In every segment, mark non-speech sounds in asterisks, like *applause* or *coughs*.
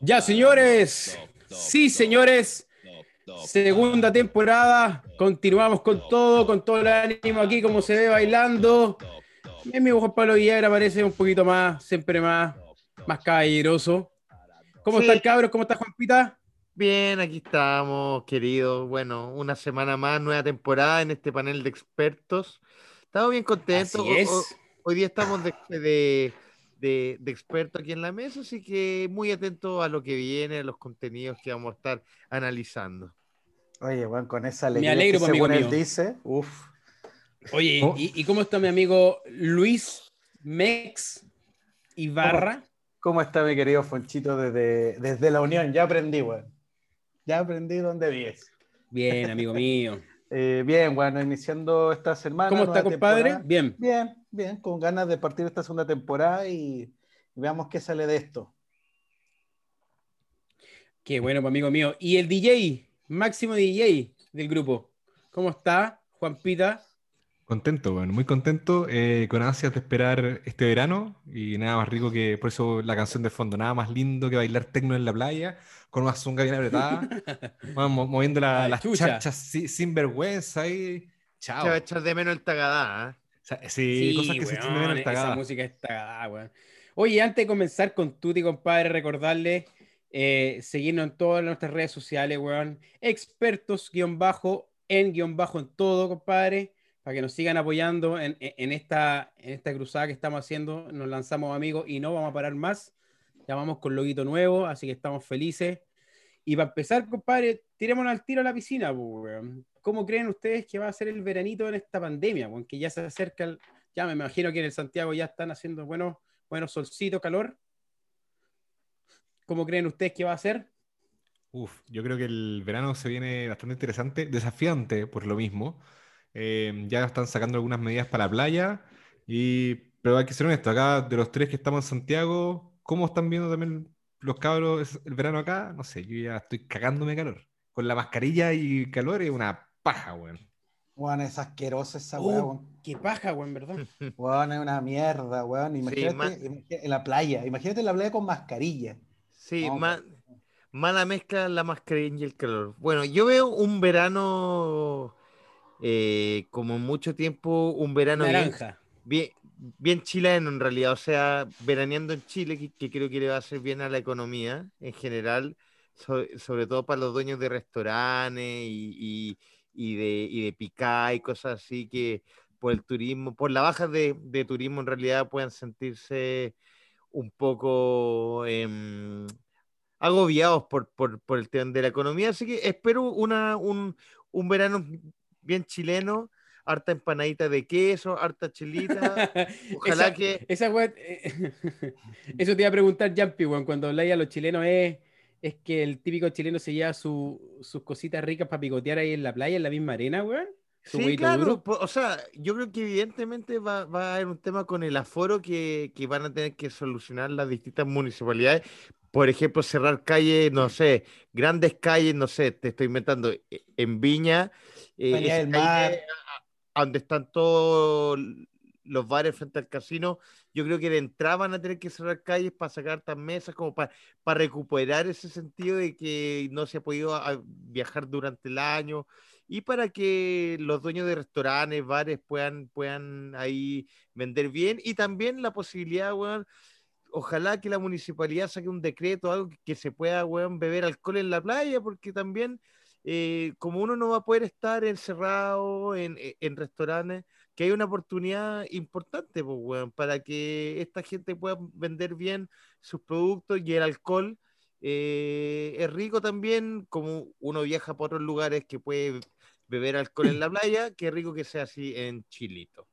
Ya, señores. Sí, señores. Segunda temporada. Continuamos con todo, con todo el ánimo aquí, como se ve bailando. Mi amigo Juan Pablo Villagra parece un poquito más, siempre más, más caballeroso. ¿Cómo está el cabro? ¿Cómo está Juanpita? Bien, aquí estamos, querido. Bueno, una semana más, nueva temporada en este panel de expertos. Estamos bien contentos. Hoy, día estamos de, de, de, expertos aquí en la mesa, así que muy atentos a lo que viene, a los contenidos que vamos a estar analizando. Oye, bueno, con esa alegría Me alegro, que amigo según él mío. dice, uff. Oye, ¿Cómo? ¿y, y cómo está mi amigo Luis Mex Ibarra? ¿Cómo está mi querido Fonchito desde, desde la Unión? Ya aprendí, weón. Ya aprendí dónde vives. Bien, amigo mío. *laughs* Eh, bien, bueno, iniciando esta semana. ¿Cómo está, compadre? temporada. Bien. Bien, bien, con ganas de partir esta segunda temporada y, y veamos qué sale de esto. Qué bueno, pues, amigo mío. Y el DJ, máximo DJ del grupo. ¿Cómo está, Juanpita? Contento, bueno, muy contento, eh, con ansias de esperar este verano y nada más rico que, por eso la canción de fondo, nada más lindo que bailar tecno en la playa, con una zunga bien apretada, *laughs* bueno, mo- moviendo la- Ay, las chucha. charchas si- sin vergüenza ahí, chao. Se va a echar de menos el tagadá. ¿eh? Sea, sí, cosas que se weón, en esa música está weón. Oye, antes de comenzar con Tuti, compadre, recordarles eh, seguirnos en todas nuestras redes sociales, weón. Expertos, guion bajo, en guion bajo en todo, compadre, para que nos sigan apoyando en, en- en esta, en esta cruzada que estamos haciendo. Nos lanzamos, amigos, y no vamos a parar más. Ya vamos con loguito nuevo, así que estamos felices. Y para empezar, compadre, tirémonos al tiro a la piscina, pues, weón. ¿Cómo creen ustedes que va a ser el veranito en esta pandemia, weón? Que ya se acerca, el- ya me imagino que en el Santiago ya están haciendo buenos, buenos solcitos, calor. ¿Cómo creen ustedes que va a ser? Uf, yo creo que el verano se viene bastante interesante, desafiante por lo mismo. Eh, ya están sacando algunas medidas para la playa, y, pero hay que ser honesto, acá de los tres que estamos en Santiago, ¿cómo están viendo también los cabros el verano acá? No sé, yo ya estoy cagándome calor. Con la mascarilla y calor es una paja, weón. Weón, es asquerosa esa weá, weón. qué paja, weón, ¿verdad? *laughs* Weón, es una mierda, weón. Imagínate, ma- imagínate en la playa, imagínate en la playa con mascarilla. Sí, No, ma- mala mezcla la mascarilla y el calor. Bueno, yo veo un verano eh, como mucho tiempo, un verano bien, Naranja. bien, bien chileno en realidad, o sea, veraneando en Chile, que, que creo que le va a hacer bien a la economía en general, so- sobre todo para los dueños de restaurantes y, y- y de, y de picá y cosas así que por el turismo, por la baja de, de turismo en realidad puedan sentirse un poco em, agobiados por, por, por el tema de la economía. Así que espero una, un, un verano bien chileno, harta empanadita de queso, harta chilita. *laughs* Ojalá Esa- que- Esa weón, eh, *laughs* Eso te iba a preguntar, Jumpy, weón. Cuando habláis a los chilenos, es, es que el típico chileno se lleva su- sus cositas ricas para picotear ahí en la playa, en la misma arena, weón. Sí, claro, duro. o sea, yo creo que evidentemente va, va a haber un tema con el aforo que, que van a tener que solucionar las distintas municipalidades. Por ejemplo, cerrar calles, no sé, grandes calles, no sé, te estoy inventando, e- en Viña, eh, calle donde están todos los bares frente al casino, yo creo que de entrada van a tener que cerrar calles para sacar estas mesas, como para, para recuperar ese sentido de que no se ha podido ah, viajar durante el año y para que los dueños de restaurantes, bares puedan, puedan ahí vender bien y también la posibilidad, weón, ojalá que la municipalidad saque un decreto, algo que, que se pueda, weón, beber alcohol en la playa, porque también eh, como uno no va a poder estar encerrado en, en- en restaurantes, que hay una oportunidad importante, pues, para que esta gente pueda vender bien sus productos y el alcohol. eh, es rico también, como uno viaja por otros lugares que puede beber alcohol en la *clears throat* playa, qué rico que sea así en Chilito.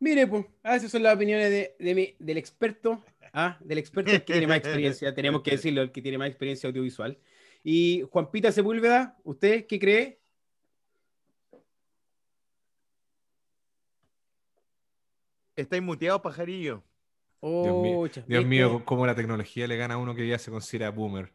Mire, pues, ah, esas son las opiniones de, de mi- del experto, ah, del experto que tiene más experiencia, *laughs* tenemos que decirlo, el que tiene más experiencia audiovisual. Y Juanpita Sepúlveda, ¿usted qué cree? ¿Estáis muteado, pajarillo? Dios mío, Oh, Dios mío, cómo la tecnología le gana a uno que ya se considera boomer.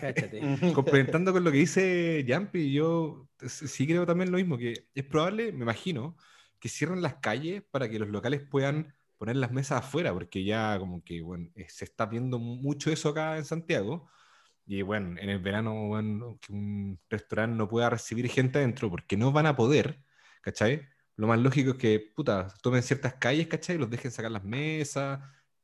Cáchate. *laughs* Complementando con lo que dice Jumpy, yo sí creo también lo mismo, que es probable, me imagino, que cierren las calles para que los locales puedan, poner las mesas afuera, porque ya como que, bueno, eh, se está viendo mucho eso acá en Santiago. Y bueno, en el verano, bueno, que un restaurante no pueda recibir gente adentro porque no van a poder, ¿cachai? Lo más lógico es que, puta, tomen ciertas calles, ¿cachai? Y los dejen sacar las mesas,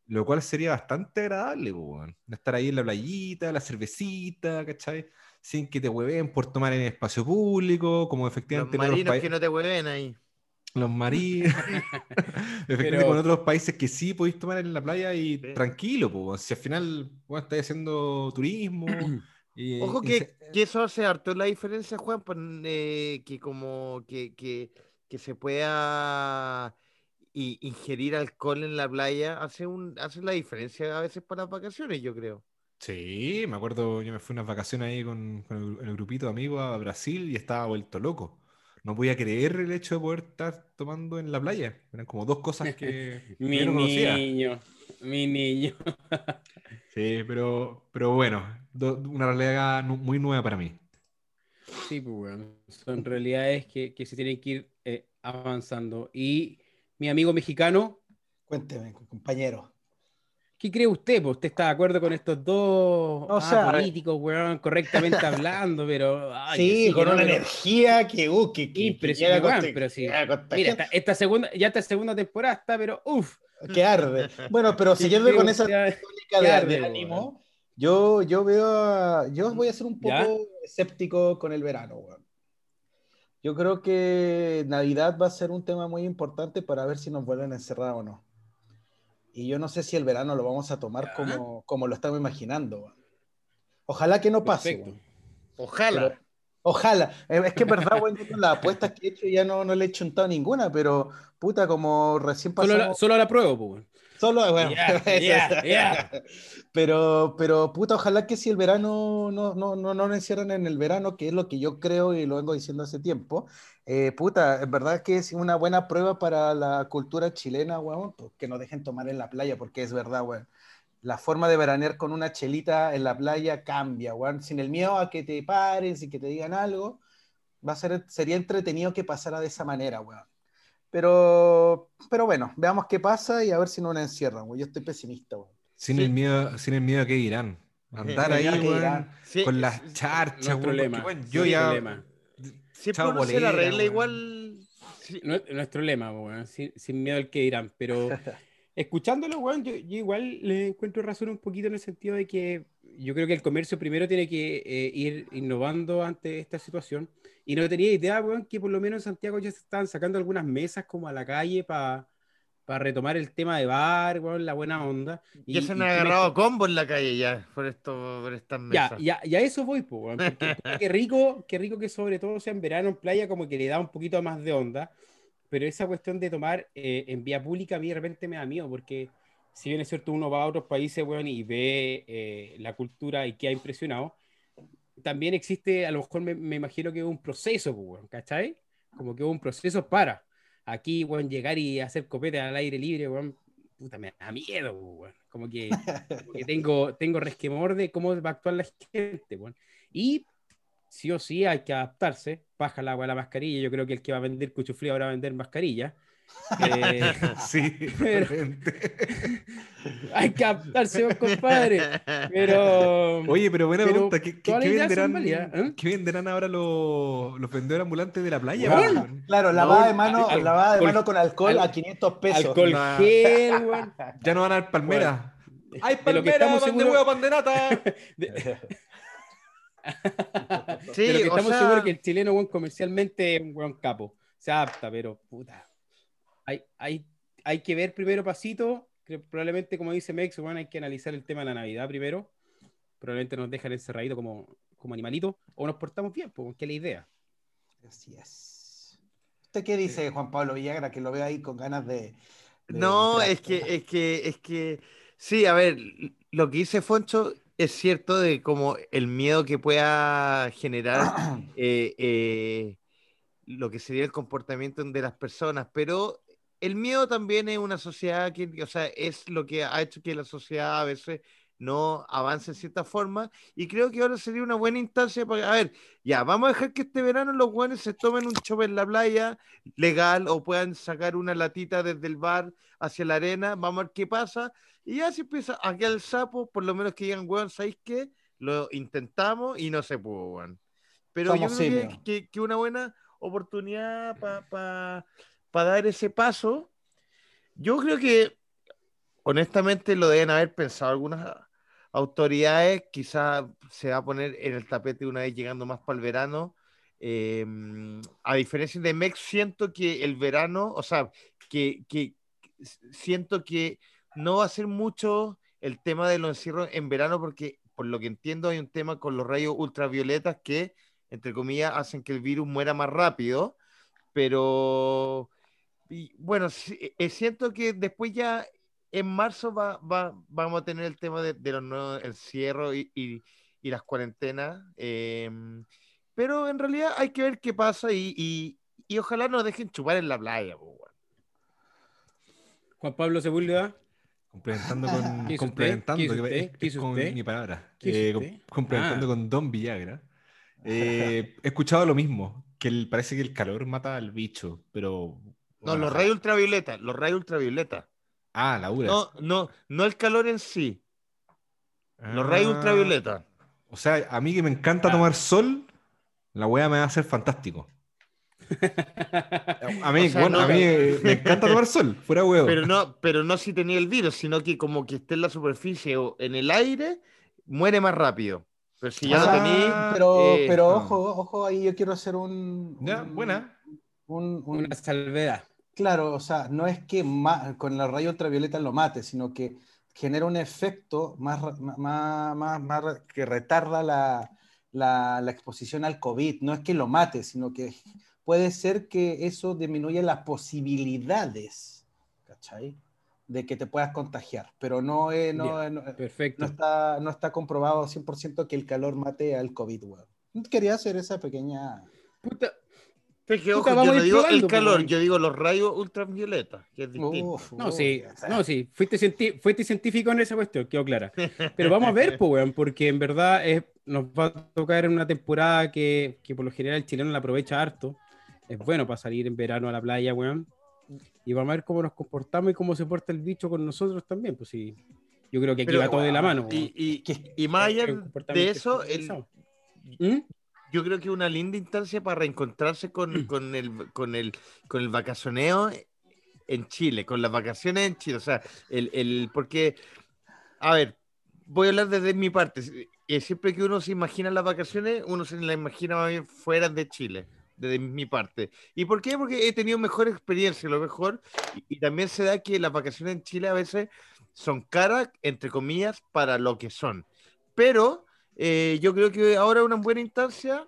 lo cual sería bastante agradable, weón. Estar ahí en la playita, la cervecita, ¿cachai? Sin que te hueven por tomar en espacio público, como Los efectivamente en otros marinos que no te hueven ahí. Los marinos. *laughs* *laughs* Efectivamente, Pero- con otros países que sí podéis tomar en la playa y Sí. tranquilo, pues. Si al final bueno, estáis haciendo turismo. *clears throat* y- Ojo y que, se- que eso hace harto la diferencia, Juan, pues, eh, que como que, que, que se pueda i- ingerir alcohol en la playa hace un hace la diferencia a veces para las vacaciones, yo creo. Sí, me acuerdo, yo me fui unas vacaciones ahí con, con el, el grupito de amigos a Brasil y estaba vuelto loco. No podía creer el hecho de poder estar tomando en la playa. Eran como dos cosas que *laughs* Mi yo no conocía. niño, mi niño. *laughs* Sí, pero, pero bueno, do- una realidad muy nueva para mí. Sí, pues, weón. Son realidades que, que se tienen que ir avanzando. Y mi amigo mexicano, Cuénteme, compañero. ¿qué cree usted? Pues usted está de acuerdo con estos dos O ah, sea, políticos, weón, correctamente hablando, pero. ay, sí, con no, una pero- energía que, uh, que, que- Impresionante, weón, pero sí. Mira, esta, esta segunda, ya esta segunda temporada está, pero uff. que arde. Bueno, pero *laughs* siguiendo con esa tónica de, ánimo, yo, yo veo, a- yo voy a ser un poco ¿Ya? escéptico con el verano, weón. Yo creo que Navidad va a ser un tema muy importante para ver si nos vuelven a encerrar o no. Y yo no sé si el verano lo vamos a tomar como, como lo estamos imaginando. Ojalá que no pase. Perfecto. Ojalá. Pero- Ojalá. Es que es verdad, yo con las apuestas que he hecho ya no, no le he chuntado ninguna, pero puta, como recién Solo, pasamos... la, solo la pruebo, pues. Solo, bueno, *laughs* es. ya, ya. Pero, pero, puta, ojalá que si el verano no, no, no, no nos encierran en el verano, que es lo que yo creo y lo vengo diciendo hace tiempo, eh, puta, en verdad que es una buena prueba para la cultura chilena, weón, que nos dejen tomar en la playa, porque es verdad, weón. La forma de veranear con una chelita en la playa cambia, weón, sin el miedo a que te paren, sin que te digan algo, va a ser, sería entretenido que pasara de esa manera, weón. Pero, pero bueno, veamos qué pasa y a ver si no nos encierran, weón. Yo estoy pesimista, weón. Sin Sí. el miedo, sin el miedo a que dirán. Andar Sí, ahí, dirán. Sí, con las charchas, Nuestro weón, porque, yo ya. lema. Siempre uno se bolera, la arregla weón. igual. sí. Nue- Nuestro lema, weón, sin, sin miedo al que dirán, pero *laughs* escuchándolo, weón, yo, yo igual le encuentro razón un poquito en el sentido de que yo creo que el comercio primero tiene que eh, ir innovando ante esta situación y no tenía idea, weón, que por lo menos en Santiago ya se estaban sacando algunas mesas como a la calle para retomar el tema de bar, weón, la buena onda. Ya se han y agarrado a combo en la calle ya, por esto, por estas Ya, mesas. ya, ya eso voy, pues, weón, porque *laughs* qué rico, qué rico que sobre todo sea en verano en playa, como que le da un poquito más de onda, pero esa cuestión de tomar eh, en vía pública a mí de repente me da miedo, porque si bien es cierto uno va a otros países, weón, y ve eh, la cultura y queda impresionado, también existe, a lo mejor me, me imagino que es un proceso, pues, weón, ¿cachai? Como que hubo un proceso para aquí, weón, llegar y hacer copete al aire libre, weón, puta, me da miedo, pues, weón. Como que, como que tengo, *laughs* tengo resquemor de cómo va a actuar la gente, weón. Y sí o sí hay que adaptarse, baja el agua la mascarilla, yo creo que el que va a vender cuchuflí ahora va a vender mascarilla. Eh, *laughs* Sí, Pero- *laughs* hay que adaptarse, weón, compadre. Pero... Oye, pero buena Pero pregunta. ¿Qué, qué- venderán, ¿eh? qué venderán ahora los, los vendedores ambulantes de la playa? Claro, lavada de No, mano, al- lavada de mano con alcohol al- a 500 pesos. alcohol Nah. gel, weón. *laughs* Ya no van a dar palmeras. ¡Ay, De palmera, estamos pan de huevo, pan de nata! De- Sí, pero que o estamos sea, seguros que el chileno, weón, comercialmente es un weón capo. Se adapta, pero puta. Hay, hay, hay que ver primero pasito. que probablemente, como dice Mex, weón, hay que analizar el tema de la Navidad primero. Probablemente nos dejan encerraditos como, como animalitos. O nos portamos bien, pues, que es la idea. Así es. ¿Usted qué dice, Juan Pablo Villagra, que lo veo ahí con ganas de... de No, entrar? es que, es que, es que, sí, a ver, lo que dice Foncho es cierto de como el miedo que pueda generar *coughs* eh, eh, lo que sería el comportamiento de las personas, pero el miedo también es una sociedad que, o sea, es lo que ha hecho que la sociedad a veces no avance en cierta forma. Y creo que ahora sería una buena instancia para, a ver, ya, vamos a dejar que este verano los guanes se tomen un chope en la playa legal o puedan sacar una latita desde el bar hacia la arena, vamos a ver qué pasa. Y ya si empieza a quedar el sapo, por lo menos que digan, weón, ¿sabéis qué? Lo intentamos y no se pudo, weón. Pero Somos yo creo que, que una buena oportunidad para dar ese paso. Yo creo que, honestamente, lo deben haber pensado algunas autoridades. Quizás se va a poner en el tapete una vez llegando más para el verano. Eh, a diferencia de Mex, siento que el verano, o sea, que, que siento que no va a ser mucho el tema de los encierros en verano, porque por lo que entiendo hay un tema con los rayos ultravioletas que, entre comillas, hacen que el virus muera más rápido, pero y, bueno, sí, eh, siento que después ya en marzo va, va, vamos a tener el tema de, de los nuevos encierros y, y, y las cuarentenas, eh, pero en realidad hay que ver qué pasa y, y, y ojalá nos dejen chupar en la playa. po. Juan Pablo Sepúlveda. Complementando con. *laughs* ¿Qué hizo complementando, usted? ¿Qué que es- ¿Qué es hizo con usted? mi palabra. ¿Qué Eh, com- complementando Ah. con Don Villagra. Eh, he escuchado lo mismo, que el- parece que el calor mata al bicho, pero. No, bueno, los rayos ultravioleta, los rayos ultravioleta. Ah, la URA. No, no, no el calor en sí, los rayos Ah, ultravioleta. O sea, a mí que me encanta Ah. tomar sol, la wea me va a hacer fantástico. *laughs* A mí, O sea, bueno, no- a mí eh, me encanta tomar sol, fuera huevo. Pero no, pero no si tenía el virus, sino que como que esté en la superficie o en el aire, muere más rápido. Pero si ya O sea, lo tenía, pero, eh, pero no. ojo, ojo, ahí yo quiero hacer un. Ya, un- buena. un- un- Una salvedad. Claro, o sea, no es que con la rayo ultravioleta lo mate, sino que genera un efecto más, que retarda la, la- la exposición al COVID. No es que lo mate, sino que puede ser que eso disminuya las posibilidades, ¿cachai? De que te puedas contagiar, pero no, es- no, Ya, no- no Perfecto. está, no está comprobado 100% que el calor mate al COVID, weón. Quería hacer esa pequeña... Puta, es que, ojo, yo a no digo el pues, calor, weón. yo digo los rayos ultravioleta, que es distinto. Uf, No, uf, sí, o sea, no, sí, fuiste, cienti- fuiste científico en esa cuestión, quedó clara. *laughs* Pero vamos a ver, pues, weón, porque en verdad es, nos va a tocar en una temporada que, que por lo general el chileno la aprovecha harto. Es bueno para salir en verano a la playa, weón. Y vamos a ver cómo nos comportamos y cómo se porta el bicho con nosotros también, pues sí. Yo creo que aquí Pero, va todo de la mano, weón. Y, *laughs* y, y más allá Es un de eso, el-. ¿Mm? Yo creo que una linda instancia para reencontrarse con, con, el, con, el, con el vacacioneo en Chile, con las vacaciones en Chile. O sea, el, el porque, a ver, voy a hablar desde mi parte. Eh, Siempre que uno se imagina las vacaciones, uno se las imagina más bien fuera de Chile, desde mi parte. ¿Y por qué? Porque he tenido mejor experiencia, lo mejor. Y, y también se da que las vacaciones en Chile a veces son caras, entre comillas, para lo que son. Pero eh, yo creo que ahora es una buena instancia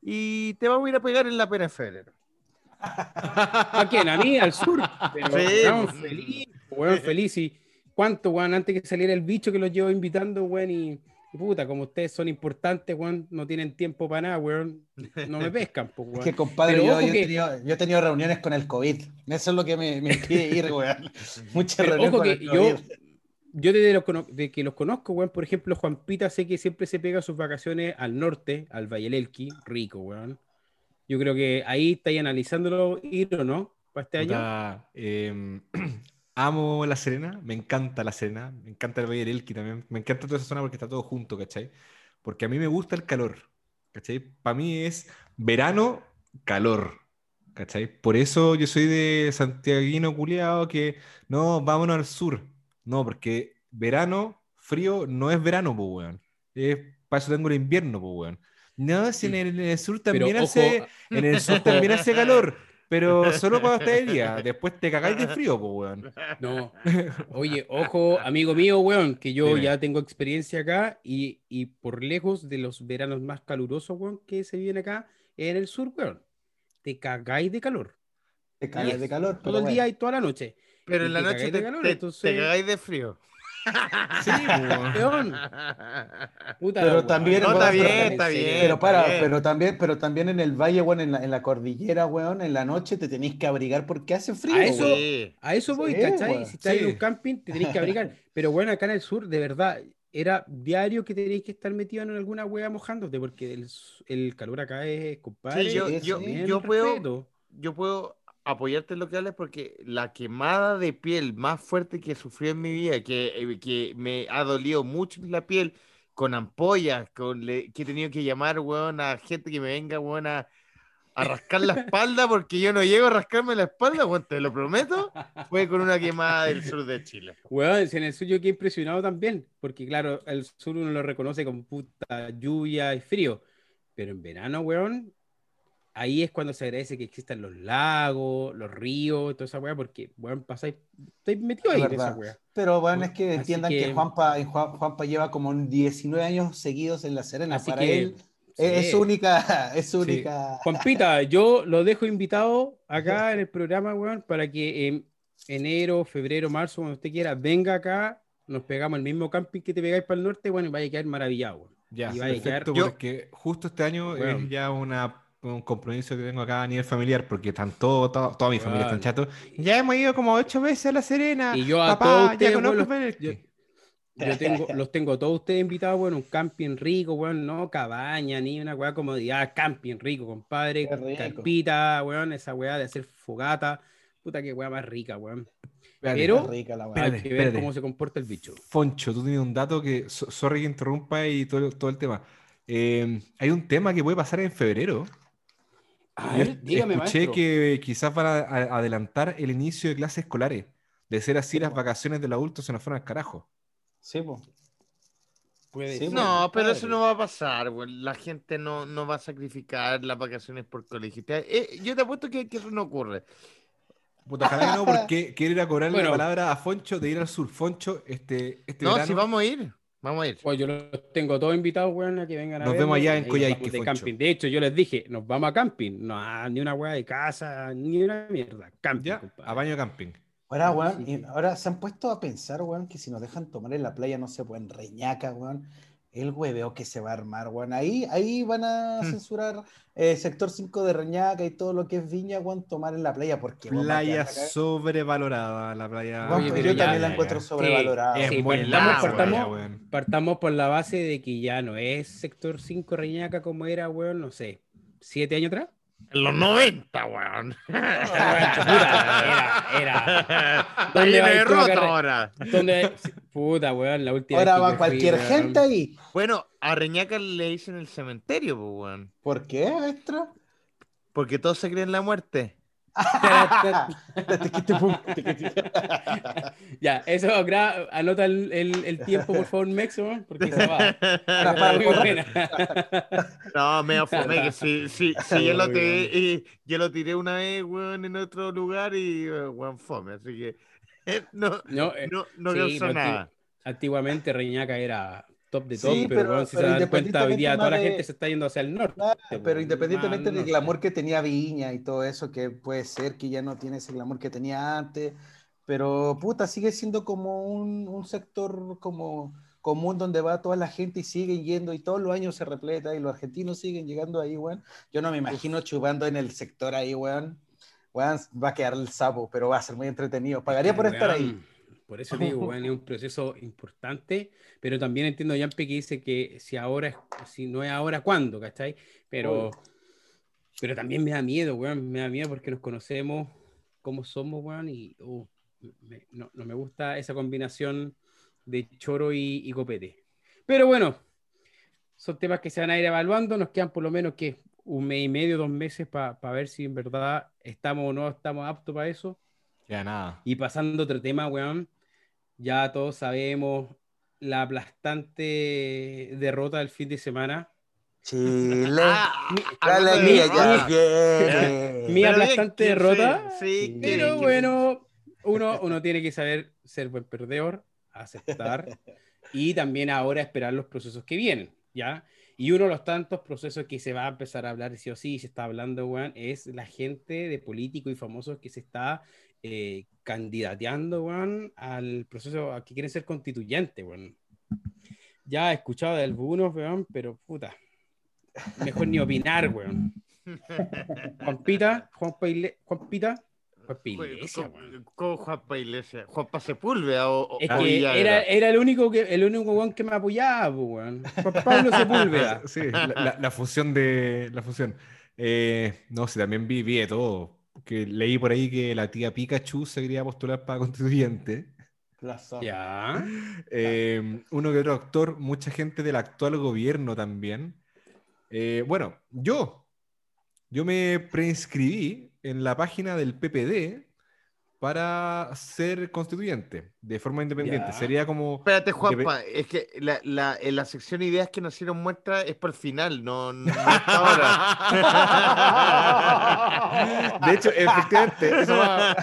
y te vamos a ir a pegar en la pena en febrero. ¿A quién? ¿A mí? ¿Al sur? Pero, Sí, weón, pues. feliz, weón, feliz. Y cuánto, weón, antes que saliera el bicho que los llevo invitando, weón, y, y puta, como ustedes son importantes, weón, no tienen tiempo para nada, weón, no me pescan, pues, Es que, compadre, Pero yo, yo he que- tenido, yo he tenido reuniones con el COVID. Eso es lo que me, me impide ir, weón. *laughs* Muchas Pero reuniones ojo con que el COVID. yo desde los de que los conozco, weón, por ejemplo, Juan Pita sé que siempre se pega sus vacaciones al norte, al Valle Elqui, rico, weón. Yo creo que ahí estáis analizándolo ir o no para este año. Em, *clears throat* amo La Serena, me encanta La Serena, me encanta el Valle del Elqui también, me encanta toda esa zona porque está todo junto, ¿cachai? Porque a mí me gusta el calor, ¿cachai? Para mí es verano, calor, ¿cachai? Por eso yo soy de santiaguino culiado que no, vámonos al sur. No, porque verano, frío, no es verano, pues, weón. Es, para eso tengo el invierno, pues, weón. No, si en el, en el sur Pero también ojo, hace, en el sur también hace calor, pero *laughs* solo cuando está de día. Después te cagáis de frío, pues, weón. No. Oye, ojo, amigo mío, weón, que yo Dime. ya tengo experiencia acá y, y por lejos de los veranos más calurosos, weón, que se viven acá en el sur, weón. Te cagáis de calor. Te cagas de calor. Todo el bueno. día y toda la noche. Pero en la noche te, de calor, te- entonces- te cagáis de frío. *laughs* Sí, weón. Puta, Pero también- No, está bien, está bien. Pero para, bien. pero también, pero también en el valle, weón, en la, en la cordillera, weón, en la noche te tenéis que abrigar porque hace frío. A eso- weón. A eso voy, Sí, ¿cachai? weón. Si estás en Sí. un camping, te tenés que abrigar. *laughs* Pero bueno, acá en el sur, de verdad, era diario que tenéis que estar metido en alguna hueá mojándote, porque el, el calor acá es, compadre. Sí, yo, yo, yo puedo, yo puedo apoyarte en lo que hables porque la quemada de piel más fuerte que sufrí en mi vida, que, eh, que me ha dolido mucho la piel, con ampollas, con le- que he tenido que llamar, weón, a gente que me venga, weón, a, a rascar la espalda porque yo no llego a rascarme la espalda, weón, te lo prometo, fue con una quemada del sur de Chile. Si en el sur yo quedé impresionado también, porque claro, el sur uno lo reconoce como puta lluvia y frío, pero en verano, weón, ahí es cuando se agradece que existan los lagos, los ríos, toda esa weá, porque, weón, pasáis, estáis metidos ahí Es en esa weá. Pero bueno, es que entiendan que, que- Juanpa, Juan- Juanpa lleva como 19 años seguidos en La Serena. Así Para que, él es, *laughs* es sí. su única, es su Sí. única. Juanpita, yo lo dejo invitado acá *laughs* en el programa, weón, para que en enero, febrero, marzo, cuando usted quiera, venga acá, nos pegamos el mismo camping que te pegáis para el norte, bueno, y vaya a quedar maravillado, weón. Ya, Y vaya a perfecto, quedar- porque justo este año Weón. es ya una, un compromiso que tengo acá a nivel familiar, porque están todo, todo- toda mi familia está Weón. chato. Ya hemos ido como ocho veces a La Serena. Y yo a Papá, todos ya conozco los- Peneque". Yo tengo, los tengo todos ustedes invitados, bueno, un camping rico, weón, no cabaña, ni una weá comodidad, camping rico, compadre, carpita, weón, esa weá de hacer fogata, puta que weá más rica, weón. Espérate, Pero- rica la weá. Espérate, Hay que ver espérate. cómo se comporta el bicho. Foncho, tú tienes un dato que, so- sorry que interrumpa y todo, todo el tema. Eh, hay un tema que puede pasar en febrero. A Yo ver, dígame, escuché maestro. que quizás van a, a- adelantar el inicio de clases escolares. De ser así, Sí, las po. vacaciones del adulto se nos fueron al carajo. Sí, ser, No, pero eso no va a pasar, weón. La gente no, no va a sacrificar las vacaciones por colegio. Te- eh, yo te apuesto que, que eso no ocurre. Puta, ojalá que no, porque *laughs* quiero ir a cobrarle Bueno. la palabra a Foncho de ir al sur. Foncho, este, este No, verano. si vamos a ir, vamos a ir. Pues yo los tengo todos invitados, weón, a que vengan a Nos vemos allá en Coyhaique, de camping. De hecho, yo les dije, nos vamos a camping. No, ni una weá de casa, ni una mierda. Camping, Ya, a baño camping. Ahora, weón, sí. ahora se han puesto a pensar, weón, que si nos dejan tomar en la playa, no sé, pues en Reñaca, weón, el hueveo que se va a armar, weón. Ahí, ahí van a Hmm. censurar eh, sector 5 de Reñaca y todo lo que es Viña, weón, tomar en la playa, porque Playa sobrevalorada, la playa. Weón, Oye, pues pero yo ya, también la encuentro ya. sobrevalorada. Es Sí, muy partamos-. Partamos por la base de que ya no es sector 5 Reñaca como era, weón, no sé, siete años atrás. En los 90, weón. *laughs* Puta, era, era. *laughs* ¿Dónde lleno va de el Club rota Agarre- ahora. ¿Dónde? Puta, weón, la última Ahora va fui, cualquier weón. gente ahí. Bueno, a Reñaca le dicen el cementerio, pues, weón. ¿Por qué, maestro? Porque todos se creen la muerte. *laughs* Ya, eso, anota el, el- el tiempo, por favor, Mexo, porque esa va. *laughs* No, me afomé que sí, sí, sí, yo lo tiré, yo lo tiré una vez, weón, en otro lugar y, weón, fome, así que eh, *laughs* no, No, eh, no, no sí, causó nada. Antiguamente Reñaca era top de Sí, top, pero, pero- weón, si pero se dan cuenta, hoy día toda la de- gente se está yendo hacia el norte. Pero weón, independientemente del glamour que tenía Viña y todo eso, que puede ser que ya no tiene ese glamour que tenía antes, pero puta, sigue siendo como un, un sector como común donde va toda la gente y siguen yendo y todos los años se repleta y los argentinos siguen llegando ahí, weón. Yo no me imagino chupando en el sector ahí, weón. Weón, va a quedar el sapo, pero va a ser muy entretenido. Pagaría por estar ahí. Por eso digo, weón, es un proceso importante, pero también entiendo Yampe que dice que si ahora, es- si no es ahora, ¿cuándo? ¿Cachai? Pero, pero también me da miedo, weón, me da miedo porque nos conocemos como somos, weón, y uh, me- no, no me gusta esa combinación de choro y, y copete. Pero bueno, son temas que se van a ir evaluando, nos quedan por lo menos que un mes y medio, dos meses para ver si en verdad estamos o no estamos aptos para eso. Ya nada. Y pasando a otro tema, weón, ya todos sabemos la aplastante derrota del fin de semana. Chile. Ah, la de alegría ya viene. Mi aplastante bien, derrota, Sí, sí. Pero que- bueno, uno, uno tiene que saber ser buen perdedor, aceptar y también ahora esperar los procesos que vienen, ¿ya? Y uno de los tantos procesos que se va a empezar a hablar, sí o sí, se está hablando, weón, es la gente de políticos y famosos que se está eh, candidateando, weón, al proceso, a que quieren ser constituyente, weón. Ya he escuchado de algunos, weón, pero puta, mejor ni opinar, weón. *laughs* Juanpita, Juan Paile- Juanpita, Juan Iglesias, weón. ¿Cómo Juanpa Iglesias? ¿Juanpa Sepúlveda o, o- Es que Villagra? era, era el único que el único weón que me apoyaba, pues, weón. Juan Pablo *laughs* Sepúlveda. Sí, la, la- la fusión de la fusión. Eh, no, sí, también vi, vi de todo. Que leí por ahí que la tía Pikachu se quería postular para *laughs* constituyente. Ya. Eh, uno que otro actor, mucha gente del actual gobierno también. Eh, bueno, yo, yo me preinscribí en la página del PPD para ser constituyente de forma independiente. Ya. Sería como... Espérate, Juanpa, es que la, la, en la sección ideas que nos hicieron muestra es por el final, no, no hasta ahora. *laughs* De hecho, efectivamente, eso va...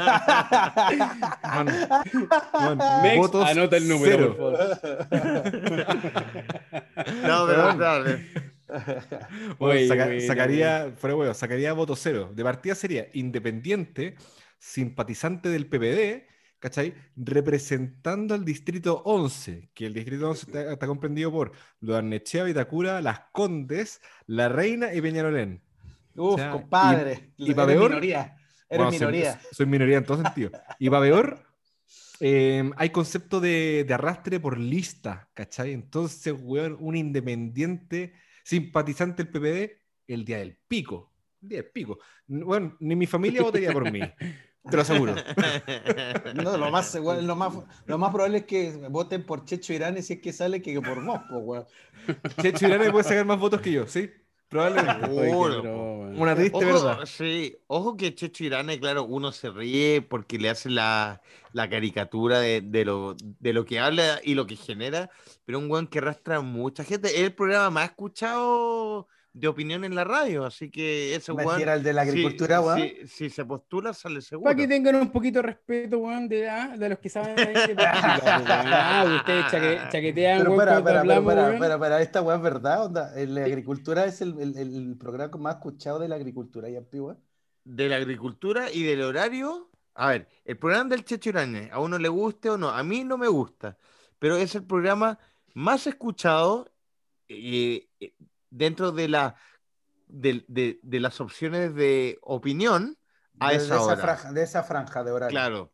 Man, man, Mex, votos anota el número, cero. por favor. No, pero dale. Bueno, Oye, saca- bueno, sacaría, fuera huevo, sacaría voto cero. De partida sería independiente, simpatizante del PPD, ¿cachai? Representando al distrito 11, que el distrito 11 está, está comprendido por Loarnechea, Vitacura, Las Condes, La Reina y Peñalolén. Uf, O sea, compadre. y- y pa' eres peor- minoría. Eres Bueno, soy- minoría. Soy, minoría en todo sentido. Y para peor, eh, hay concepto de, de arrastre por lista, ¿cachai? Entonces, weón, un independiente simpatizante del PPD el día del pico. El día del pico. N- Bueno, ni mi familia votaría por mí. Te lo aseguro. *laughs* No, lo más, seguro- lo más, lo más probable es que voten por Checho Irán si es que sale que por vos, po, weón. Checho Irane puede sacar más votos que yo, ¿sí? Probablemente. Broma, weón. Una triste Ojo, verdad. sí, ojo que Checho Irane, claro, uno se ríe porque le hace la, la caricatura de, de lo, de lo que habla y lo que genera, pero un weón que arrastra a mucha gente. Es el programa más escuchado de opinión en la radio, así que ese weón. El de la si- agricultura, weón. si, si se postula, sale seguro. Para que tengan un poquito de respeto, weón, de, ah, de los que saben de *laughs* weón. Ah, ustedes chaque- chaquetean, Pero weón, weón. esta weá es verdad, onda. De agricultura es el, el, el programa más escuchado de la agricultura, ¿ya, weón? de la agricultura y del horario. A ver, el programa del Checho Irane, a uno le guste o no, a mí no me gusta, pero es el programa más escuchado eh, eh, dentro de, la, de, de- de las opciones de opinión a de, esa de esa hora. franja, de esa franja de horario. Claro,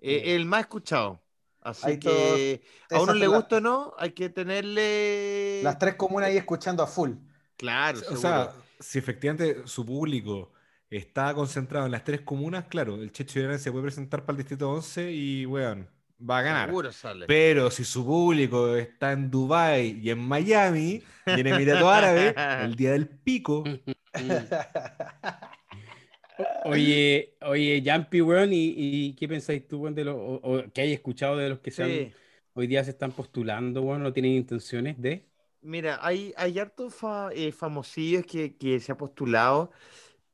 eh, el más escuchado. Así Hay que a uno le gusta o no, hay que tenerle... Las tres comunas ahí escuchando a full. Claro, O seguro. sea, si efectivamente su público está concentrado en las tres comunas, claro, el Checho se puede presentar para el distrito 11 y, weón, va a ganar. Seguro sale. Pero si su público está en Dubai y en Miami y en Emiratos *laughs* Árabes, el día del pico, Oye, oye, Jampi, weón, ¿y, y qué pensáis tú, weón, de lo, o, o que hay escuchado de los que se han- hoy día se están postulando, weón, no tienen intenciones de? Mira, hay, hay hartos fa- eh, famosillos que, que se ha postulado,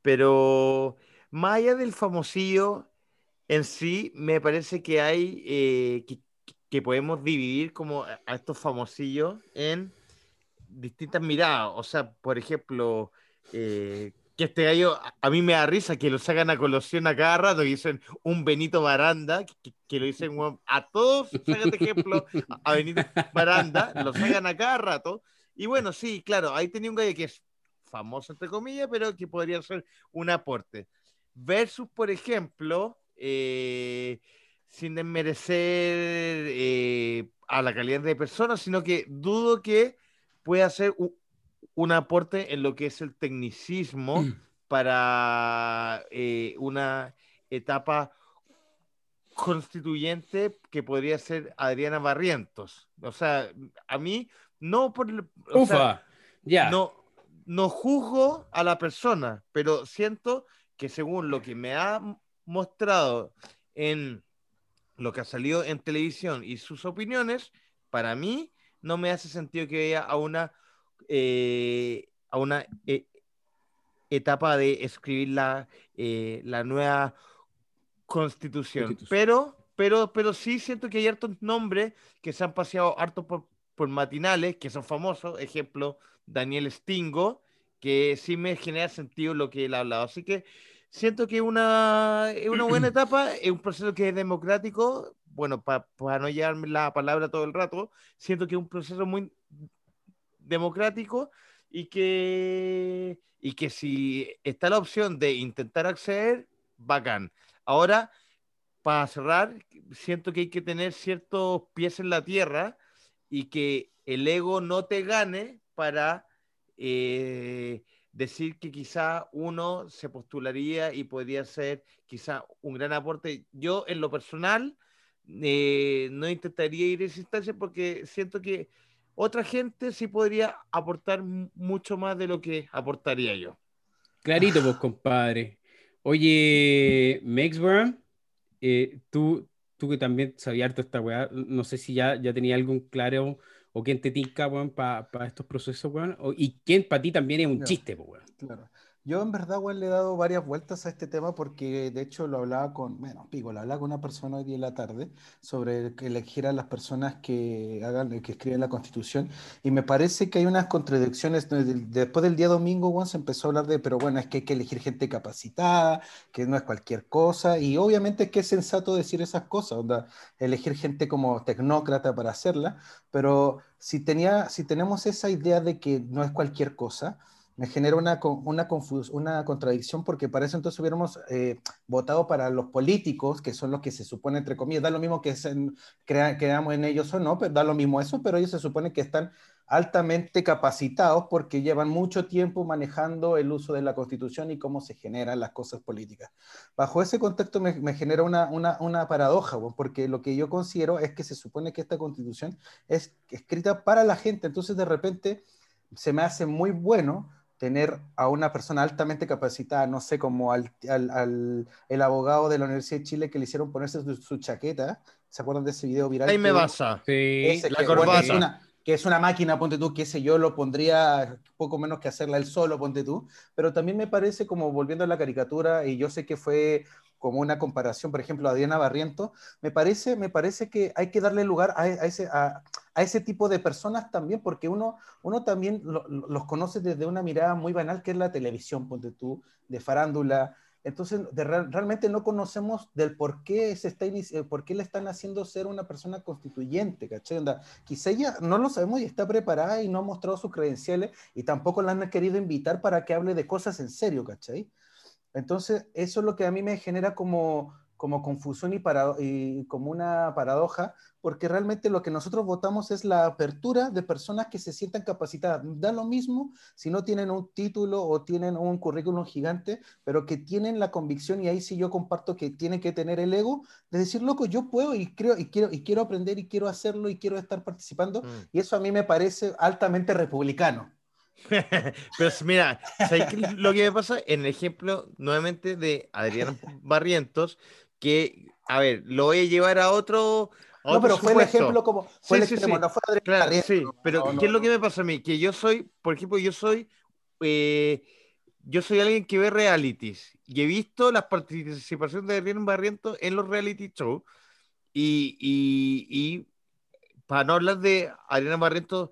pero más allá del famosillo en sí, me parece que hay eh, que, que podemos dividir como a estos famosillos en distintas miradas. O sea, por ejemplo, eh, que este gallo, a- mí me da risa que lo sacan a colación a cada rato, que dicen un Benito Baranda, que, que lo dicen *laughs* a todos, sacan de ejemplo a- a Benito Baranda, lo sacan a cada rato. Y bueno, sí, claro, ahí tenía un gallo que es famoso, entre comillas, pero que podría ser un aporte. Versus, por ejemplo, eh, sin desmerecer eh, a la calidad de persona, sino que dudo que pueda ser un, un aporte en lo que es el tecnicismo para eh, una etapa constituyente que podría ser Adriana Barrientos. O sea, a mí no por o sea, Ufa, ya. no, no juzgo a la persona, pero siento que según lo que me ha mostrado en lo que ha salido en televisión y sus opiniones, para mí no me hace sentido que vaya a una, eh, a una eh, etapa de escribir la, eh, la nueva constitución. Constitución. Pero, pero, pero sí siento que hay hartos nombres que se han paseado harto por, por matinales, que son famosos. Ejemplo, Daniel Stingo, que sí me genera sentido lo que él ha hablado. Así que siento que una, es una buena *clears throat* etapa, es un proceso que es democrático. Bueno, para no llevarme la palabra todo el rato, siento que es un proceso muy democrático y que, y que si está la opción de intentar acceder, bacán. Ahora, para cerrar, siento que hay que tener ciertos pies en la tierra y que el ego no te gane para eh, decir que quizá uno se postularía y podría ser quizá un gran aporte. Yo, en lo personal, eh, no intentaría ir a esa instancia porque siento que otra gente sí podría aportar mucho más de lo que aportaría yo. Clarito, pues, compadre. Oye, Maxburn, eh, tú, tú que también sabías harto esta weá, no sé si ya, ya tenía algún claro o quién te tinca, weón, para estos procesos, weón, y quién para ti también es un chiste, weón. Claro. Yo en verdad, weón, le he dado varias vueltas a este tema porque de hecho lo hablaba con, bueno, pico, lo hablaba con una persona hoy día en la tarde sobre que elegir a las personas que hagan, que escriben la constitución y me parece que hay unas contradicciones. Después del día domingo, weón, se empezó a hablar de, pero bueno, es que hay que elegir gente capacitada, que no es cualquier cosa y obviamente es que es sensato decir esas cosas, onda, elegir gente como tecnócrata para hacerla, pero si, tenía, si tenemos esa idea de que no es cualquier cosa, me genera una, una, una contradicción porque para eso entonces hubiéramos eh, votado para los políticos, que son los que se supone, entre comillas, da lo mismo que creamos en ellos o no, pero da lo mismo eso, pero ellos se supone que están altamente capacitados porque llevan mucho tiempo manejando el uso de la constitución y cómo se generan las cosas políticas. Bajo ese contexto me, me genera una, una, una paradoja, porque lo que yo considero es que se supone que esta constitución es escrita para la gente, entonces de repente se me hace muy bueno tener a una persona altamente capacitada, no sé, como al, al, el abogado de la Universidad de Chile que le hicieron ponerse su, chaqueta, ¿se acuerdan de ese video viral? Ahí me basa. Sí, la corbata. que es una máquina, ponte tú, que ese yo lo pondría poco menos que hacerla él solo, ponte tú, pero también me parece como volviendo a la caricatura, y yo sé que fue como una comparación, por ejemplo, a Diana Barriento, me parece, me parece que hay que darle lugar a, ese, a, ese tipo de personas también, porque uno, uno también los conoce desde una mirada muy banal, que es la televisión, ponte tú, de farándula. Entonces, realmente no conocemos del por qué, se está eh, por qué le están haciendo ser una persona constituyente, ¿cachai? quizá ella no lo sabemos y está preparada y no ha mostrado sus credenciales y tampoco la han querido invitar para que hable de cosas en serio, ¿cachai? Entonces, eso es lo que a mí me genera como, como confusión y, y, como una paradoja, porque realmente lo que nosotros votamos es la apertura de personas que se sientan capacitadas. Da lo mismo si no tienen un título o tienen un currículum gigante, pero que tienen la convicción, y ahí sí yo comparto que tienen que tener el ego, de decir, loco, yo puedo y, creo, y, quiero, y quiero aprender y quiero hacerlo y quiero estar participando, mm. y eso a mí me parece altamente republicano. *laughs* Pero mira, lo que me pasa en el ejemplo nuevamente de Adrián Barrientos? Que, a ver, lo voy a llevar a otro. no, pero fue el ejemplo como. Fue el extremo, no fue Adrián claro, Sí, pero ¿qué es lo que me pasa a mí? Que yo soy, por ejemplo, yo soy. Eh, yo soy alguien que ve realities y he visto la participación de Adrián Barrientos en los reality shows. Y, y, y para no hablar de Adrián Barrientos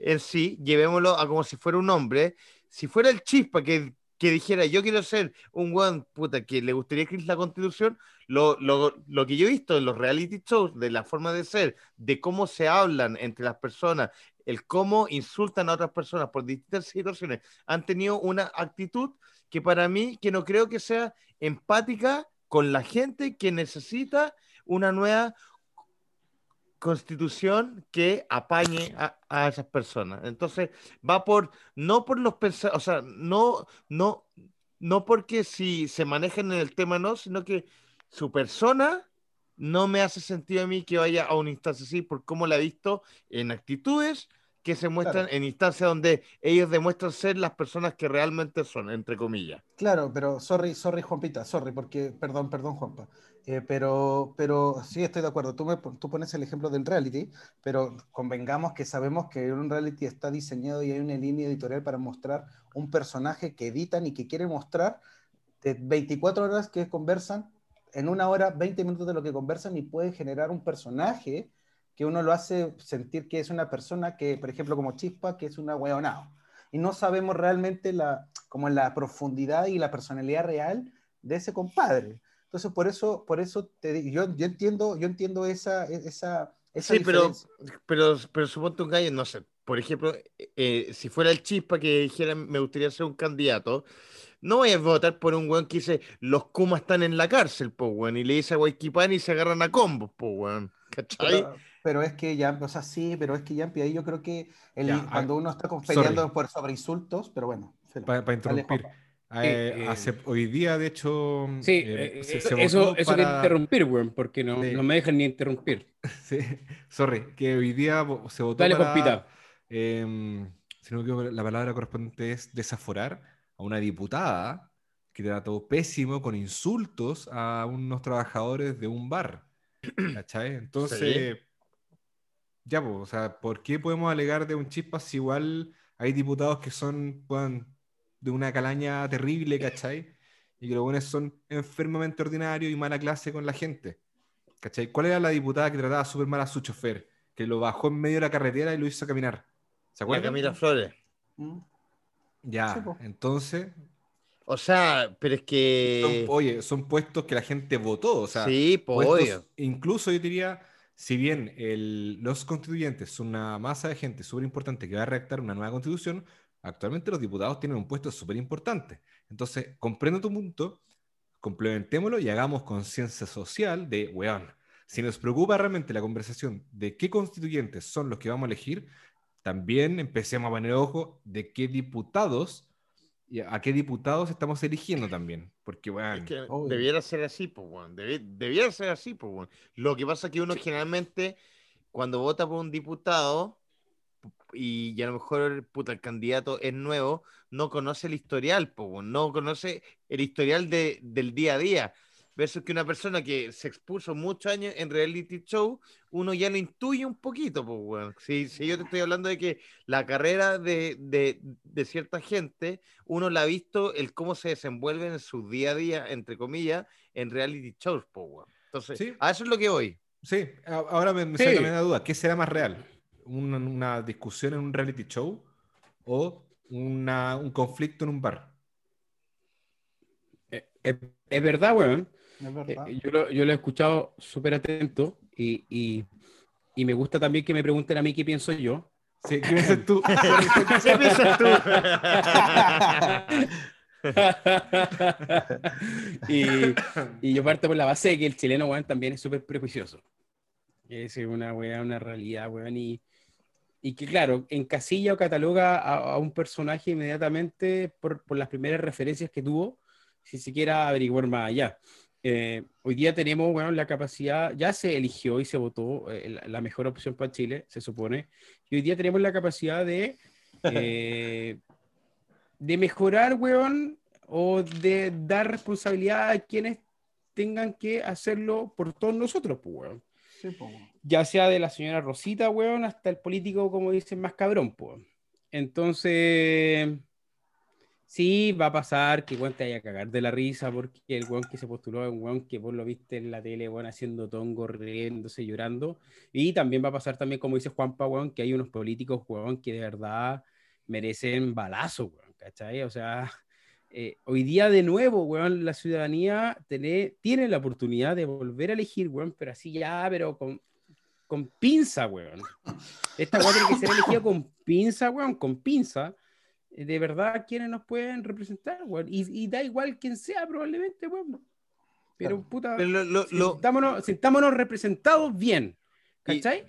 en sí, llevémoslo a como si fuera un hombre. Si fuera el chispa que, que dijera, yo quiero ser un buen puta que le gustaría escribir la constitución, lo, lo, lo, que yo he visto en los reality shows, de la forma de ser, de cómo se hablan entre las personas, el cómo insultan a otras personas por distintas situaciones, han tenido una actitud que para mí, que no creo que sea empática con la gente que necesita una nueva constitución que apañe a, esas personas. Entonces, va por, no por los o sea, no, no, no porque si se manejan en el tema no, sino que su persona no me hace sentido a mí que vaya a una instancia así por cómo la he visto en actitudes que se muestran en instancias donde ellos demuestran ser las personas que realmente son, entre comillas. Claro, pero sorry, sorry Juanpita, sorry, porque, perdón, perdón Juanpa, eh, pero, pero sí estoy de acuerdo, tú, me, tú pones el ejemplo del reality, pero convengamos que sabemos que un reality está diseñado y hay una línea editorial para mostrar un personaje que editan y que quieren mostrar de 24 horas que conversan, en una hora, 20 minutos de lo que conversan y pueden generar un personaje que uno lo hace sentir que es una persona que, por ejemplo, como Chispa, que es una hueonao. Y no sabemos realmente la, como la profundidad y la personalidad real de ese compadre. Entonces, por eso, por eso te yo, yo entiendo, yo entiendo esa, esa, esa Sí, pero, pero, pero suponte un gallo, no sé, por ejemplo, eh, si fuera el Chispa que dijera me gustaría ser un candidato, no voy a votar por un weón que dice los Kumas están en la cárcel, po, weón, y le dice a Guayquipán y se agarran a combos, po, weón. ¿Cachai? Pero, pero es que ya, o sea, sí, pero es que ya ahí yo creo que el- Ya, cuando uno está peleando por sobre insultos, pero bueno. Para Dale, interrumpir. Eh, eh, hace- hoy día, de hecho, Sí, eh, se- eso, eso, que interrumpir, porque no, no me dejan ni interrumpir. *laughs* Sí, sorry, que hoy día se votó Dale, para, em, si no me equivoco, la palabra correspondiente es desaforar a una diputada que trató pésimo con insultos a unos trabajadores de un bar. *clears throat* ¿Cachai? Entonces, ya, pues, o sea, ¿por qué podemos alegar de un chispa si igual hay diputados que son weón, de una calaña terrible, ¿cachai? Y que los buenos son enfermamente ordinarios y mala clase con la gente. ¿Cachai? ¿Cuál era la diputada que trataba súper mal a su chofer? Que lo bajó en medio de la carretera y lo hizo caminar. ¿Se La acuerdan? Camila Flores. Mm. Ya, Sí, entonces, O sea, pero es son- que. oye, son puestos que la gente votó. O sea, sí, pues incluso yo diría, si bien el- los constituyentes son una masa de gente súper importante que va a redactar una nueva constitución, actualmente los diputados tienen un puesto súper importante. Entonces, comprendo tu punto, complementémoslo y hagamos conciencia social de, weón, si nos preocupa realmente la conversación de qué constituyentes son los que vamos a elegir, también empecemos a poner ojo de qué diputados y a qué diputados estamos eligiendo también. Porque, weón, Es que debiera ser así, pues, weón. Debi- debiera ser así, pues, weón. Lo que pasa es que uno generalmente, cuando vota por un diputado, y, y a lo mejor puta, el candidato es nuevo, no conoce el historial, weón. No conoce el historial de, del día a día. Versus que una persona que se expuso muchos años en reality show, uno ya lo intuye un poquito, weón. Si, si yo te estoy hablando de que la carrera de, de, de cierta gente, uno la ha visto el cómo se desenvuelven en su día a día, entre comillas, en reality shows, po, weón. Entonces, Sí. a eso es lo que voy. Sí, ahora me, me Sí. sale también la duda. ¿Qué será más real? ¿Una, una discusión en un reality show o una- un conflicto en un bar? Eh, Es, es verdad, weón. Es Eh, verdad. yo, lo, yo lo he escuchado súper atento y, y, y me gusta también que me pregunten a mí qué pienso yo. Sí, ¿Qué piensas tú? *laughs* ¿Qué piensas tú? *laughs* y, y yo parto por la base de que el chileno, weón, también es súper prejuicioso. Es una weá, una realidad, weón, y, y que, claro, encasilla o cataloga a, a un personaje inmediatamente por, por las primeras referencias que tuvo, si se quiera averiguar más allá. Eh, hoy día tenemos, bueno, la capacidad, ya se eligió y se votó eh, la, la mejor opción para Chile, se supone, y hoy día tenemos la capacidad de, eh, *laughs* de mejorar, weón, o de dar responsabilidad a quienes tengan que hacerlo por todos nosotros, pues, weón. Ya sea de la señora Rosita, weón, hasta el político, como dicen, más cabrón, pues. Entonces, sí, va a pasar que, weón, te vaya a cagar de la risa porque el weón que se postuló es un que vos lo viste en la tele, weón, haciendo tongo, riéndose, llorando. Y también va a pasar también, como dice Juanpa, weón, que hay unos políticos, weón, que de verdad merecen balazo, weón, ¿cachai? O sea, eh, hoy día de nuevo, weón, la ciudadanía tiene, tiene la oportunidad de volver a elegir, weón, pero así ya, pero con, con pinza, weón. Esta weón tiene que ser elegida con pinza, weón, con pinza. Eh, De verdad, quienes nos pueden representar, weón. Y, y da igual quién sea, probablemente, weón. Pero, puta, Pero lo- lo- lo- sintámonos, sintámonos representados bien. Y- ¿Cachai?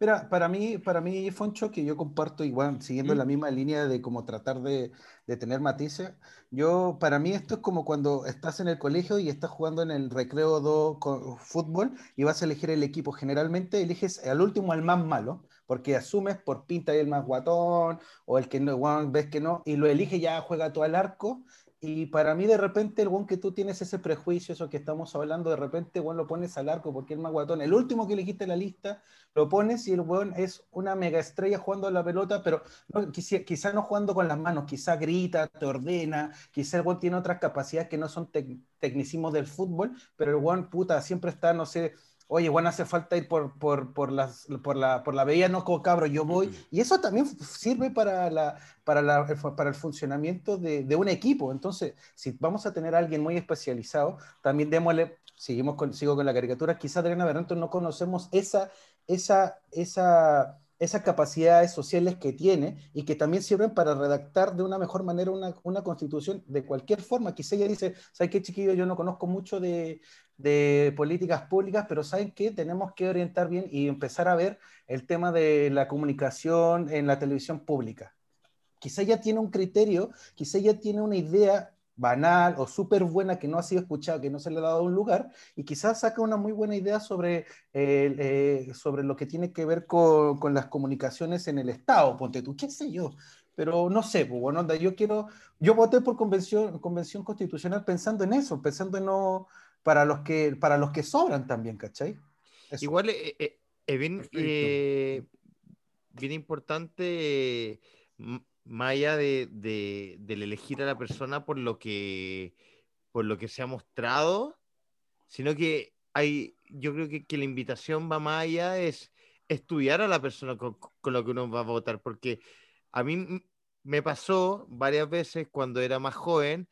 Mira, para mí, para mí, Foncho, que yo comparto igual, siguiendo ¿Mm? la misma línea de como tratar de, de tener matices, yo, para mí esto es como cuando estás en el colegio y estás jugando en el recreo 2 con fútbol y vas a elegir el equipo. Generalmente eliges al último al más malo, porque asumes por pinta y el más guatón, o el que no, ves que no, y lo elige ya juega todo al arco. Y para mí, de repente, el one que tú tienes ese prejuicio, eso que estamos hablando, de repente, weón, lo pones al arco porque es más guatón. El último que elegiste en la lista, lo pones y el weón es una mega estrella jugando a la pelota, pero no, quizá, no jugando con las manos, quizá grita, te ordena, quizá el weón tiene otras capacidades que no son tec- tecnicismos del fútbol, pero el weón, puta, siempre está, no sé, oye, weón, hace falta ir por, por, por, las, por, la, por la veía, no como cabro, yo voy. Y eso también sirve para, la, para, la, para el funcionamiento de, de un equipo. Entonces, si vamos a tener a alguien muy especializado, también démosle, seguimos con, sigo con la caricatura, quizá Adriana Berrento no conocemos esa, esa, esa esas capacidades sociales que tiene y que también sirven para redactar de una mejor manera una, una constitución de cualquier forma. Quizá ella dice, ¿sabes qué, chiquillo? Yo no conozco mucho de, de políticas públicas, pero ¿saben qué? Tenemos que orientar bien y empezar a ver el tema de la comunicación en la televisión pública. Quizá ella tiene un criterio, quizá ella tiene una idea banal o súper buena que no ha sido escuchada, que no se le ha dado un lugar, y quizás saca una muy buena idea sobre, eh, sobre lo que tiene que ver con, con, las comunicaciones en el Estado, ponte tú, qué sé yo, pero no sé, pues bueno, yo quiero, yo voté por convención, convención constitucional pensando en eso, pensando en no, para los que, para los que sobran también, ¿cachai? Eso. Igual eh, eh, es bien, bien importante más allá de, de, del elegir a la persona por lo que por lo que se ha mostrado, sino que hay, yo creo que, que la invitación va más allá es estudiar a la persona con, con, lo que uno va a votar, porque a mí me pasó varias veces cuando era más joven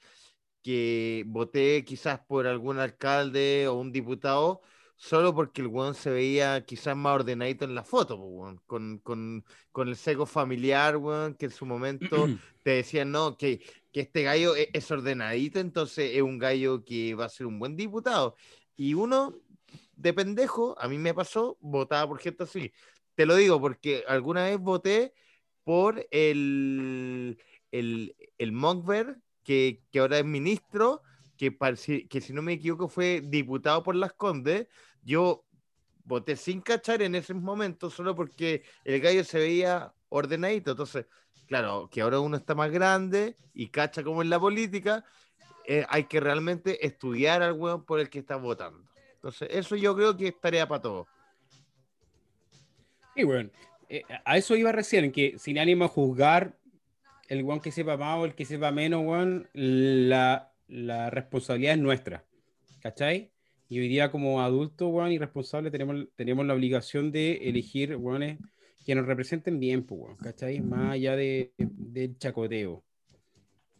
que voté quizás por algún alcalde o un diputado solo porque el weón se veía quizás más ordenadito en la foto, con, con, con, el seco familiar, weón, que en su momento *clears throat* te decían, no, que, que este gallo e, es, ordenadito, entonces es un gallo que va a ser un buen diputado. Y uno, de pendejo, a mí me pasó, votaba por gente así. Te lo digo porque alguna vez voté por el, el, el Monkber, que, que ahora es ministro, que, que si no me equivoco fue diputado por Las Condes, yo voté sin cachar en ese momento solo porque el gallo se veía ordenadito. Entonces, claro, que ahora uno está más grande y cacha como en la política, eh, hay que realmente estudiar al weón por el que está votando. Entonces, eso yo creo que es tarea para todos. Y bueno, eh, a eso iba recién, que sin ánimo a juzgar el weón que sepa más o el que sepa menos, weón, la la responsabilidad es nuestra, ¿cachai? Y hoy día como adultos, bueno, y responsables tenemos, tenemos la obligación de elegir, bueno, que nos representen bien, pues, ¿cachai? Más allá de, del chacoteo.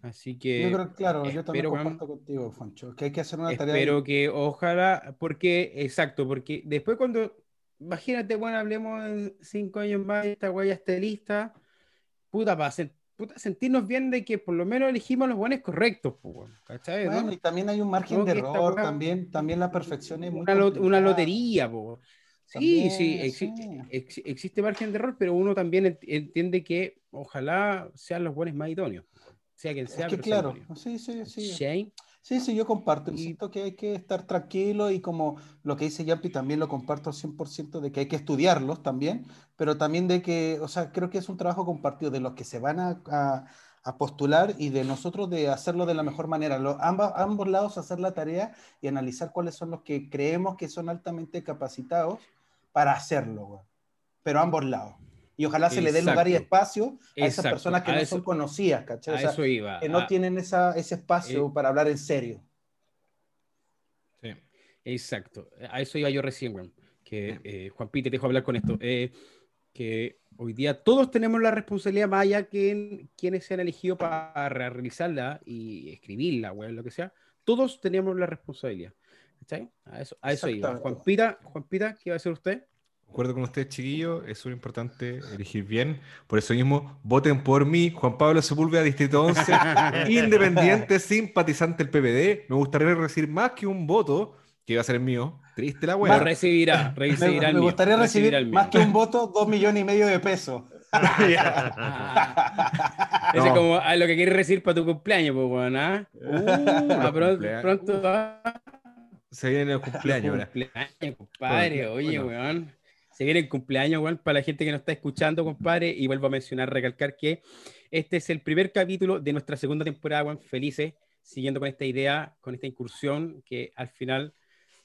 Así que... Yo creo, claro, yo también comparto contigo, Fancho, que hay que hacer una tarea... Pero que ojalá, porque, exacto, porque después cuando, imagínate, bueno, hablemos en cinco años más, esta guaya esté lista, puta, para hacer puta, sentirnos bien de que por lo menos elegimos los buenos correctos, pues, ¿cachai? Bueno, y también hay un margen de error, también, también la perfección es muy una, una lotería, pues. Sí, sí, exi existe margen de error, pero uno también entiende que ojalá sean los buenos más idóneos. Sea quien sea. Es que claro, sí, sí, sí. Shane. Sí, sí, yo comparto. Insisto que hay que estar tranquilo y como lo que dice Yampi también lo comparto al 100% de que hay que estudiarlos también, pero también de que, o sea, creo que es un trabajo compartido de los que se van a, a, a postular y de nosotros de hacerlo de la mejor manera. Lo, ambos, ambos lados hacer la tarea y analizar cuáles son los que creemos que son altamente capacitados para hacerlo, pero ambos lados y ojalá se le dé lugar y espacio a esas personas que no son conocidas, ¿cachai? O sea, eso iba. Que no ah. tienen esa, ese espacio eh, para hablar en serio. Sí, exacto. A eso iba yo recién, Juan. Que eh, Juan Pite te dejo hablar con esto. Eh, que hoy día todos tenemos la responsabilidad, más allá que quienes se han elegido para realizarla y escribirla, o lo que sea, todos tenemos la responsabilidad. ¿Cachai? A eso, a eso iba. Juan Pita, Juan Pita, ¿qué va a hacer usted? Acuerdo con ustedes, chiquillos, es súper importante elegir bien. Por eso mismo, voten por mí, Juan Pablo Sepúlveda, Distrito 11, *laughs* independiente, simpatizante del PPD. Me gustaría recibir más que un voto, que iba a ser el mío. Triste la weá. recibirá, *laughs* recibirá Me, me gustaría recibir más que un voto, dos *laughs* millones y medio de pesos. Ese es como ah, lo que quieres recibir para tu cumpleaños, pues, bueno, ¿ah? Uh, pronto, pronto Se viene el cumpleaños, cumpleaños, compadre. Oye, weón. Se viene el cumpleaños, Juan, para la gente que nos está escuchando, compadre. Y vuelvo a mencionar, recalcar que este es el primer capítulo de nuestra segunda temporada, Juan. Felices, siguiendo con esta idea, con esta incursión, que al final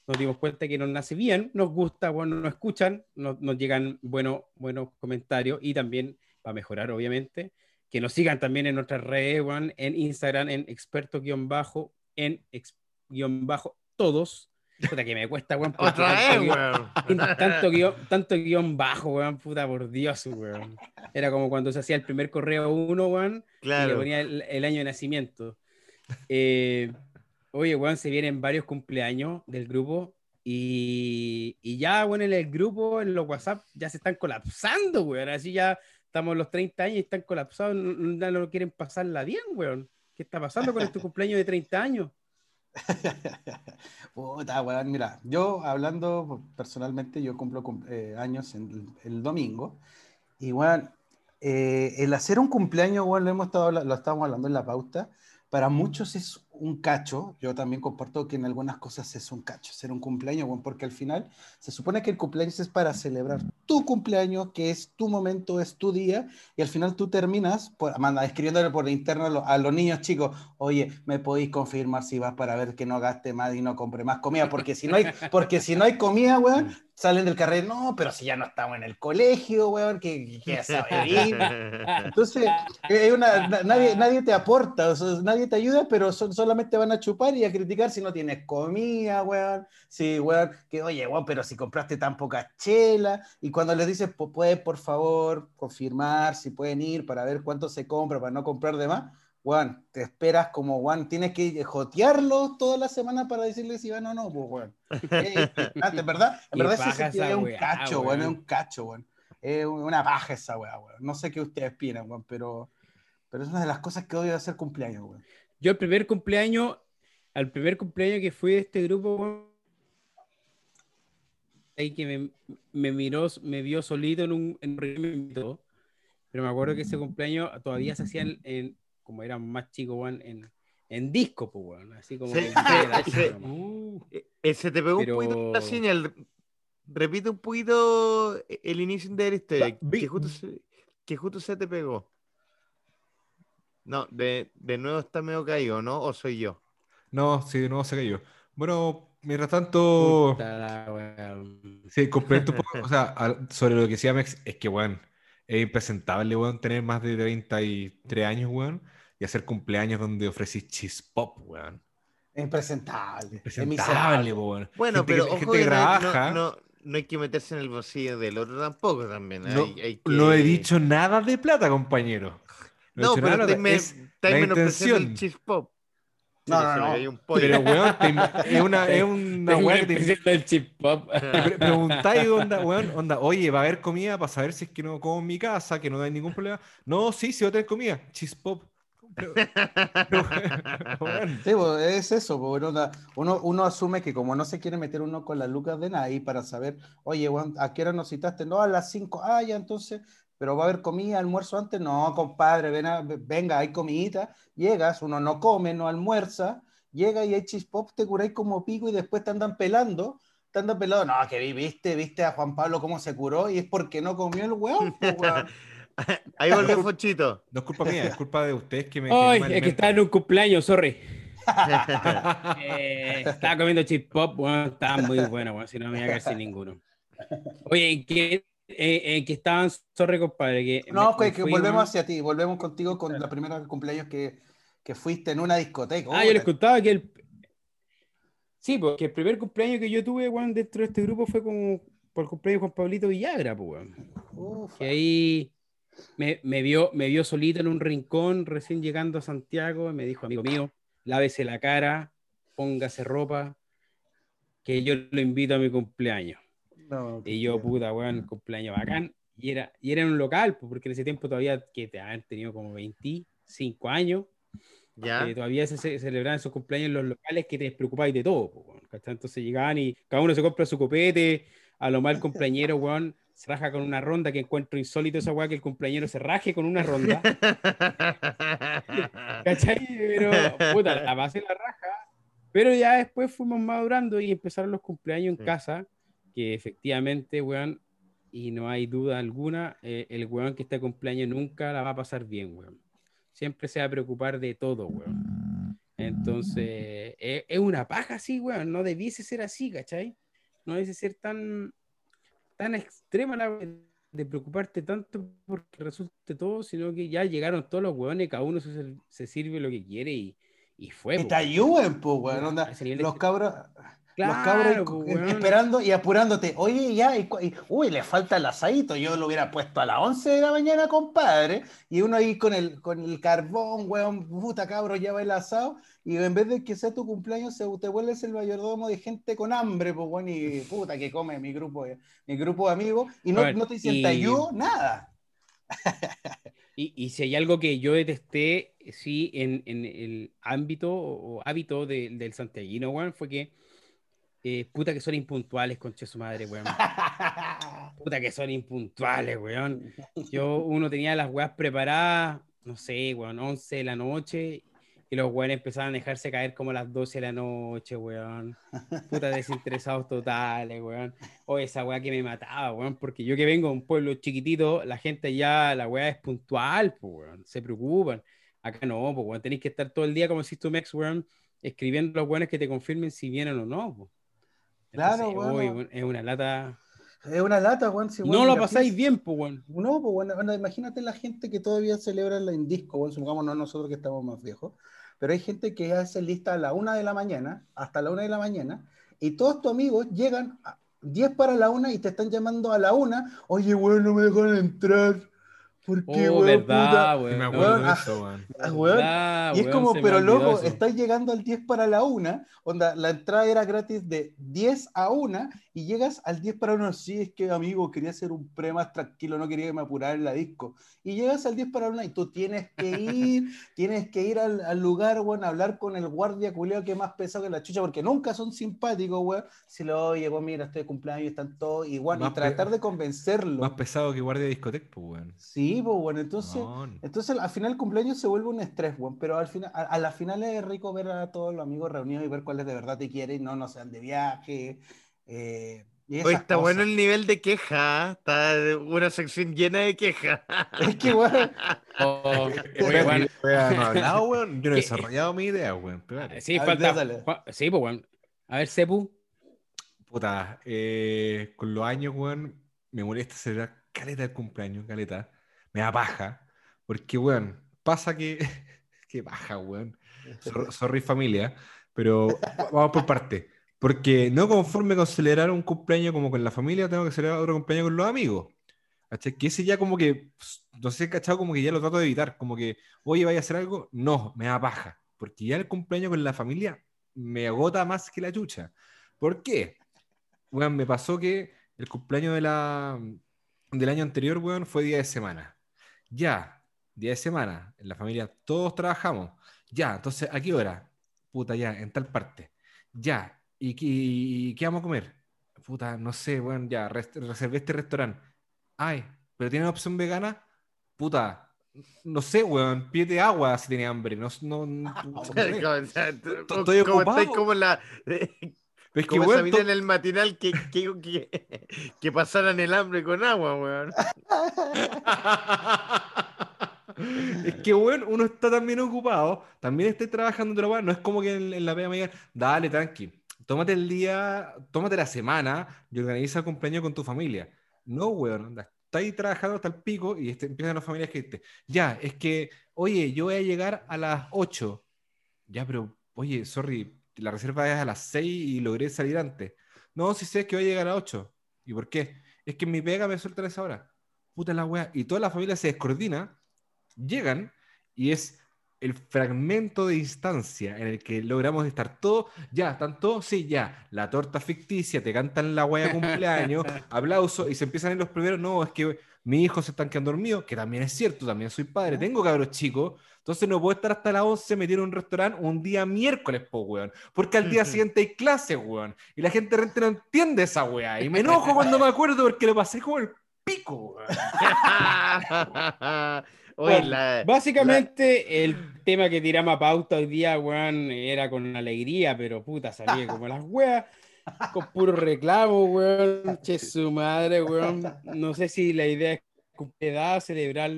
nos dimos cuenta que nos nace bien, nos gusta, bueno, nos escuchan, nos, llegan buenos, buenos comentarios y también va a mejorar, obviamente. Que nos sigan también en nuestras redes, Juan, en Instagram, en experto-bajo, en ex-bajo, todos Puta que me cuesta, weón. Otra vez, weón. *laughs* Tanto guion, tanto guion bajo, weón. Puta por Dios, weón. Era como cuando se hacía el primer correo uno, weón. Claro. Y le ponía el, año de nacimiento. Eh, oye, weón, se vienen varios cumpleaños del grupo. Y, y ya, bueno, en el grupo, en los WhatsApp, ya se están colapsando, weón. Así ya estamos los 30 años y están colapsados, no, no, no quieren pasarla bien, weón. ¿Qué está pasando con este *laughs* cumpleaños de 30 años? *laughs* Puta, weón, mira, yo hablando personalmente, yo cumplo cum- eh, años en el, domingo. Y bueno, el hacer un cumpleaños, weón, lo hemos estado, lo estábamos hablando en la pauta. Para muchos es un cacho. Yo también comparto que en algunas cosas es un cacho hacer un cumpleaños, weón, porque al final se supone que el cumpleaños es para celebrar tu cumpleaños, que es tu momento, es tu día, y al final tú terminas por, manda, escribiéndole por interno a, lo- a los niños chicos, oye, ¿me podéis confirmar si vas para ver que no gaste más y no compre más comida? Porque si no hay, porque si no hay comida, weón, salen del carril, no, pero si ya no estamos en el colegio, weón, que, ir. *laughs* Entonces, es una, na- nadie, nadie te aporta, o sea, nadie te ayuda, pero son- solamente van a chupar y a criticar si no tienes comida, weón. Si, weón, que oye, weón, pero si compraste tan poca chela. Y cuando les dices, "Pu- ¿puede por favor confirmar si pueden ir para ver cuánto se compra para no comprar de más? Weón, te esperas como, weón, tienes que jotearlos toda la semana para decirles si van o no, pues, weón. Es verdad, en *laughs* verdad es un cacho, weón, es un cacho, weón. Es una paja esa weá, weón. No sé qué ustedes opinan, weón, pero, pero es una de las cosas que odio de hacer cumpleaños, weón. Yo el primer cumpleaños, al primer cumpleaños que fui de este grupo, weón, ahí que me, me miró, me vio solito en un, en un. Pero me acuerdo que ese cumpleaños todavía se hacían en, como eran más chicos, weón, en, en disco, pues, weón. Así como Sí, que. *laughs* Uh, se te pegó Pero- un poquito la señal. Repite un poquito el inicio de la historia. Vi- Que justo, se, que justo se te pegó. No, de, de nuevo está medio caído, ¿no? ¿O soy yo? no, sí, no se cayó. Bueno, mientras tanto, Puta sí, un poco, o sea, sobre lo que decía Mex, es que, weón, es impresentable, weón, tener más de 33 años, weón, y hacer cumpleaños donde ofrecís cheese pop, weón. Es impresentable. Es Presentable, miserable. weón. Bueno, Gente pero que, ojo gente que no, no- trabaja. no- no hay que meterse en el bolsillo del otro tampoco también. No, hay- hay que- no he dicho nada de plata, compañero. No, pero nada es la menospreciando el intención. cheese pop. No, no, no. cayó un pollo. Pero, weón, te- *laughs* es una, es una *laughs* weá que te, presentar el chip pop. *laughs* te pre- preguntáis, onda, weón, onda, oye, ¿va a haber comida para saber si es que no como en mi casa, que no hay ningún problema? No, sí, sí va a tener comida. Cheese pop. Pero- pero, weón, Sí, pues, es eso, pues, uno, uno asume que como no se quiere meter uno con las lucas de nadie para saber, oye, weón, ¿a qué hora nos citaste? No, a las 5, ah, ya, entonces, pero va a haber comida, almuerzo antes, no, compadre, ven a- venga, hay comidita, llegas, uno no come, no almuerza, llega y hay chispop, te curáis como pico y después te andan pelando, te andan pelando, no, que vi- viste, viste a Juan Pablo cómo se curó y es porque no comió el weón. *laughs* Ahí volvió Fochito. no es culpa mía, es culpa de ustedes que me. que Ay, me es que estaba en un cumpleaños, sorry. *laughs* Eh, estaba comiendo chip pop, bueno, estaba muy bueno, bueno, si no me iba a sin ninguno. Oye, que, eh, eh, que estaban, sorry, compadre, que No, me- que, me que fui, volvemos hacia ti, volvemos contigo con la primera cumpleaños que, que fuiste en una discoteca. Ah, yo les contaba que el... Sí, porque el primer cumpleaños que yo tuve, weón, dentro de este grupo fue como por el cumpleaños de Juan Pablito Villagra, pues. Que ahí me, me vio, me vio solito en un rincón, recién llegando a Santiago, y me dijo, amigo mío, lávese la cara, póngase ropa, que yo lo invito a mi cumpleaños. No, Y yo, puta, weón, cumpleaños bacán. Y era, y era en un local, porque en ese tiempo todavía, que te han tenido como 25 años, ¿Ya? que todavía se, celebraban esos cumpleaños en los locales que te despreocupáis de todo, weón. Entonces llegaban y cada uno se compra su copete, a lo mal cumpleañero, weón, se raja con una ronda, que encuentro insólito esa weá que el cumpleañero se raje con una ronda, *laughs* ¿cachai? Pero, puta, la pasé la raja. Pero ya después fuimos madurando y empezaron los cumpleaños en Sí. casa, que efectivamente, weón, y no hay duda alguna, eh, el weón que está de cumpleaños nunca la va a pasar bien, weón. Siempre se va a preocupar de todo, weón. Entonces, es, es una paja así, weón. No debiese ser así, ¿cachai? No debiese ser tan, tan extrema la de preocuparte tanto porque resulte todo, sino que ya llegaron todos los weones, cada uno se, se sirve lo que quiere y, y fue. Te ayuden, pues, weón. onda, los extre- los cabros pues, weón. esperando y apurándote. Oye, ya, y cu- y- uy, le falta el asadito. Yo lo hubiera puesto a las 11 de la mañana, compadre. Y uno ahí con el, con el carbón, weón, puta cabro, ya va el asado. Y en vez de que sea tu cumpleaños, se, te vuelves el mayordomo de gente con hambre, pues, weón, y puta que come mi grupo, mi grupo de amigos. Y no, ver, no te dicen, y- ayudo, nada. Y, y si hay algo que yo detesté, sí, en, en el ámbito o hábito de- del santiaguino, weón, fue que, eh, puta que son impuntuales, conche su madre, weón. *laughs* Puta que son impuntuales, weón. Yo, uno tenía las weas preparadas, no sé, weón, 11 de la noche, y los weones empezaban a dejarse caer como a las 12 de la noche, weón. Puta desinteresados totales, weón. O esa wea que me mataba, weón, porque yo que vengo de un pueblo chiquitito, la gente ya, la wea es puntual, pues, weón, se preocupan. Acá no, pues, weón, tenéis que estar todo el día como si tu ex, weón, escribiendo los weones que te confirmen si vienen o no, pues. Claro, Entonces, weón. uy, weón, es una lata. Es una lata, weón. si, No weón, lo pasáis bien, pues, weón. No, pues bueno, bueno, imagínate la gente que todavía celebra la Indisco, bueno, supongamos no nosotros que estamos más viejos, pero hay gente que hace lista a la una de la mañana, hasta la una de la mañana, y todos tus amigos llegan a 10 para la una y te están llamando a la una, oye, weón, no me dejan entrar, ¿por qué, Oh, weón, verdad, puta? Sí me weón. acuerdo Weón, de ah, eso, weón. Ah, weón. Verdad, Y es weón, como, pero loco, eso. estás llegando al 10 para la una, onda, la entrada era gratis de 10 a 1 y llegas al 10 para 1, sí, es que amigo, quería hacer un pre más tranquilo, no quería que me apurara en la disco. Y llegas al 10 para 1 y tú tienes que ir, *laughs* tienes que ir al, al lugar, weón, a hablar con el guardia culiao que es más pesado que la chucha, porque nunca son simpáticos, weón. Si lo oye, weón, mira, estoy de cumpleaños y están todos igual, y tratar de convencerlo. Más pesado que guardia de discoteca, pues, weón. Sí, pues bueno, entonces... Entonces al final el cumpleaños se vuelve un estrés, weón, pero al final, a, a la final es rico ver a todos los amigos reunidos y ver cuáles de verdad te quieren, no, no sean de viaje. eh, y Oye, esas está bueno el nivel de queja, ¿ah? está una sección llena de quejas. Es que, weón, *laughs* Oh, Oye, oye, weón, weón, no he hablado, *laughs* weón. Yo no he desarrollado mi idea, weón. Sí, A ver, falta. Juan- Sí, pues, weón. A ver, Sepu. Puta, eh, con los años, weón, me molesta celebrar caleta el cumpleaños, caleta. Me da paja. Porque, weón, pasa que. *laughs* Qué paja, weón. Sor- Sorry, familia. Pero vamos por parte. Porque no conforme con celebrar un cumpleaños como con la familia, tengo que celebrar otro cumpleaños con los amigos. ¿Cachai? Que ese ya como que, no sé, cachado, como que ya lo trato de evitar. Como que, oye, vaya a hacer algo. No, me da paja. Porque ya el cumpleaños con la familia me agota más que la chucha. ¿Por qué? Weón, me pasó que el cumpleaños de la, del año anterior, weón, fue día de semana. Ya, día de semana, en la familia todos trabajamos. Ya, entonces, ¿a qué hora? Puta, ya, en tal parte. Ya, ¿y qué, y qué vamos a comer? Puta, no sé, weón, ya, res- reservé este restaurante. Ay, ¿pero tiene opción vegana? Puta, no sé, weón, pídete agua si tiene hambre. No, no, *laughs* no- no sé. *laughs* Estoy como estáis como la. *laughs* Pero es que, weón, to- en el matinal que, que, que, que pasaran el hambre con agua, weón. *laughs* Es que, weón, uno está también ocupado, también esté trabajando otra weón. No es como que en, en la pega me digan, dale, tranqui, tómate el día, tómate la semana y organiza el cumpleaños con tu familia. No, weón, está ahí trabajando hasta el pico y este, empiezan las familias que dicen, ya, es que, oye, yo voy a llegar a las 8. Ya, pero, oye, sorry, la reserva es a las 6 y logré salir antes. No, si sé que voy a llegar a las 8. ¿Y por qué? Es que en mi pega me sueltan a esa hora. Puta la wea. Y toda la familia se descoordina, llegan y es el fragmento de instancia en el que logramos estar todos, ya, ¿están todos? Sí, ya, la torta ficticia, te cantan la wea de cumpleaños, *laughs* aplauso, y se empiezan en los primeros, no, es que mis hijos se están quedando dormidos, que también es cierto, también soy padre, tengo cabros chicos, entonces no puedo estar hasta las 11 metido en un restaurante un día miércoles, po, weón, porque al día siguiente hay clase, weón, y la gente realmente no entiende esa wea, y me enojo *laughs* cuando me acuerdo porque lo pasé como el pico, weón. *laughs* Oye, Bueno, la, Básicamente, el tema que tiramos a pauta hoy día, weón, era con alegría, pero puta, salía como *laughs* las weas, con puro reclamo, weón. *laughs* Che, su madre, weón. No sé si la idea es edad, celebrar.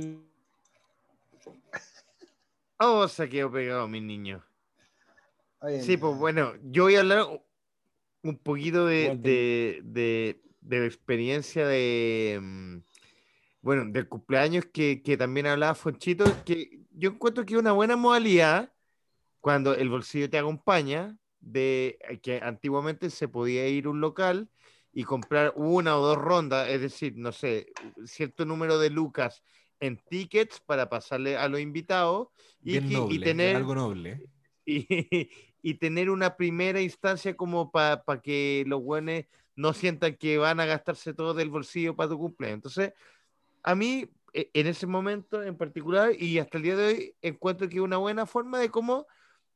Oh, se quedó pegado, mi niño. Oye, Sí, pues bueno, yo voy a hablar un poquito de, de, de la experiencia de, mm, bueno, del cumpleaños que, que también hablaba Fonchito, que yo encuentro que es una buena modalidad cuando el bolsillo te acompaña, de eh, que antiguamente se podía ir a un local y comprar una o dos rondas, es decir, no sé, cierto número de lucas en tickets para pasarle a los invitados y, tener algo noble. *laughs* y, y tener una primera instancia como para que los buenos no sientan que van a gastarse todo del bolsillo para tu cumpleaños. Entonces, a mí, e- en ese momento en particular, y hasta el día de hoy, encuentro que es una buena forma de cómo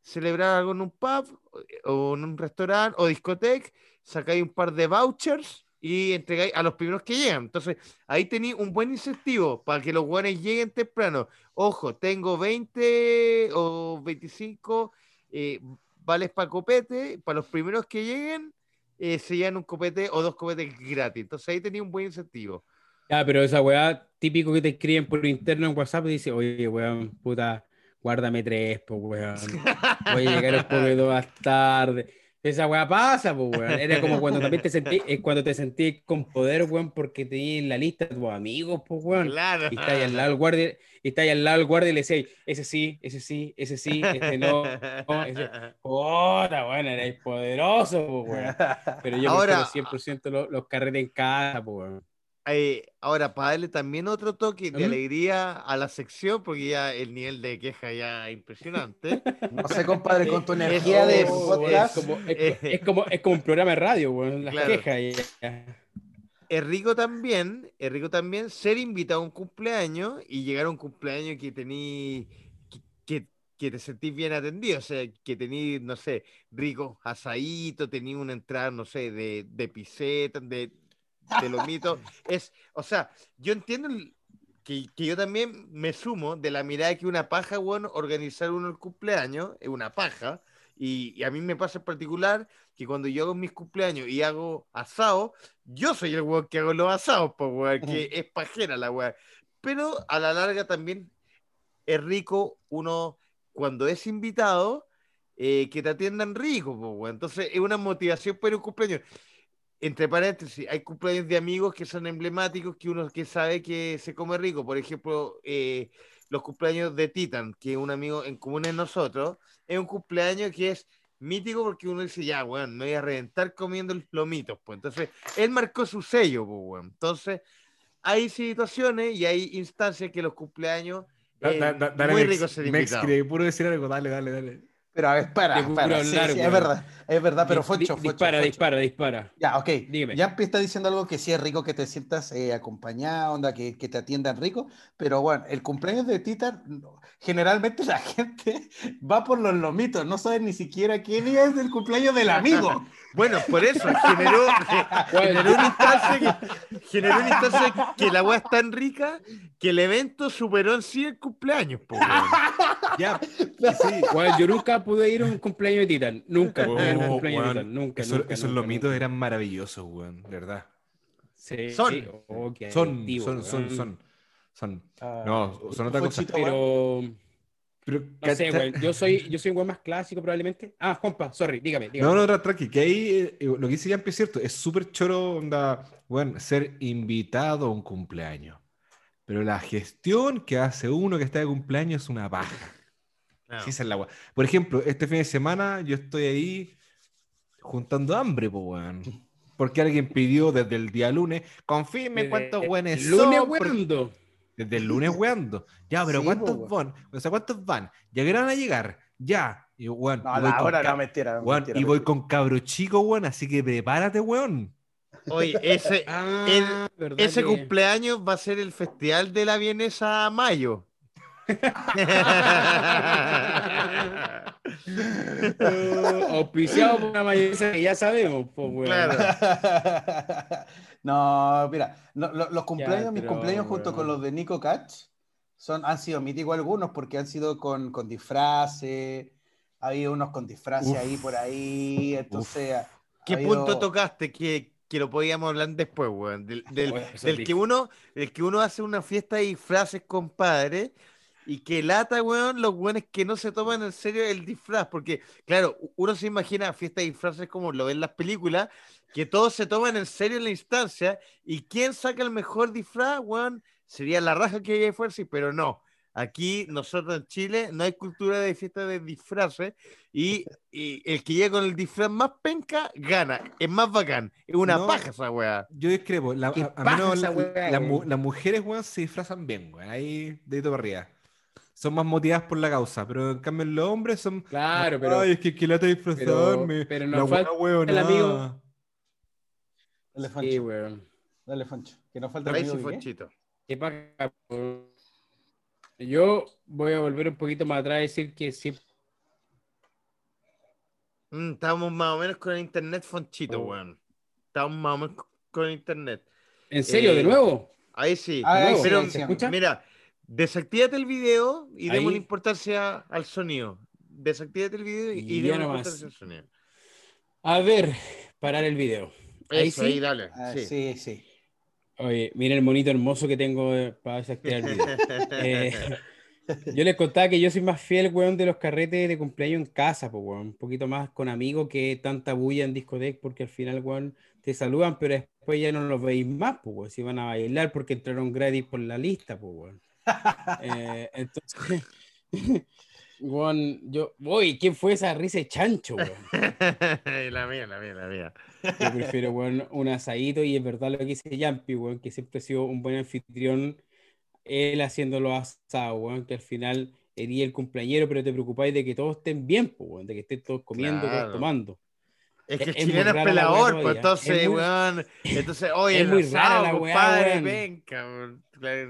celebrar algo en un pub o en un restaurante o discoteca, sacáis un par de vouchers y entregáis a los primeros que llegan. Entonces, ahí tenéis un buen incentivo para que los buenos lleguen temprano. Ojo, tengo 20 o 25 eh, vales para copete, para los primeros que lleguen, eh, se llevan un copete o dos copetes gratis. Entonces ahí tenía un buen incentivo. Ya, pero esa weá típico que te escriben por interno en WhatsApp y dice, oye, weón, puta, guárdame tres, pues weón. Voy a llegar un poquito más tarde. Esa weá pasa, pues weón. Era como *laughs* cuando también te sentí, eh, cuando te sentí con poder, weón, porque tenías en la lista de tus amigos, pues weón. Claro. Y está ahí al lado del guardia, y está ahí al lado del guardia y le decía, ese sí, ese sí, ese sí, este no. no, ese- Puta, weón, erais poderoso, pues weón. Pero yo Ahora- prefiero 100% los, los carretes en casa, pues weón. Eh, ahora, para darle también otro toque de ¿Mm? alegría a la sección, porque ya el nivel de queja ya es impresionante. *laughs* No sé, compadre, con tu *laughs* energía de es- podcast. Es como, es, *laughs* es como, es como un programa de radio, weón, las Claro. quejas. y- es rico también, es rico también ser invitado a un cumpleaños y llegar a un cumpleaños que tení, que, que, que te sentís bien atendido, o sea, que tení, no sé, rico asadito, tení una entrada, no sé, de, de piseta, de, de lomito. Es, o sea, yo entiendo que, que yo también me sumo de la mirada que una paja, bueno, organizar uno el cumpleaños, es una paja. Y, y a mí me pasa en particular que cuando yo hago mis cumpleaños y hago asado, yo soy el weón que hago los asados, pues weón, que es pajera la weón. Pero a la larga también es rico uno cuando es invitado eh, que te atiendan rico, pues weón. Entonces es una motivación para un cumpleaños. Entre paréntesis, hay cumpleaños de amigos que son emblemáticos que uno que sabe que se come rico. Por ejemplo, eh, los cumpleaños de Titan, que es un amigo en común en nosotros, es un cumpleaños que es mítico porque uno dice, ya, weón, me voy a reventar comiendo los lomitos, pues. Entonces, él marcó su sello, pues, weón. Entonces, hay situaciones y hay instancias que los cumpleaños Da- eh, da- da- dale, muy Mex, rico ser Mex, invitado. quiere puro decir algo, dale, dale, dale. Pero a ver, para. Sí, hablar, sí, es verdad, es verdad, pero Focho, Focho, dispara, Focho. dispara, dispara. Ya, ok. Dime. Yampi está diciendo algo que sí es rico que te sientas eh, acompañado, onda, que, que te atiendan rico, pero bueno, el cumpleaños de Tita, generalmente la *laughs* gente va por los lomitos, no saben ni siquiera quién es el cumpleaños del amigo. *laughs* Bueno, por eso generó, *laughs* generó una instancia que, generó una instancia que la weá es tan rica que el evento superó en sí el cumpleaños, po. *laughs* Ya, sí. Yo nunca pude ir a un cumpleaños de Titan. Nunca pude ir a un Oh, cumpleaños de Titan. Nunca, Eso- nunca, esos nunca, lomitos nunca. eran maravillosos, weón, de verdad. Sí, Son. sí. Oh, Son, adictivo, son, son, son, son. Ah, No, son otra cosa. Pero, Pero, no sé, weón. Yo soy, yo soy un weón más clásico probablemente. Ah, Juanpa, sorry, dígame, dígame. No, no, tra- tranqui, que ahí eh, eh, lo que dice Yampi es cierto, es súper choro, onda, bueno, ser invitado a un cumpleaños. Pero la gestión que hace uno que está de cumpleaños es una paja. Sí, es la wea. Por ejemplo, este fin de semana yo estoy ahí juntando hambre, pues, weón. Porque alguien pidió desde el día lunes, confirme Desde cuántos weones el lunes, son, porque- weando. Desde el lunes weando. Ya, pero Sí, ¿cuántos po, van? O sea, ¿cuántos van? ¿Ya que van a llegar? Ya. Y, weón, No, y voy la con hora ca- no, mentira. mentira, y voy con cabro chico, weón, así que prepárate, weón. Oye, ese, *laughs* Ah, ese que- cumpleaños va a ser el festival de la vienesa Mayo. Oh, *laughs* auspiciado por una mayonesa que ya sabemos, pues. Claro. *laughs* no, mira, lo- lo- los cumpleaños, mis pero, cumpleaños junto con los de Nico Catch son, han sido míticos algunos porque han sido con, con disfraces, ha habido unos con disfraces Uf. ahí por ahí, entonces... ha ¿Qué punto tocaste que, que lo podíamos hablar después, weón? Del, *laughs* que uno, del que uno hace una fiesta de disfraces, compadre, y que lata, weón, los weones que no se toman en serio el disfraz, porque, claro, uno se imagina fiesta de disfraces como lo ven en las películas, que todos se toman en serio en la instancia, y quién saca el mejor disfraz, weón, sería la raja que haya fuerza, pero no. Aquí, nosotros en Chile, no hay cultura de fiesta de disfraces y, *laughs* y el que llega con el disfraz más penca gana. Es más bacán. Es una No. paja esa weá. Yo discrepo. La, a, a menos la- weá, la weón. las mujeres, weón, se disfrazan bien, weón. Ahí, dedito para arriba. Son más motivadas por la causa, pero en cambio los hombres son. Claro, pero Ay, es que, que lata disfrazarme. pero la nos weá falta weonada". el amigo. Dale, sí, Foncho. weón. Dale, Foncho. Que nos falta el amigo sí. Fonchito. Qué paja, weón. Yo voy a volver un poquito más atrás y decir que siempre Mm, estábamos más o menos con el internet Fonchito, Oh. weón. Estábamos más o menos con el internet. ¿En serio? Eh, ¿De nuevo? Ahí sí. Ah, nuevo. sí, Pero, sí. ¿Se escucha? Mira, desactívate el video y démosle importancia al sonido. Desactívate el video y, y démosle importancia al sonido. A ver, parar el video. Ahí Eso, sí. ahí, dale. Ah, sí. sí, sí. Oye, mira el monito hermoso que tengo eh, para desactivar el video. Eh, *laughs* *laughs* yo les contaba que yo soy más fiel, weón, de los carretes de cumpleaños en casa, pues, weón. Un poquito más con amigos que tanta bulla en discoteca, porque al final, weón, te saludan, pero después ya no los veis más, pues, weón. Si van a bailar porque entraron gratis por la lista, pues, weón. *laughs* Eh, entonces, yo, uy, ¿quién fue esa risa de chancho, weón? *laughs* la mía, la mía, la mía. Yo prefiero, weón, un asadito y es verdad lo que dice Yampi, weón, que siempre ha sido un buen anfitrión, él haciendo los asados, weón, que al final hería el cumpleañero, pero te preocupáis de que todos estén bien, pues, weón, de que estén todos comiendo, Claro. todos tomando. Es que el es chileno es rara la pelador, pues entonces, Es muy- weón. Entonces, oye, es muy rara asado, la weá, compadre, weón.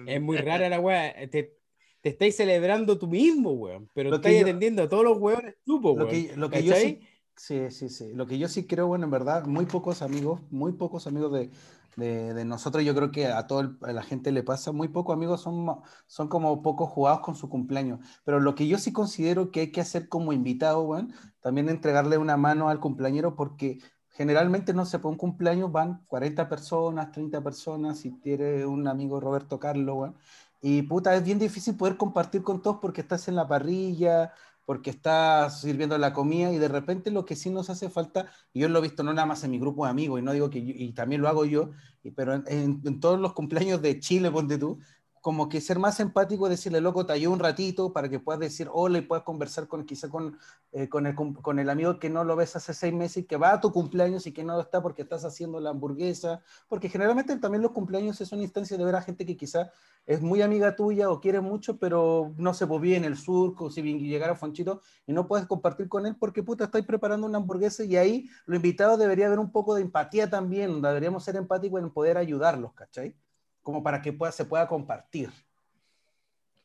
Es muy rara la weá, te, te estáis celebrando tú mismo, weón, pero Lo estáis atendiendo a todos los weones tú, po, Lo weón. que, lo que yo sí, sí, sí, sí. Lo que yo sí creo, bueno, en verdad, muy pocos amigos, muy pocos amigos de, de, de nosotros, yo creo que a toda la gente le pasa, muy pocos amigos son, son como pocos jugados con su cumpleaños. Pero lo que yo sí considero que hay que hacer como invitado, bueno, también entregarle una mano al cumpleañero porque generalmente, no sé, por un cumpleaños van 40 personas, 30 personas, si tiene un amigo Roberto Carlos, bueno, y puta, es bien difícil poder compartir con todos porque estás en la parrilla, porque estás sirviendo la comida y de repente lo que sí nos hace falta, y yo lo he visto no nada más en mi grupo de amigos, y no digo que yo- y también lo hago yo, pero en- en todos los cumpleaños de Chile, ponte tú, como que ser más empático, decirle, loco, te ayudo un ratito para que puedas decir hola y puedas conversar con quizá con, eh, con, el, con el amigo que no lo ves hace seis meses y que va a tu cumpleaños y que no está porque estás haciendo la hamburguesa, porque generalmente también los cumpleaños son instancias de ver a gente que quizá es muy amiga tuya o quiere mucho, pero no se vive en el sur, o si bien llegara Fonchito y no puedes compartir con él porque puta, estáis preparando una hamburguesa y ahí lo invitado debería haber un poco de empatía también, deberíamos ser empáticos en poder ayudarlos, ¿cachai? Como para que pueda, se pueda compartir.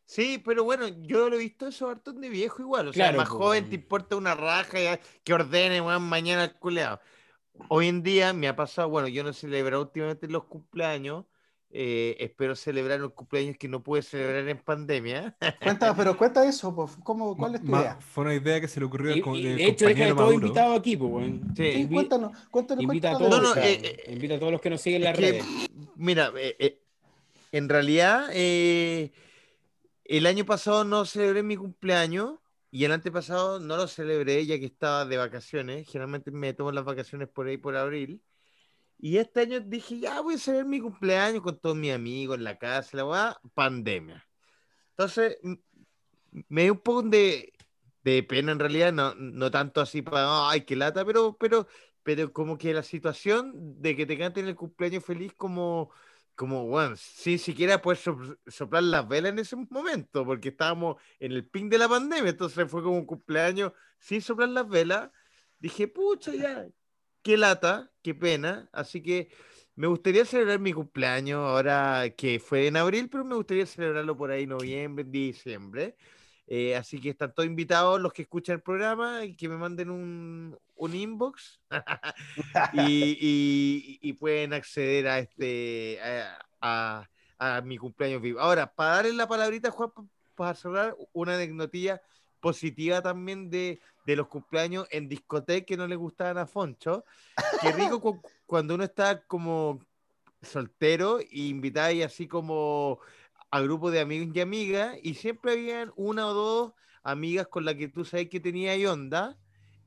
Sí, pero bueno, yo lo he visto eso hartón de viejo igual. O sea, Claro, más po, joven te importa una raja ya, que ordene, weón, mañana el culeado. Hoy en día me ha pasado, bueno, yo no he celebrado últimamente los cumpleaños. eh, espero celebrar los cumpleaños que no pude celebrar en pandemia. *laughs* Cuenta, pero cuenta eso, pues, ¿cómo, ¿cuál es tu Ma- idea? Fue una idea que se le ocurrió al Y, de hecho, deja de todo invitado aquí, pues. Sí. Sí, Invi- cuéntanos, cuéntanos, Invita a cuéntanos todos, de No, no, o sea, eh, invita a todos los que nos siguen en las redes. mira, eh, eh, en realidad, eh, el año pasado no celebré mi cumpleaños y el antepasado no lo celebré ya que estaba de vacaciones. Generalmente me tomo las vacaciones por ahí por abril. Y este año dije, ya voy a celebrar mi cumpleaños con todos mis amigos en la casa, la weá, pandemia. Entonces, me dio un poco de, de pena en realidad, no, no tanto así para, ay, qué lata, pero, pero, pero como que la situación de que te canten el cumpleaños feliz como, como, bueno, sin siquiera poder sop- soplar las velas en ese momento, porque estábamos en el ping de la pandemia, entonces fue como un cumpleaños sin soplar las velas. Dije, pucha, ya, qué lata, qué pena, así que me gustaría celebrar mi cumpleaños ahora que fue en abril, pero me gustaría celebrarlo por ahí noviembre, diciembre. Eh, así que están todos invitados los que escuchan el programa y que me manden un, un inbox *laughs* y, pueden acceder a este a, mi cumpleaños vivo. Ahora, para darle la palabrita, Juan, pa- para cerrar, una anécdotilla positiva también de, de los cumpleaños en discoteca que no le gustaban a Foncho. Qué rico cu- cuando uno está como soltero y invitáis así como a grupo de amigos y amigas y siempre habían una o dos amigas con las que tú sabes que tenía ahí onda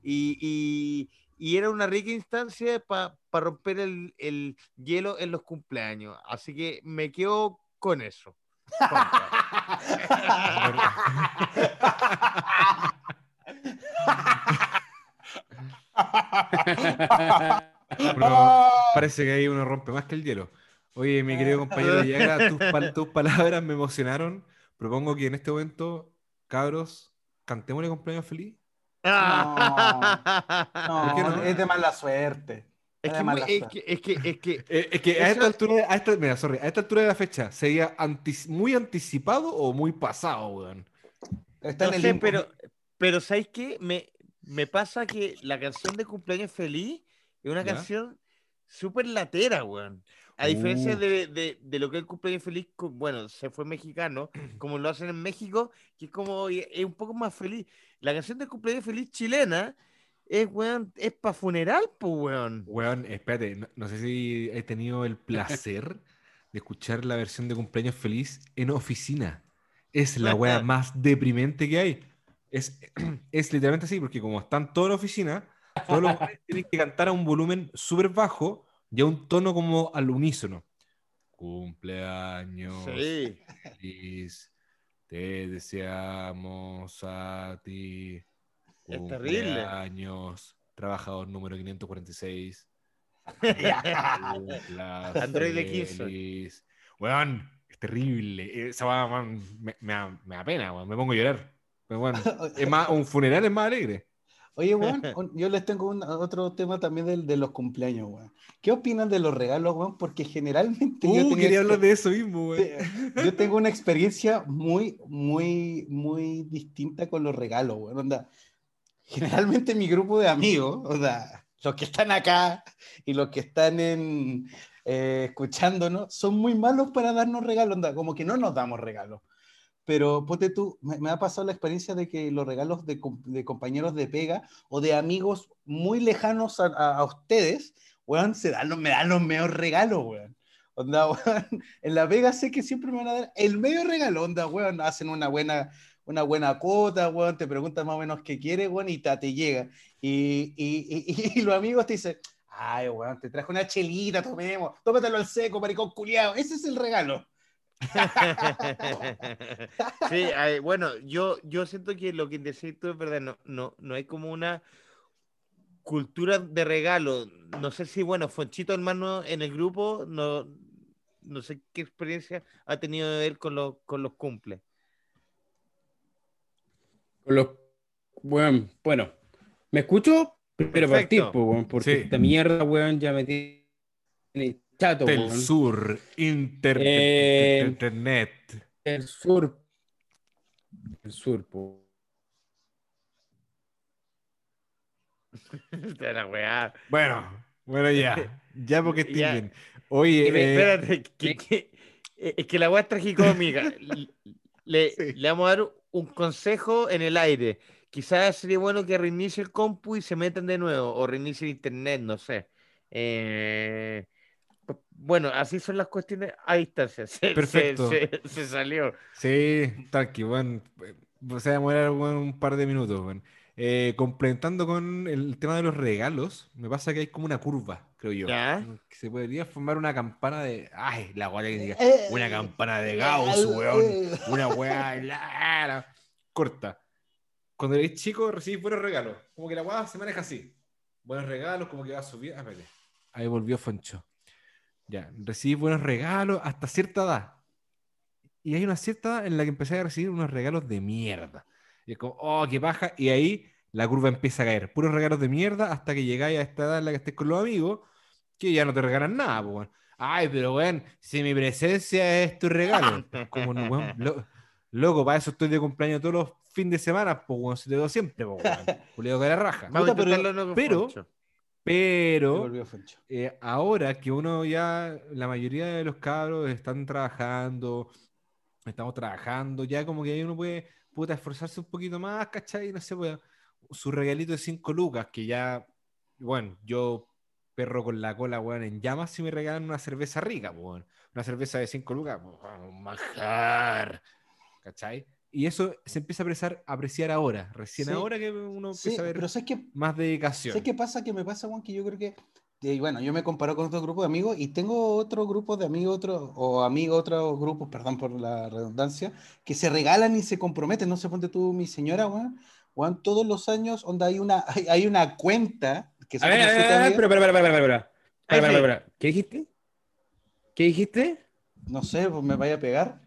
y, y- y era una rica instancia para romper el, el hielo en los cumpleaños. Así que me quedo con eso. *laughs* *laughs* Parece que ahí uno rompe más que el hielo. Oye, mi querido compañero Villagra, *laughs* tus, pal- tus palabras me emocionaron. Propongo que en este momento, cabros, cantémosle cumpleaños feliz. No, ¿Por qué no? es de mala suerte. Es que, es que, es que, es que Eh, es que a esta altura, a esta, mira, sorry, a esta altura de la fecha, ¿sería antis- muy anticipado o muy pasado, weón? Está No en el sé, pero, pero ¿sabes qué? Me, me pasa que la canción de cumpleaños feliz es una ¿Ya? canción súper latera, weón. A diferencia Uh. de, de- de lo que es el cumpleaños feliz, bueno, se fue mexicano, *clears throat* como lo hacen en México, que es como, es un poco más feliz. La canción de cumpleaños feliz chilena es, weón, es para funeral, pues, weón. Weón, espérate, no, no sé si he tenido el placer de escuchar la versión de cumpleaños feliz en oficina. Es la wea *laughs* más deprimente que hay. Es, *clears throat* es literalmente así, porque como están todos en la oficina, todos los *laughs* tienen que cantar a un volumen súper bajo y a un tono como al unísono. Cumpleaños Sí. feliz, te deseamos a ti. Es terrible. Cumpleaños, trabajador número 546. *laughs* Cumpla Android de 15. feliz. Weón, es terrible. Esa weón, me, me da, me da pena, weón. Me pongo a llorar. Pero, weón, *laughs* es más, un funeral es más alegre. Oye, weón, *laughs* yo les tengo un- otro tema también del- de, los cumpleaños, weón. ¿Qué opinan de los regalos, weón? Porque generalmente yo, Uh, tenía quería hablar de eso mismo, weón. yo tengo una experiencia muy, muy, muy distinta con los regalos, weón. Onda, generalmente mi grupo de amigos, o sea, los que están acá y los que están en, eh, escuchándonos, son muy malos para darnos regalos, onda, como que no nos damos regalos. Pero, ponte tú, me, me ha pasado la experiencia de que los regalos de, de compañeros de pega o de amigos muy lejanos a, a- a ustedes, weón, se dan los, me dan los mejores regalos, weón. Onda, *laughs* weón, en la pega sé que siempre me van a dar el medio regalo, onda, weón, hacen una buena, una buena cuota, weón, te preguntan más o menos qué quieres, weón, y ta, te llega. Y, y, y- *laughs* y los amigos te dicen, ay, weón, te traje una chelita, tomemos, tómatelo al seco, maricón culiado, ese es el regalo. Sí, bueno, yo, yo siento que lo que decís tú es verdad, no, no, no hay como una cultura de regalo. No sé si, bueno, Fonchito hermano en el grupo, no, no sé qué experiencia ha tenido él con los, con los cumples. Con los- Weón, bueno, ¿me escucho? Pero partir, Perfecto. po, weón, porque Sí. esta mierda, weón, ya me tiene chato, Del sur, inter- Eh, internet. El sur. El sur, po. *laughs* De la weá. Bueno, bueno, ya. *laughs* Ya porque estoy Ya. bien. Oye, eh, Espérate, que- que- eh, es que la weá es tragicómica. *laughs* Le, le- Sí. le vamos a dar un consejo en el aire. Quizás sería bueno que reinicie el compu y se metan de nuevo, o reinicie el internet, no sé. Eh, bueno, así son las cuestiones a distancia. Se, *laughs* se- Perfecto. se- se salió. Sí, tranqui, bueno, se va a demorar un par de minutos, weón. Eh, complementando con el tema de los regalos, me pasa que hay como una curva, creo yo. Ya. Que se podría formar una campana de. Ay, la guay que diga. Eh, Una campana de Gauss, weón. *laughs* Una weá la- la- corta. Cuando eres chico recibís buenos regalos. Como que la weá se maneja así. Buenos regalos, como que va a subir. Ah. Ahí volvió Foncho. Ya, recibís buenos regalos hasta cierta edad. Y hay una cierta edad en la que empecé a recibir unos regalos de mierda. Y es como, oh, qué paja. Y ahí la curva empieza a caer. Puros regalos de mierda hasta que llegáis a esta edad en la que estés con los amigos, que ya no te regalan nada, pues, weón. Ay, pero weón, si mi presencia es tu regalo. *laughs* Como, no, weón, lo- loco, para eso estoy de cumpleaños todos los fines de semana, pues, weón, se te veo siempre, pues, weón. *laughs* Julio que la raja. Vamos a Puta, pero- pero- Pero eh, ahora que uno ya, la mayoría de los cabros están trabajando, estamos trabajando, ya como que ahí uno puede, puta, esforzarse un poquito más, ¿cachai? No sé, pues, su regalito de 5 lucas, que ya, bueno, yo perro con la cola, weón, en llamas si me regalan una cerveza rica, pues, weón. Una cerveza de 5 lucas, pues, weón, un manjar, ¿cachai? Y eso se empieza a apreciar, apreciar ahora, recién Sí. ahora que uno Sí, empieza a ver pero ¿sabes qué? más dedicación. ¿Sabes qué pasa? Que me pasa, Juan, que yo creo que y bueno, yo me comparo con otro grupo de amigos y tengo otro grupo de amigos, otro, o amigos, otros grupos, perdón por la redundancia, que se regalan y se comprometen. No sé, ponte tú, mi señora, weón. Weón, todos los años, donde hay una, hay, hay una cuenta que A ver, a ver, a ver, pero, pero, pero, pero, pero, pero, sí. pero, pero, ¿Qué dijiste? ¿Qué dijiste? No sé, pues me vaya a pegar.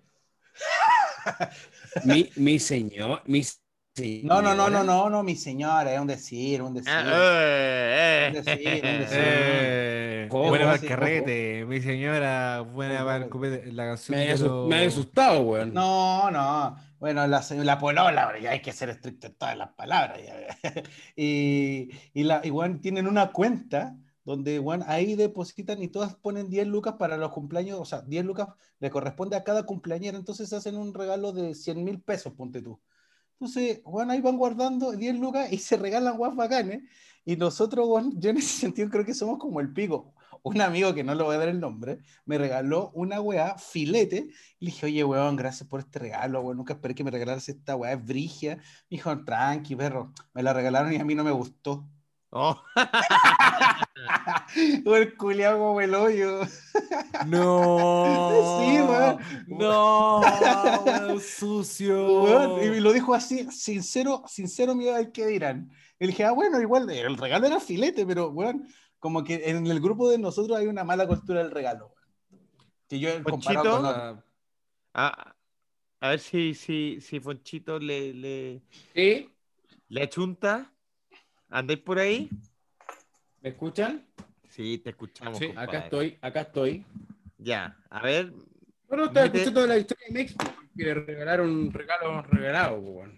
*laughs* Mi, mi señor, mi No, no, no, no, señora. no, no, mi señora, es un decir, un decir. Ah, eh, Un eh. decir, un decir. Eh, buena para el carrete, mi señora, buena para el la canción Me los- me asustado, weón. No, no. Bueno, la, la polola, ahora ya hay que ser estricto en todas las palabras. *laughs* y, y, la, y, weón, tienen una cuenta donde weón, ahí depositan y todas ponen 10 lucas para los cumpleaños, o sea, 10 lucas le corresponde a cada cumpleañero, entonces hacen un regalo de 100 mil pesos, ponte tú. Entonces, weón, ahí van guardando 10 lucas y se regalan guas bacanes. Y nosotros, weón, yo en ese *laughs* sentido creo que somos como el pico. Un amigo que no le voy a dar el nombre me regaló una weá filete y le dije, oye, weón, gracias por este regalo, weón. Nunca esperé que me regalaras esta weá, es brigia. Me dijo, tranqui, perro. Me la regalaron y a mí no me gustó. Oh, *laughs* O el culiao como el hoyo. *laughs* No. Sí, weón. No, weón, sucio. Weón, Y lo dijo así, sincero, sincero, miedo al que dirán. Y le dije, ah, bueno, igual el regalo era filete, pero, weón, como que en el grupo de nosotros hay una mala cultura del regalo. weón. Que yo Ponchito. con otro. a, a ver si, si, si Fonchito le, le, ¿Sí? le achunta. ¿Andáis por ahí? ¿Me escuchan? Sí, te escuchamos. Sí, compadre. Acá estoy, acá estoy. Ya, a ver. Bueno, estaba Mete- escuchando la historia de México, que le regalaron un regalo regalado, weón.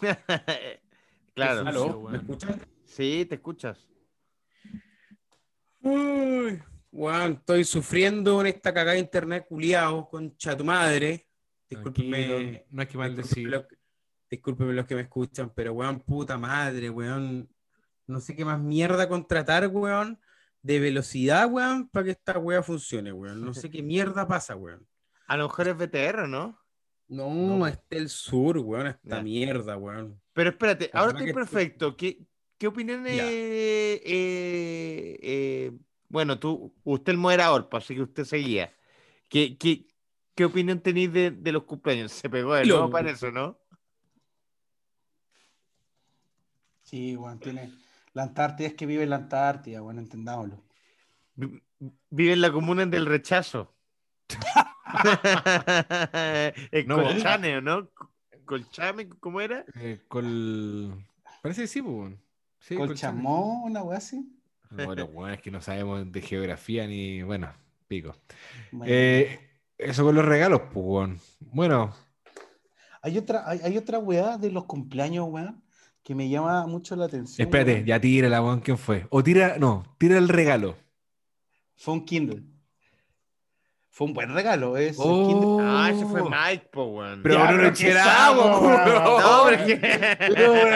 *laughs* claro. ¿Aló? weón. ¿Me escuchan? Sí, te escuchas. Uy, weón, estoy sufriendo en esta cagada de internet culiao, concha tu madre. Discúlpeme, no hay que maldecir. discúlpeme los, discúlpeme los que me escuchan, pero weón, puta madre, weón. No sé qué más mierda contratar, weón, de velocidad, weón, para que esta wea funcione, weón. No sé qué mierda pasa, weón. A lo mejor es BTR, ¿no? No, No. es del sur, weón, esta Ya. mierda, weón. Pero espérate, ahora estoy que- perfecto. ¿Qué, qué opinión Ya. eh, eh, eh, bueno, tú, usted el moderador, pues, así que usted seguía. ¿Qué, qué, qué opinión tenéis de, de los cumpleaños? Se pegó de Lo- nuevo para eso, ¿no? Sí, weón, tiene. La Antártida es que vive en la Antártida, bueno, entendámoslo. Vi- Vive en la comuna del rechazo. *laughs* el No, Colchane, ¿no? Colchame, ¿cómo era? Eh, col... Parece que sí, pues. Sí. Colchamón, una weá así. Bueno, weón, es que no sabemos de geografía ni, bueno, pico. Bueno. Eh, eso con los regalos, pues. Bueno, Hay otra, hay, hay otra weá de los cumpleaños, weón, que me llama mucho la atención. espérate, ya tírala, weón, ¿quién fue? O tira, no, tira el regalo. Fue un Kindle. Fue un buen regalo, es el Oh. Ah, ese fue Mike, po, weón. Pero Ya, no lo weón. No, pero que- Pero, weón.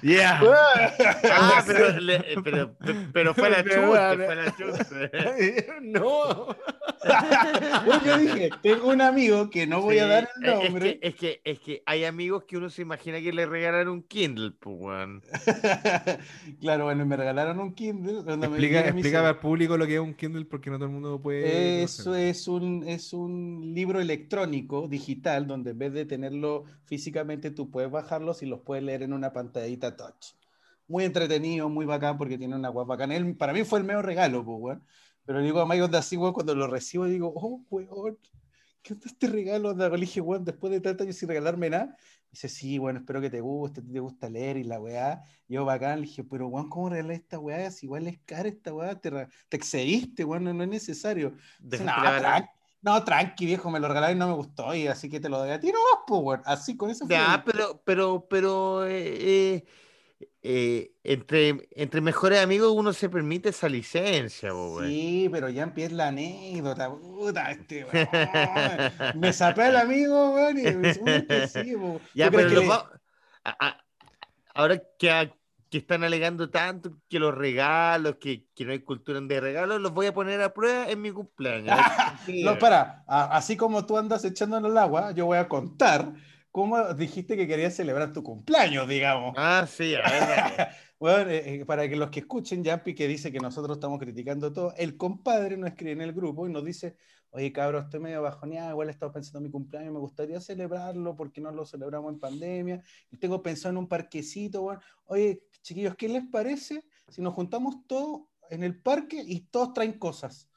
Yeah. *laughs* Ah, pero, *laughs* le- pero, pero fue la weón. fue la chusta. *laughs* no. Yo dije, tengo un amigo que no voy a dar el es- nombre. Es que, es, que, es que hay amigos que uno se imagina que le regalaron un Kindle, pues, weón. claro, bueno, me regalaron un Kindle. Explica, se- al público lo que es un Kindle porque no todo el mundo puede. Conocerlo. es un, es un libro electrónico, digital, donde en vez de tenerlo físicamente, tú puedes bajarlos y los puedes leer en una pantallita touch. Muy entretenido, muy bacán, porque tiene una guapa bacán. Él, para mí fue el mejor regalo, pues, weón. Pero digo a Mike onda así, weón, cuando lo recibo, digo, oh, weón, ¿qué onda este regalo? Le dije, weón, después de tantos años sin regalarme nada. Dice, sí, bueno, espero que te guste, te gusta leer y la weá. Yo bacán, le dije, pero weón, ¿cómo regalar esta weá? Si igual es cara esta weá, te, excediste, weón, no, no es necesario. Dice, no, tranqui, no, tranqui, viejo, me lo regalaron y no me gustó, y así que te lo doy a ti nomás, pues, weón. Así, con eso. Ya, pero, pero, pero, eh, eh, eh, entre, entre mejores amigos uno se permite esa licencia. Sí, pero ya empieza la anécdota, puta, este. *laughs* Me sapé al amigo, weón, y me que sí, po. Ya, ¿Tú crees pero que a- ahora que, a- que están alegando tanto que los regalos, que, que no hay cultura de regalos, los voy a poner a prueba en mi cumpleaños. *laughs* No, para, así como tú andas echándonos el agua, yo voy a contar cómo dijiste que querías celebrar tu cumpleaños, digamos. Ah, sí, a ver. *laughs* Bueno, eh, eh, para que los que escuchen, Yampi, que dice que nosotros estamos criticando todo, el compadre nos escribe en el grupo y nos dice, oye, cabrón, estoy medio bajoneado, igual he estado pensando en mi cumpleaños, me gustaría celebrarlo porque no lo celebramos en pandemia, y tengo pensado en un parquecito, bueno. Oye, chiquillos, ¿qué les parece si nos juntamos todos en el parque y todos traen cosas?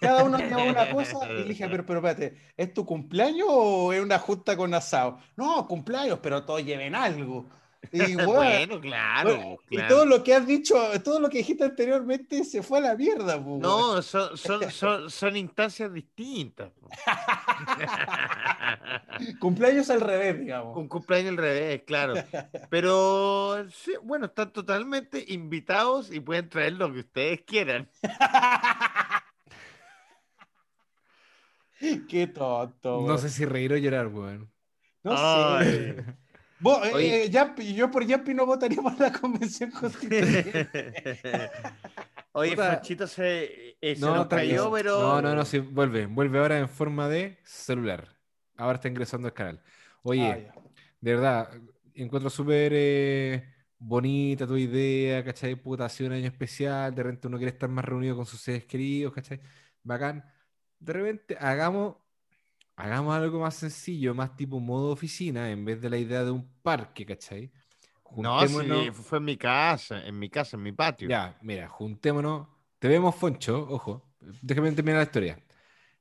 Cada uno lleva una cosa y dije, pero, pero espérate, ¿es tu cumpleaños o es una junta con asado? No, cumpleaños, pero todos lleven algo. Y, *laughs* Bueno, claro, bueno, y todo lo que has dicho, todo lo que dijiste anteriormente se fue a la mierda. No, son, son, son, son instancias distintas. *laughs* Cumpleaños al revés, digamos. Un cumpleaños al revés, claro. *laughs* Pero sí, bueno, están totalmente invitados y pueden traer lo que ustedes quieran. *laughs* Qué tonto, No sé si reír o llorar, weón. No Ay. *laughs* sé. Vos, eh, eh, Yampi, yo por Yampi no votaría por la convención constituyente. *laughs* Oye. Franchito se, eh, se No, nos cayó, pero. No, no, no, sí, vuelve. Vuelve ahora en forma de celular. Ahora está ingresando al canal. Oye, Ah, de verdad, encuentro súper eh, bonita tu idea, ¿cachai? Puta, ha sido un año especial, de repente uno quiere estar más reunido con sus seres queridos, ¿cachai? Bacán. De repente hagamos, hagamos algo más sencillo, más tipo modo oficina, en vez de la idea de un parque, ¿cachai? No, sí, fue en mi casa, en mi casa, en mi patio. ya, mira, juntémonos. Te vemos, Foncho, ojo. Déjame terminar la historia.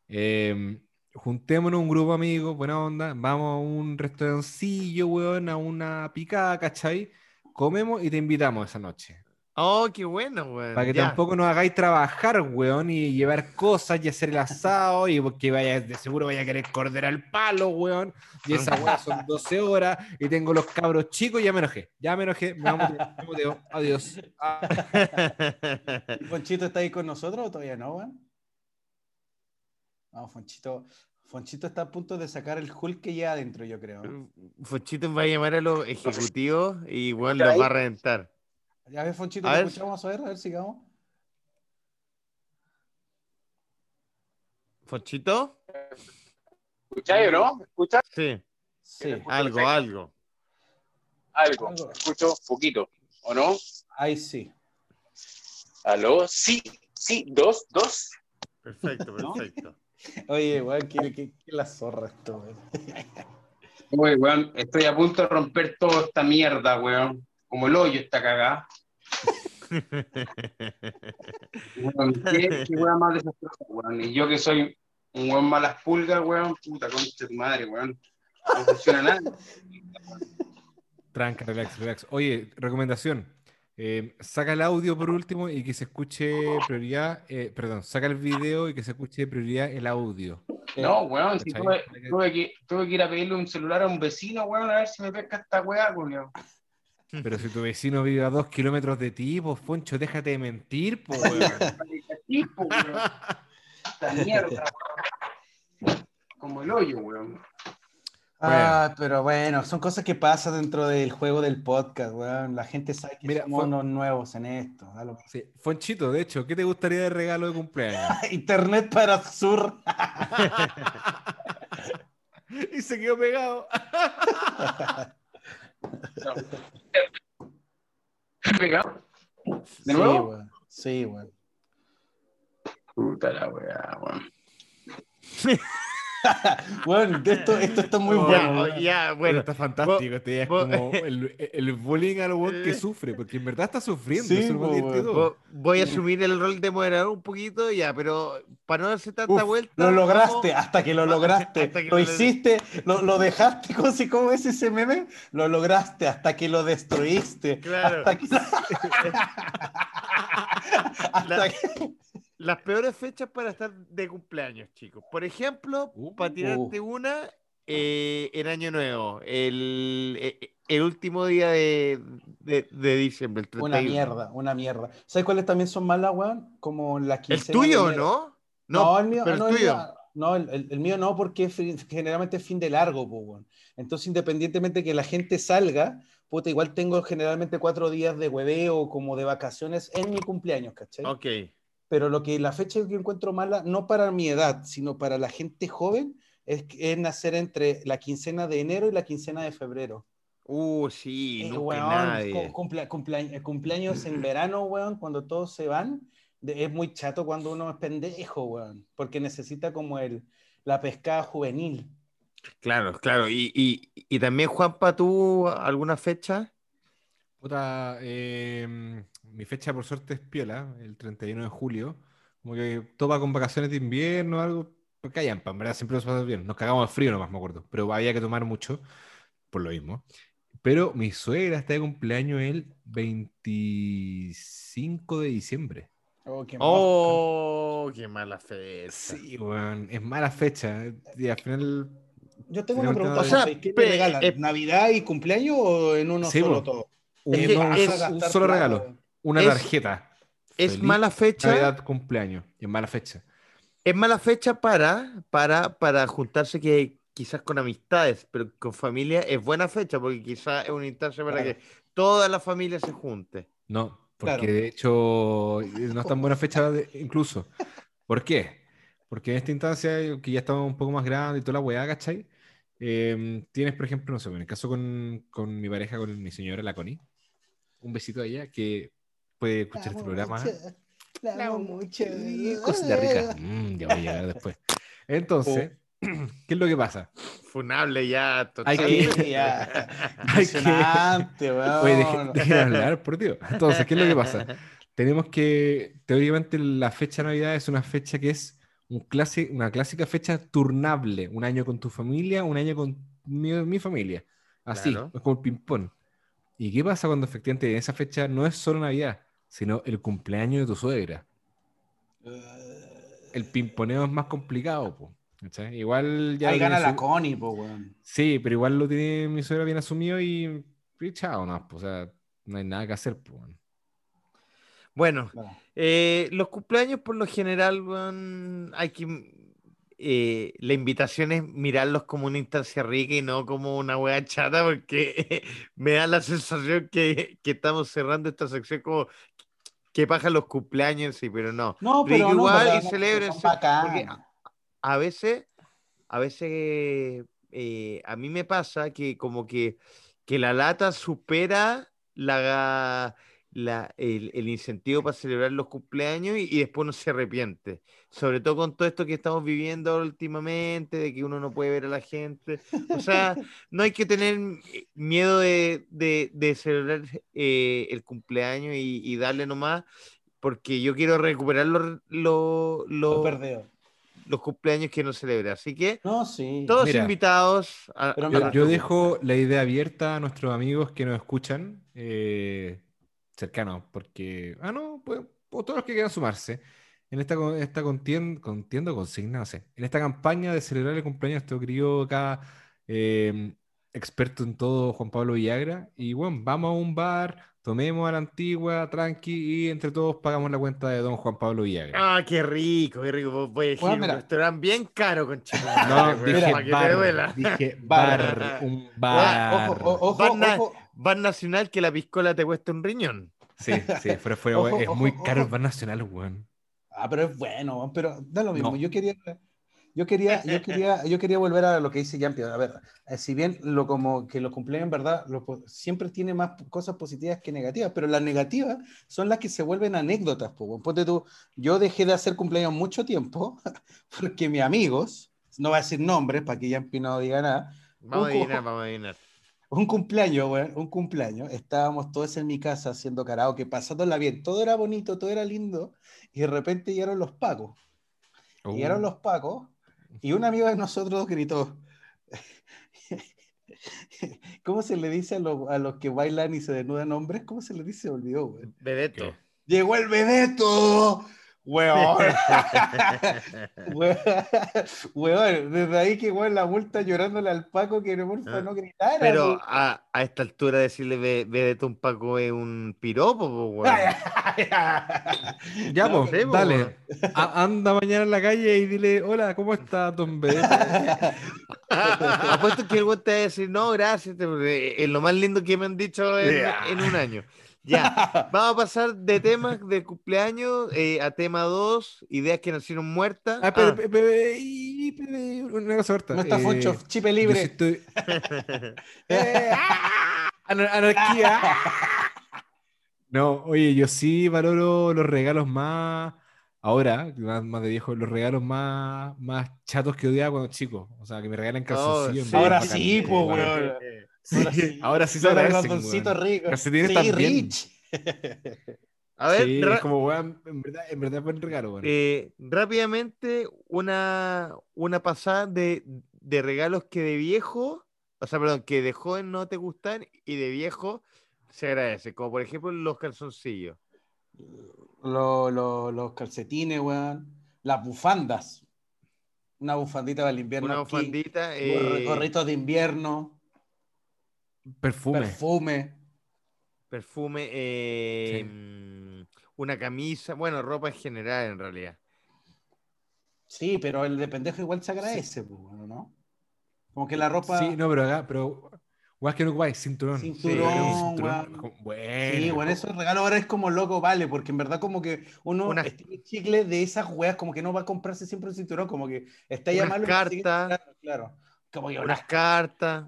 Eh, juntémonos un grupo de amigos, buena onda. Vamos a un restaurancillo, weón, a una picada, ¿cachai? Comemos y te invitamos esa noche. Oh, qué bueno, güey. Para que tampoco nos hagáis trabajar, weón, y llevar cosas y hacer el asado, y porque vaya, de seguro vaya a querer cordera al palo, weón. Y esa weá son 12 horas, y tengo los cabros chicos, ya me enojé, ya me enojé, me muteo, me muteo, adiós. Ah. *laughs* ¿Fonchito está ahí con nosotros o todavía no, weón? No, Fonchito, Fonchito está a punto de sacar el Hulk que lleva adentro, yo creo. Fonchito va a llamar a los ejecutivos y ¿Está los va a reventar. Ya ves, Fonchito, A ¿te ver. escuchamos? A ver, a ver, sigamos. ¿Fonchito? ¿Escucháis o no? ¿Me escuchas? Sí, Sí, algo, algo. Algo. Algo. Escucho poquito, ¿o no? ahí sí. ¿Aló? Sí, sí, dos, dos. Perfecto, ¿No? perfecto. *laughs* Oye, weón, que, que- que la zorra esto, weón. Oye, weón, estoy a punto de romper toda esta mierda, weón. Como el hoyo está cagada. *laughs* ¿Qué, qué weón más desastrosa, weón? Y yo que soy un weón malas pulgas, weón, puta concha de tu madre, weón. No funciona nada. Tranca, relax, relax. Oye, recomendación. eh, saca el audio por último y que se escuche prioridad, eh, perdón, saca el video y que se escuche prioridad el audio. No, weón, si tuve que, tuve que ir a pedirle un celular a un vecino, weón, a ver si me pesca esta weá, weón. Pero si tu vecino vive a dos kilómetros de ti, pues Foncho, déjate de mentir, pues *laughs* mierda, weón. Como el hoyo, weón. Ah, pero bueno, son cosas que pasan dentro del juego del podcast, weón. La gente sabe que Mira, somos unos nuevos en esto. Sí, Fonchito, de hecho, ¿qué te gustaría de regalo de cumpleaños? *laughs* Internet para sur. *laughs* y se quedó pegado. ¿Pegado? ¿De Sí, nuevo? weón. Sí, weón. Puta la weá, weón. *laughs* *laughs* Bueno, esto, esto está muy Ya, bueno. ya, Bueno, está fantástico. Este día es vos- como el, el bullying al weón que *laughs* sufre, porque en verdad está sufriendo. Sí, es. Vo- Voy a asumir el rol de moderador un poquito ya, pero para no darse tanta Uf, vuelta. lo lograste, vamos- hasta que lo *laughs* lograste. Que lo lo- hiciste, lo, lo dejaste, ¿cómo, cómo es ese meme? Lo lograste hasta que lo destruiste. Claro. Hasta que, hasta La- que- Las peores fechas para estar de cumpleaños, chicos. Por ejemplo, Uh, para tirarte una, eh, en Año Nuevo, el, eh, el último día de, de, de diciembre, el Una 31. mierda, una mierda. ¿Sabes cuáles también son malas, weón? Como la ¿El quincena tuyo, de enero. no? No, el mío, pero no, el el tuyo. mío- no, el, el- el mío no, porque generalmente es fin de largo, po, weón. Entonces, independientemente que la gente salga, puta, igual tengo generalmente cuatro días de hueveo como de vacaciones en mi cumpleaños, ¿cachai? Ok. Pero lo que la fecha que encuentro mala, no para mi edad, sino para la gente joven, es, es nacer entre la quincena de enero y la quincena de febrero. Uh, sí, Eh, nunca weón, nadie. cumplea- cumplea- cumpleaños en verano, weón, cuando todos se van, de- es muy chato cuando uno es pendejo, weón, porque necesita como el, la pescada juvenil. Claro, claro. Y, y, y también, Juanpa, ¿tú alguna fecha? Puta, eh, mi fecha por suerte es piola, el 31 de julio. Como que topa con vacaciones de invierno o algo. Porque hay en verdad siempre nos pasa bien. Nos cagamos de frío nomás, me acuerdo. Pero había que tomar mucho por lo mismo. Pero mi suegra está de cumpleaños el 25 de diciembre. Oh, qué Oh, qué mala fecha. Sí, weón, es mala fecha. Y al final. Yo tengo una pregunta, O sea, Juanpa, ¿y ¿qué te regalan? eh, ¿Navidad y cumpleaños o en uno Sí, solo todo? un, no, un es- solo regalo. Una Es- tarjeta. Es Feliz mala fecha. Navidad, cumpleaños. Es mala fecha. Es mala fecha para, para, para juntarse que quizás con amistades, pero con familia es buena fecha porque quizás es una instancia para Claro. que toda la familia se junte. No, porque Claro. de hecho eh, no es tan buena fecha de- incluso. ¿Por qué? Porque en esta instancia, eh, que ya estamos un poco más grandes y toda la weá, ¿cachai? Em, tienes, por ejemplo, no sé, en el caso con, con mi pareja, con mi señora, la Connie, un besito a ella que puede escuchar este programa. La amo mucho. Y Cosita rica. Mm, ya voy a llegar después. Entonces, *clears throat* ¿qué es lo que pasa? Funable ya, Hay totalmente. que- *laughs* ya. Hay que-. Oye, dejen, dejen hablar, por Dios. Entonces, ¿qué es lo que pasa? *laughs* Tenemos que, teóricamente, la fecha de Navidad es una fecha que es un clase, una clásica fecha turnable. Un año con tu familia, un año con mi, mi familia. Así, Claro. es como el ping-pong. ¿Y qué pasa cuando efectivamente en esa fecha no es solo Navidad, sino el cumpleaños de tu suegra? El pimponeo es más complicado, po, ¿cachai? Igual ya Ahí gana la su- Connie, po, weón. Sí, pero igual lo tiene mi suegra bien asumido y, y chao, no, pues, o sea, no hay nada que hacer, pues. bueno. Bueno, Claro. eh, los cumpleaños por lo general, weón, hay que... eh, la invitación es mirarlos como una instancia rica y no como una wea chata porque *laughs* me da la sensación que, que estamos cerrando esta sección como que pajan los cumpleaños, sí, pero no. No, Pero no, igual pero y bacanas. porque a veces, a veces eh, a mí me pasa que como que, que la lata supera la, la- el, el incentivo para celebrar los cumpleaños y, y después uno se arrepiente. Sobre todo con todo esto que estamos viviendo últimamente, de que uno no puede ver a la gente. O sea, *laughs* no hay que tener eh, miedo de, de- de celebrar eh, el cumpleaños y, y darle nomás, porque yo quiero recuperar los, los, Lo los- cumpleaños que no celebré. Así que No, sí. todos Mira, invitados a, Yo, dejo la idea abierta a nuestros amigos que nos escuchan, eh, cercanos, porque, ah, no, pues, o todos los que quieran sumarse en esta, con- esta contien- contienda, consigna, no sé, en esta campaña de celebrar el cumpleaños de nuestro querido acá, eh, experto en todo, Juan Pablo Villagra, y bueno, vamos a un bar, tomemos a la antigua, tranqui, y entre todos pagamos la cuenta de don Juan Pablo Villagra. Ah, qué rico, qué rico. Voy- a Bueno, un restaurante bien caro, con No, dije para que te bar, duela. dije *laughs* Bar. bar, un Ah, bar. Ojo, ojo, a- ojo. Bar nacional que la piscola te cuesta un riñón. Sí, sí, *laughs* fuera, fuera, Ojo, es ojo, muy caro el bar nacional, weón. Ah, pero es bueno, weón, pero da lo mismo. No. Yo quería, yo quería, *laughs* yo quería, yo quería volver a lo que dice Yampi. A ver, eh, si bien lo como que los cumpleaños en verdad lo siempre tiene más cosas positivas que negativas, pero las negativas son las que se vuelven anécdotas. po, weón. Ponte tú, yo dejé de hacer cumpleaños mucho tiempo *laughs* porque mis amigos, no voy a decir nombres para que Yampi no diga nada, Vamos a adivinar, vamos a adivinar. Un cumpleaños, weón, un cumpleaños, estábamos todos en mi casa haciendo karaoke, pasándola bien, todo era bonito, todo era lindo, y de repente llegaron los pacos. Llegaron Uh, los pacos y un amigo de nosotros gritó. *laughs* ¿Cómo se le dice a, los- a los que bailan y se desnudan hombres? ¿Cómo se le dice? Olvidó, güey. Bebeto. ¿Qué? ¡Llegó el Bebeto! ¡Weón! *laughs* Weón, weón, desde ahí que weón, la multa llorándole al Paco que porfa Ah. no gritara. Pero weón. a, a esta altura decirle Bebeto a un Paco es un piropo, po, weón. *laughs* Ya, No, pues, dale. weón. A- anda mañana en la calle y dile, hola, ¿cómo está, don Bebeto? *laughs* Apuesto que el güey te va a decir, no, gracias, es lo más lindo que me han dicho en, en un año. Ya, *laughs* vamos a pasar de temas de cumpleaños eh, a tema 2, ideas que nacieron muertas. Ah, pero, Ah, pero, pero- una cosa corta. No está eh, Foncho, chipe sí libre. estoy- *laughs* Eh, ¡ah! Anar- anarquía. No, oye, yo sí valoro los regalos más, ahora, más, más de viejo, los regalos más, más chatos que odiaba cuando chico. O sea, que me regalen calzoncillos. sí. me Ahora bacán. sí, po, Bacán. weón. Ahora sí. ahora sí se Los agradecen, weón. ricos. Calcetines Sí, también. Rich. *laughs* A ver, Sí, es como, weón, en verdad, en verdad es buen regalo, weón. eh, rápidamente, una, una pasada de, de regalos que de viejo, o sea, perdón, que de joven no te gustan y de viejo se agradece. Como por ejemplo los calzoncillos. Lo- lo- los calcetines, weón. Las bufandas. Una bufandita para el invierno. Una aquí, bufandita. eh, Gorritos de invierno. Perfume. Perfume. perfume, eh, mm, una camisa, bueno, ropa en general en realidad. Sí, pero el de pendejo igual se agradece, bueno, ¿no? Como que la ropa. Sí, no, pero acá, pero, weón, que no ocupáis cinturón. Cinturón, Sí, cinturón. Bueno. Sí, bueno, eso el regalo ahora es como loco, vale, porque en verdad como que uno el chicle de esas weas, como que no va a comprarse siempre un cinturón, como que está ya Unas cartas. Claro, claro. Como que Unas cartas,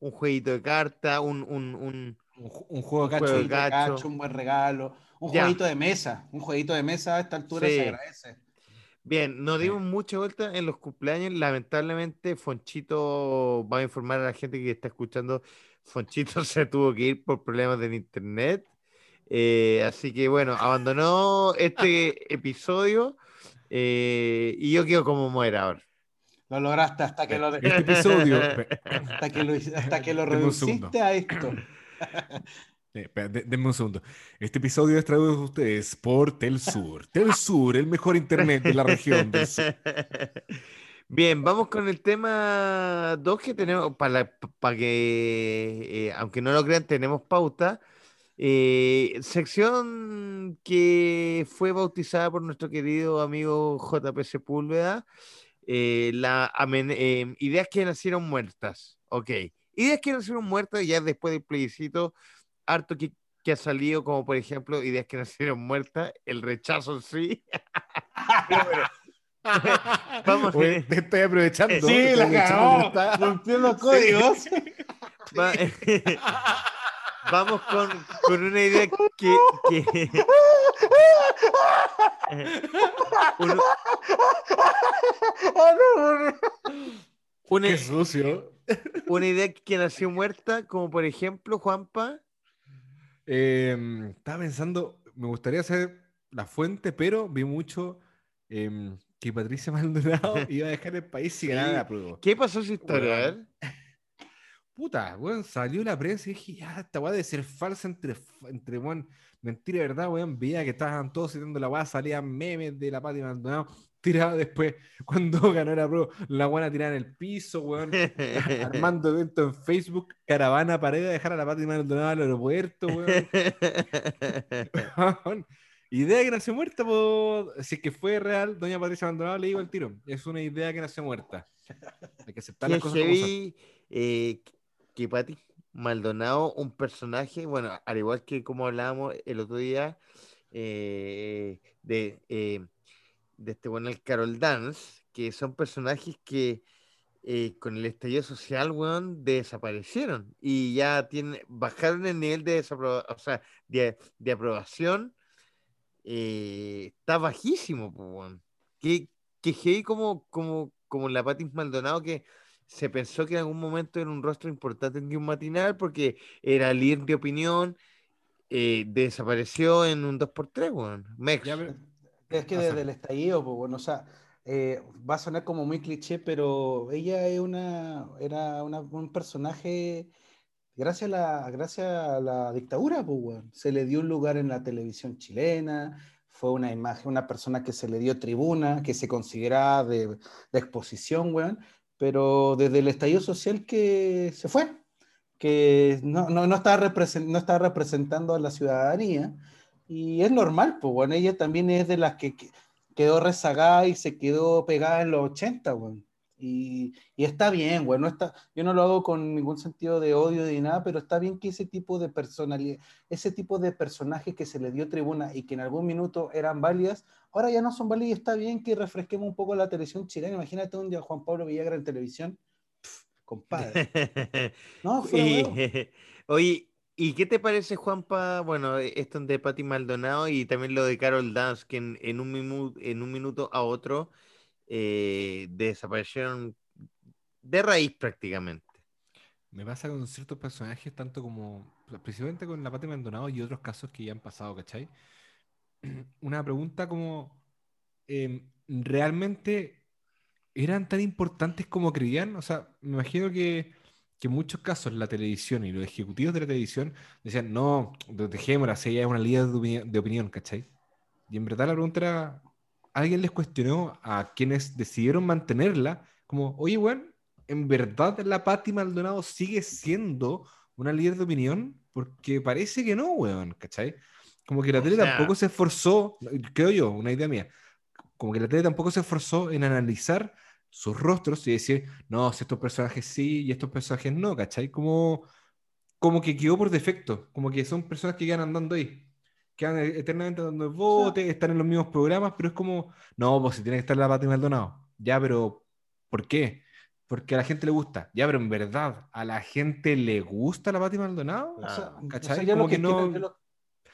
un, jueguito de cartas, un, un, un- Un, ju- un juego de cacho. juego un buen regalo, un Ya. jueguito de mesa, un jueguito de mesa a esta altura Sí. se agradece. Bien, nos dimos mucha vuelta en los cumpleaños. Lamentablemente, Fonchito va a informar a la gente que está escuchando. Fonchito *laughs* se tuvo que ir por problemas del internet. Eh, así que bueno, abandonó este episodio eh, y yo quedo como moderador. Lo lograste hasta que lo, Este episodio. hasta que lo, hasta que reduciste a esto. Denme un segundo. Este episodio es traído a ustedes por Telsur. Telsur, el mejor internet de la región del sur. Bien, vamos con el tema 2 que tenemos, para, para que, eh, aunque no lo crean, tenemos pauta. Eh, sección que fue bautizada por nuestro querido amigo JP Sepúlveda, eh, la amen- eh, ideas que nacieron muertas. Ok, ideas que nacieron muertas ya después del plebiscito, harto que, que ha salido, como por ejemplo, ideas que *laughs* nacieron muertas, el rechazo en sí. Pero *laughs* bueno, Vamos. Oye, te estoy aprovechando. Sí, te la cagó. los códigos. Va- *laughs* Vamos con, con una idea que. que- *laughs* Uno- una, Qué sucio. una idea que nació muerta, como por ejemplo, Juanpa. Eh, estaba pensando, me gustaría hacer la fuente, pero vi mucho em, que Patricia *laughs* Maldonado iba a dejar el país si Sí. ganaba la prueba. ¿Qué pasó su historia? A ver. Puta, weón, salió la prensa y dije, ya, esta weá debe ser falsa entre, entre weón, mentira y verdad, weón. Veía que estaban todos citando la weá, salían memes de la Pati Maldonado, *laughs* tirada después, cuando *laughs* ganó la prueba, la weá tirada en el piso, weón. *laughs* Armando eventos en Facebook, caravana pared a dejar a la Pati Maldonado al aeropuerto, weón. Weón, idea que nació muerta, po. si es que fue real, doña Patricia Maldonado le digo al tiro. Es una idea que nació muerta. Hay que aceptar las cosas como son. eh, que Pati Maldonado, un personaje, bueno, al igual que como hablábamos el otro día eh, de, eh, de este bueno, el Carol Dance, que son personajes que eh, con el estallido social, weón, desaparecieron y ya tienen, bajaron el nivel de, o sea, de, de aprobación, está bajísimo, weón. Que, que como, como, como la Pati Maldonado que se pensó que en algún momento era un rostro importante en un matinal porque era líder de opinión, eh, desapareció en un 2x3, weón. Mex. Ya, pero- Es que desde el estallido, pues bueno, o sea, eh, va a sonar como muy cliché, pero ella es una, era una- un personaje, gracias a la, gracias a la dictadura, pues weón, se le dio un lugar en la televisión chilena, fue una imagen, una persona que se le dio tribuna, que se consideraba de, de exposición, weón, pero desde el estallido social que se fue, que no, no, no estaba represen- no estaba representando a la ciudadanía. Y es normal, pues, bueno, ella también es de las que que- quedó rezagada y se quedó pegada en los 80, weón. Y, y está bien, güey. No está, yo no lo hago con ningún sentido de odio ni nada, pero está bien que ese tipo de personalidad, ese tipo de personajes que se le dio tribuna y que en algún minuto eran válidas, ahora ya no son válidas y está bien que refresquemos un poco la televisión chilena. Imagínate un día Juan Pablo Villagra en televisión. Pff, compadre. *laughs* No, huevo. Y- *laughs* oye, ¿y qué te parece, Juanpa? Bueno, esto de Pati Maldonado y también lo de Carol Dance, que en, en un, mimu- en un minuto a otro eh, desaparecieron de raíz prácticamente. Me pasa con ciertos personajes, tanto como, principalmente con la Pati Maldonado y otros casos que ya han pasado, ¿cachai? *clears throat* Una pregunta como, em, ¿realmente eran tan importantes como creían? O sea, me imagino que, que en muchos casos la televisión y los ejecutivos de la televisión decían, no, dejémosla, si ella es una líder de, opini- de opinión, ¿cachai? Y en verdad la pregunta era, ¿alguien les cuestionó a quienes decidieron mantenerla? Como, oye, weón, ¿en verdad la Pati Maldonado sigue siendo una líder de opinión? Porque parece que no, weón, ¿cachai? Como que la O tele sea- tampoco se esforzó, creo yo, una idea mía, como que la tele tampoco se esforzó en analizar sus rostros y decir, no, si estos personajes sí y estos personajes no, ¿cachai? Como, como que quedó por defecto, como que son personas que quedan andando ahí, quedan e- eternamente dando el bote, están en los mismos programas, pero es como, no, pues si tiene que estar la Pati Maldonado, ya, pero ¿por qué? Porque a la gente le gusta, ya, pero en verdad, ¿a la gente le gusta la Pati Maldonado? O sea, o ¿cachai? sea, ya Como lo que que no- quieren- yo lo-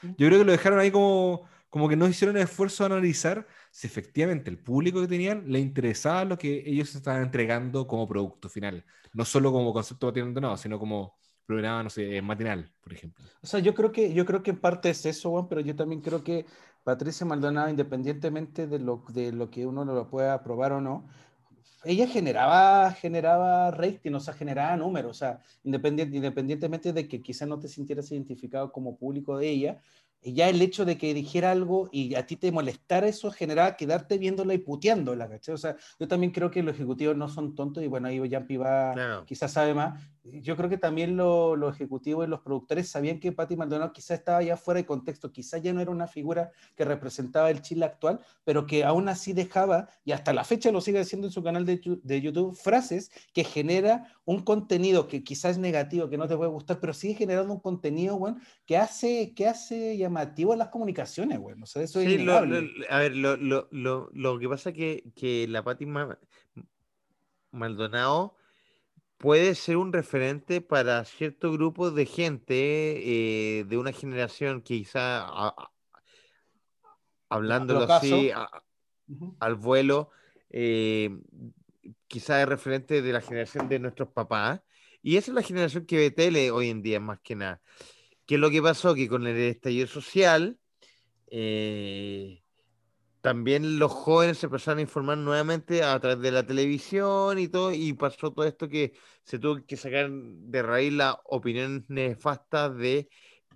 Yo creo que lo dejaron ahí como, como que no hicieron el esfuerzo de analizar si efectivamente el público que tenían le interesaba lo que ellos estaban entregando como producto final. No solo como concepto de Maldonado, sino como programa, no sé, matinal, por ejemplo. O sea, yo creo que, yo creo que en parte es eso, Juan, pero yo también creo que Patricia Maldonado, independientemente de lo, de lo que uno lo pueda aprobar o no, ella generaba, generaba rating, o sea, generaba números, o sea, independiente, independientemente de que quizás no te sintieras identificado como público de ella, ya el hecho de que dijera algo y a ti te molestara eso generaba quedarte viéndola y puteándola, ¿cachai? O sea, yo también creo que los ejecutivos no son tontos y bueno, ahí Yampi va, Claro. quizás sabe más. Yo creo que también lo- los ejecutivos y los productores sabían que Patti Maldonado quizás estaba ya fuera de contexto, quizás ya no era una figura que representaba el Chile actual, pero que aún así dejaba, y hasta la fecha lo sigue haciendo en su canal de, de YouTube, frases que genera un contenido que quizás es negativo, que no te puede gustar, pero sigue generando un contenido, bueno, que hace, que hace llamativo a las comunicaciones, bueno. O sea, eso es lo- a ver, lo, lo, lo, lo que pasa que, que la Pati Ma- Maldonado puede ser un referente para cierto grupo de gente eh, de una generación que quizá, a- hablándolo así, a- Ujú. al vuelo, eh, quizá es referente de la generación de nuestros papás. Y esa es la generación que ve tele hoy en día, más que nada. ¿Qué es lo que pasó? Que con el estallido social, eh, también los jóvenes se empezaron a informar nuevamente a través de la televisión y todo, y pasó todo esto que se tuvo que sacar de raíz las opiniones nefastas de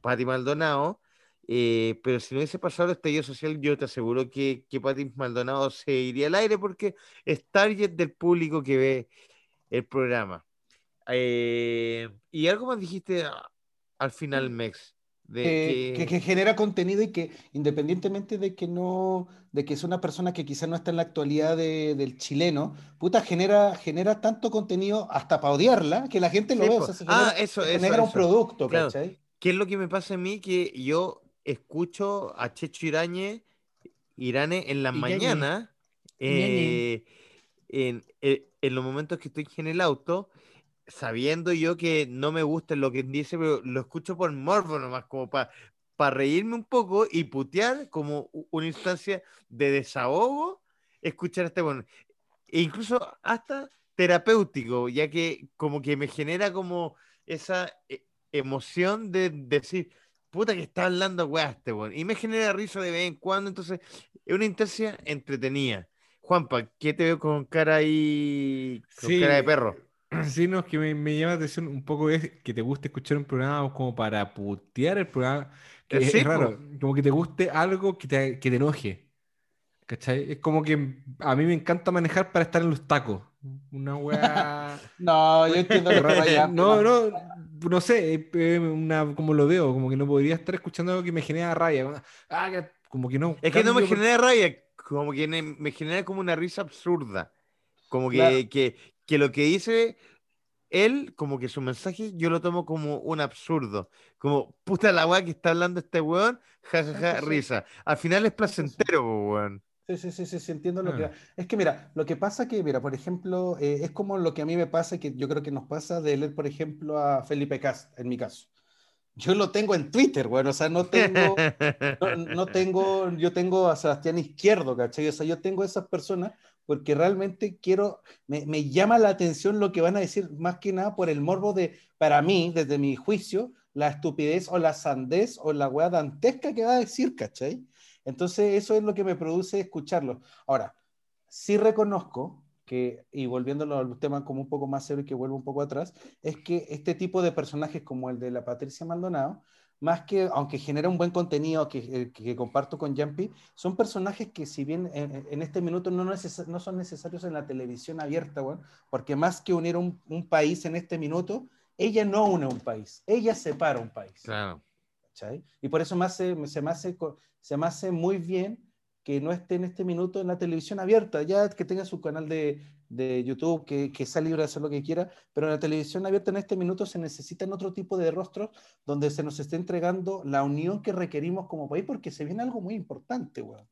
Pati Maldonado. eh, pero si no hubiese pasado el estallido social, yo te aseguro que, que Pati Maldonado se iría al aire porque es target del público que ve el programa. Eh, y algo más dijiste a- al final, Mex. De que, que- que- que genera contenido y que independientemente de que no, de que es una persona que quizás no está en la actualidad de- del chileno, puta, genera, genera tanto contenido hasta para odiarla, que la gente lo Sí, ve, o po. sea, se Ah, genera, eso, se eso, genera un eso. producto, Claro. ¿cachai? ¿Qué es lo que me pasa a mí? Que yo escucho a Checho Irañe, Irane en mañanas, Iñañe. eh, en, en- en los momentos que estoy en el auto, sabiendo yo que no me gusta lo que dice, pero lo escucho por morbo nomás, como para reírme un poco y putear como una instancia de desahogo, escuchar este bueno. E incluso hasta terapéutico, ya que como que me genera como esa eh, emoción de decir, puta que está hablando weá este weón. Y me genera risa de vez en cuando, entonces es una instancia entretenida. Juanpa, ¿qué te veo con cara ahí, con Sí, cara de perro? *clears throat* Sí, no, es que me, me llama la atención un poco es que te guste escuchar un programa como para putear el programa, que es, po. raro, como que te guste algo que te, que te enoje, ¿cachai? Es como que a mí me encanta manejar para estar en los tacos, una weá... *laughs* No, yo entiendo que rara. *laughs* no, no, no sé, una, como lo veo, como que no podría estar escuchando algo que me genera rabia, como, ah, que- como que no. Es que no me por- genera rabia, como que me genera como una risa absurda. Como que, Claro. que, que lo que dice él, como que su mensaje, yo lo tomo como un absurdo. Como, puta la weá que está hablando este weón, jajaja, sí, sí. risa. Al final es placentero, weón. Sí, sí, sí, sí, sí, entiendo lo que... Ah. Es que mira, lo que pasa que, mira, por ejemplo, eh, es como lo que a mí me pasa, que yo creo que nos pasa de leer, por ejemplo, a Felipe Cast, en mi caso. Yo lo tengo en Twitter, bueno, o sea, no tengo, *laughs* no, no tengo, yo tengo a Sebastián Izquierdo, ¿cachai? O sea, yo tengo esas personas porque realmente quiero, me, llama la atención lo que van a decir, más que nada por el morbo de, para mí, desde mi juicio, la estupidez o la sandez o la weá dantesca que va a decir, ¿cachai? Entonces, eso es lo que me produce escucharlo. Ahora, sí reconozco que, y volviéndolo al tema como un poco más serio y que vuelvo un poco atrás, es que este tipo de personajes como el de la Patricia Maldonado, más que, aunque genera un buen contenido que, eh, que, que comparto con Jumpy, son personajes que si bien en, en este minuto no, neces no, son necesarios en la televisión abierta, bueno, porque más que unir un, un, país en este minuto, ella no une un país, ella separa un país. Claro. Y por eso me hace, se, me hace, se me hace muy bien que no esté en este minuto en la televisión abierta, ya que tenga su canal de, de YouTube, que, que, sea libre de hacer lo que quiera, pero en la televisión abierta en este minuto se necesitan otro tipo de rostros donde se nos esté entregando la unión que requerimos como país, porque se viene algo muy importante, weón.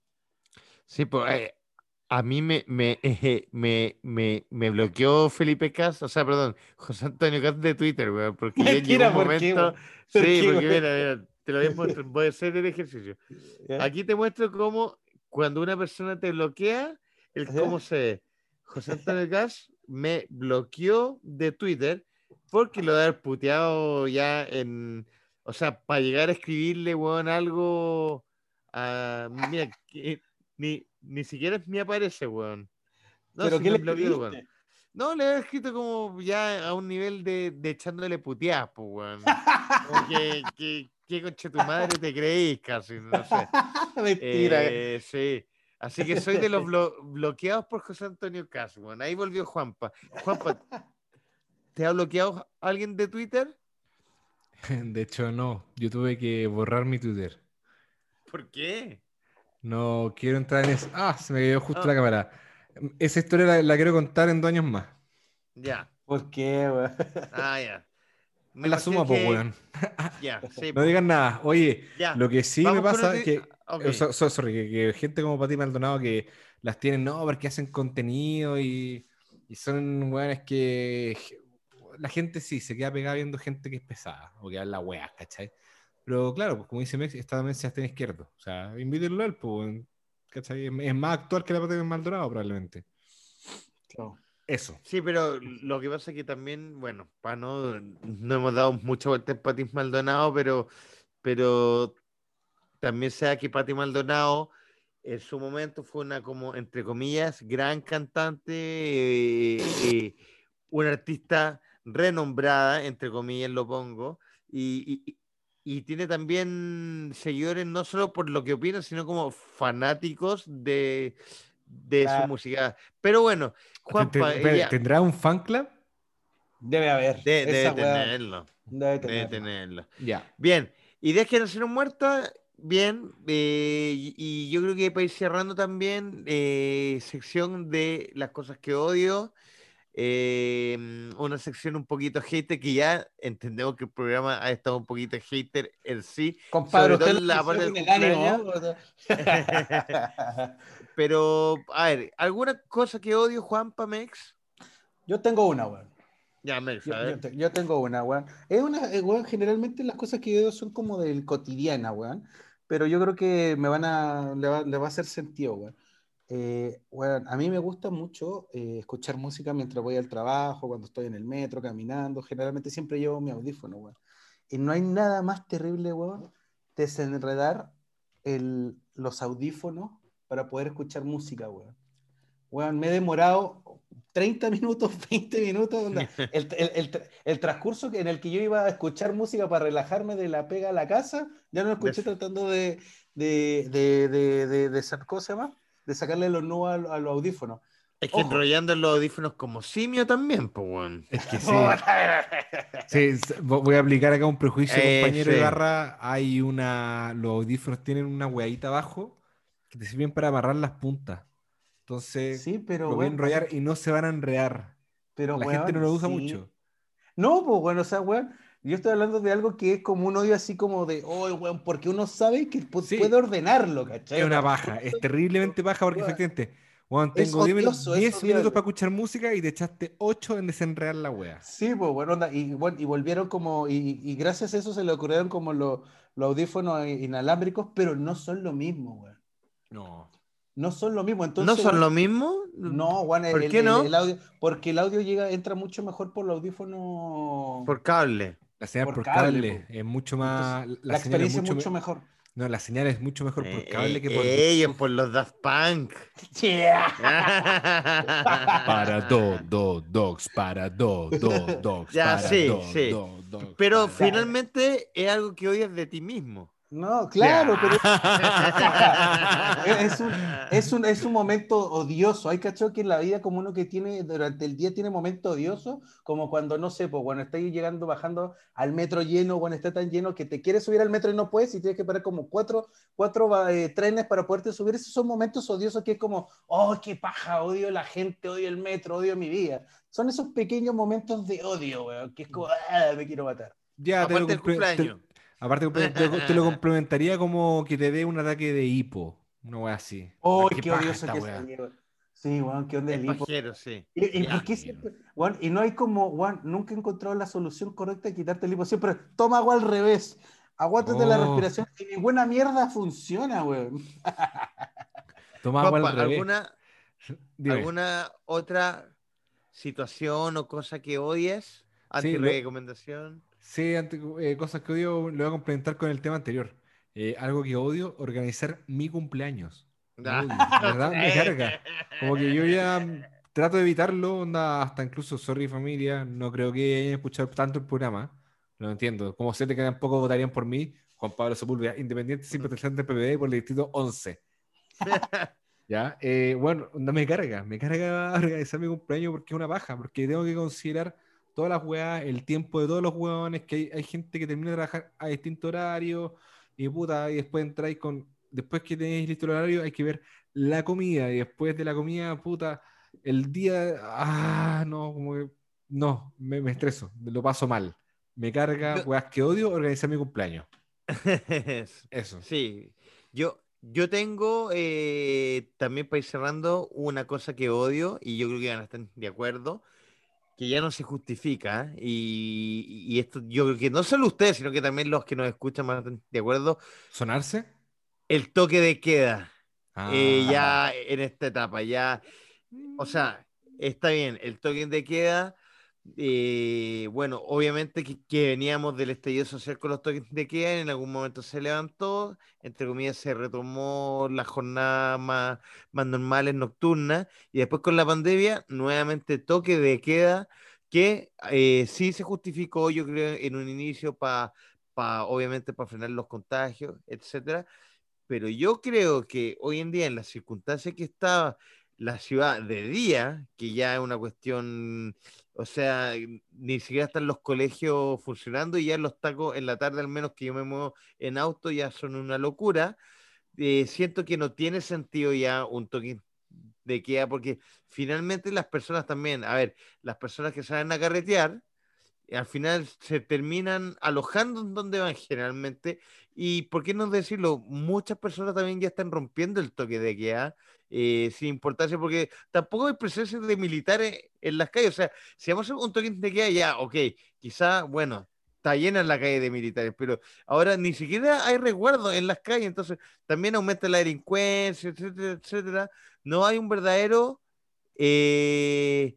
Sí, pues eh, a mí me, me, *laughs* eh, me, me, me, bloqueó Felipe Cas, o sea, perdón, José Antonio Cas de Twitter, weón, porque Mentira, un ¿por qué, momento... ¿Por sí, qué, porque mira, mira, te lo voy a mostrar, voy a hacer el ejercicio. *laughs* Aquí te muestro cómo cuando una persona te bloquea, el cómo se ve. José Antonio *laughs* Gas me bloqueó de Twitter porque lo de haber puteado ya en. O sea, para llegar a escribirle, weón, algo. a- mira, que ni, ni siquiera me aparece, weón. No, ¿Pero si qué me le bloqueó, weón. No, le he escrito como ya a un nivel de, de echándole puteadas, pues, weón. Como *laughs* que, que, que conche tu madre te creís casi, no sé. *laughs* Mentira. Eh, sí. Así que soy de los blo- bloqueados por José Antonio Cas, weón. Ahí volvió Juanpa. Juanpa, ¿te ha bloqueado alguien de Twitter? *laughs* De hecho, no. Yo tuve que borrar mi Twitter. ¿Por qué? No quiero entrar en eso. Ah, se me quedó justo Ah. la cámara. Esa historia la, la quiero contar en dos años más. Ya. ¿Por qué, weón? Ah, ya. *laughs* Me la suma, pues, que- weón. *laughs* Ya, sí. No digan nada. Oye, Ya. lo que sí Vamos me pasa es que, Ok. o sea, so- sorry, que, que gente como Pati Maldonado que las tienen, no, porque hacen contenido y, y son weones que la gente sí se queda pegada viendo gente que es pesada o que habla weas, ¿cachai? Pero claro, pues como dice Mex, está también Sebastián Izquierdo. O sea, invítenlo a él, pues, weón, ¿cachai? Es, más actual que la Pati Maldonado, probablemente. Eso. Sí, pero lo que pasa es que también, bueno, para no, no hemos dado mucha vuelta en Pati Maldonado, pero, pero también sea que Pati Maldonado en su momento fue una como, entre comillas, gran cantante, eh, eh, una artista renombrada, entre comillas lo pongo, y, y- y tiene también seguidores no solo por lo que opinan, sino como fanáticos de, de su música. Pero bueno, Juanpa, Ten- ten- ella- ¿Tendrá un fan club? Debe haber. de- debe tenerlo, Debe debe tenerlo. tenerlo. Ya. Bien, ideas que nacieron muertas, bien, eh, y, y yo creo que para ir cerrando también, eh, sección de las cosas que odio, eh, una sección un poquito hater, que ya entendemos que el programa ha estado un poquito hater en sí, Compadre, Sobre todo en la parte del ánimo, *laughs* pero, a ver, ¿alguna cosa que odio, Juan Pamex? Yo tengo una, weón. Ya, Mex, Yo, a yo ver. te- yo tengo una, weón. Es una, eh, weón, generalmente las cosas que veo son como del cotidiana, weón. Pero yo creo que me van a, le va, le va a hacer sentido, weón. Eh, weón, a mí me gusta mucho eh, escuchar música mientras voy al trabajo, cuando estoy en el metro, caminando. Generalmente siempre llevo mi audífono, weón. Y no hay nada más terrible, weón, desenredar el, los audífonos para poder escuchar música, weón. Weón, me he demorado 30 minutos, *laughs* 20 minutos. *laughs* El, el- el tra- el transcurso en el que yo iba a escuchar música para relajarme de la pega a la casa, ya no lo escuché tratando de, de, de, de, de, de sa- ¿cómo se llama? De sacarle los nudos a, a los audífonos. Es que Ojo. enrollando los audífonos como simio también, pues, weón. Es que *laughs* sí. Sí, voy a aplicar acá un prejuicio, Eh, compañero sí. Ibarra. Hay una. Los audífonos tienen una hueadita abajo que te sirven para amarrar las puntas. Entonces, Sí, pero lo voy a enrollar y no se van a enredar. pero La gente no lo usa sí. mucho. No, pues bueno, o sea, weón, yo estoy hablando de algo que es como un odio así como de, oh, weón, porque uno sabe que Sí. puede ordenarlo, ¿cachai? Es una baja, es terriblemente baja porque efectivamente, weón, tengo 10 minu- odioso, es 10 minutos para escuchar música y te echaste 8 en desenredar la wea. Sí, pues bueno, onda, y, bueno, y volvieron como, y, y gracias a eso se le ocurrieron como los, audífonos inalámbricos, pero no son lo mismo, weón. No. No son lo mismo. ¿No Entonces, son weón, lo mismo? No, weón, ¿Por el- qué el- no? el audio, porque el audio llega, entra mucho mejor por el audífono. Por cable. La señal Por por, cable, es mucho más. la, la, señal es experiencia es mucho, mucho me- mejor. No, la señal es mucho mejor por Eh, cable que eh, por. ellos, por los Daft Punk. *laughs* *laughs* Para do, do, dogs, para do, do, dogs. Ya, para sí, do, sí. do, dogs, Pero para- finalmente es algo que odias de ti mismo. No, claro, pero *laughs* es un, es, un, es un momento odioso. Hay cacho que en la vida, como uno que tiene durante el día tiene momentos odiosos, como cuando, no sé, pues cuando estás llegando, bajando al metro lleno, cuando está tan lleno que te quieres subir al metro y no puedes y tienes que parar como cuatro, cuatro eh, trenes para poderte subir. Esos son momentos odiosos que es como, oh, qué paja, odio la gente, odio el metro, odio mi vida. Son esos pequeños momentos de odio, weón, que es como, ah, me quiero matar. Ya, te lo, Aparte del comple- te- cumpleaños. Aparte te, lo- te *laughs* lo complementaría como que te dé un ataque de hipo. Una wea así. Oh, qué, paja odioso que wea. es. Sí, weón, qué onda Es el hipo. pajero, sí. ¿Y, y Ya, por qué mira. siempre? Juan, y no hay como, Juan, nunca he encontrado la solución correcta de quitarte el hipo. Siempre toma agua al revés. Aguántate la Oh. respiración y ninguna mierda funciona, weón. *laughs* Toma agua al revés. ¿alguna, *laughs* Dime. ¿Alguna otra situación o cosa que odies? Anti-recomendación. Sí, ante- eh, cosas que odio, lo voy a complementar con el tema anterior. Eh, algo que odio, organizar mi cumpleaños. *laughs* Odio, verdad, me carga. Como que yo ya mm, trato de evitarlo, onda, hasta incluso, sorry familia, no creo que hayan escuchado tanto el programa, lo entiendo. Como sé que tampoco votarían por mí, Juan Pablo Sepúlveda, independiente, simpatizante del PPD por el distrito 11. *laughs* ¿Ya? Eh, bueno, me carga, me carga organizar mi cumpleaños porque es una baja, porque tengo que considerar todas las weas, el tiempo de todos los weones, que hay, hay gente que termina de trabajar a distinto horario, y puta, y después entráis con, después que tenéis listo el horario, hay que ver la comida, y después de la comida, puta, el día, ah, no, como que, no, me, me estreso, lo paso mal. Me carga, Yo- weas que odio, organizar mi cumpleaños. *laughs* Eso. Sí, yo, yo tengo eh, también para ir cerrando una cosa que odio y yo creo que van a estar de acuerdo, que ya no se justifica y, y esto yo creo que no solo ustedes, sino que también los que nos escuchan estar de acuerdo, ¿Sonarse? el toque de queda eh, Ah. ya en esta etapa, ya, o sea, está bien, el toque de queda, eh, bueno, obviamente que, veníamos del estallido social con los toques de queda, en algún momento se levantó, entre comillas se retomó las jornadas más, más normales nocturnas, y después con la pandemia, nuevamente toque de queda, que eh, sí se justificó, yo creo, en un inicio para, obviamente, para frenar los contagios, etcétera, pero yo creo que hoy en día, en las circunstancias que está la ciudad de día, que ya es una cuestión, o sea, ni siquiera están los colegios funcionando y ya los tacos en la tarde, al menos que yo me muevo en auto, ya son una locura. Eh, siento que no tiene sentido ya un toque de queda, porque finalmente las personas también, a ver, las personas que salen a carretear, al final se terminan alojando en donde van generalmente. Y por qué no decirlo, muchas personas también ya están rompiendo el toque de queda, eh, sin importancia, porque tampoco hay presencia de militares en las calles. O sea, si vamos a hacer un toque de queda, ya, ok, quizá, bueno, está llena la calle de militares, pero ahora ni siquiera hay resguardo en las calles, entonces también aumenta la delincuencia, etcétera, etcétera. No hay un verdadero. eh,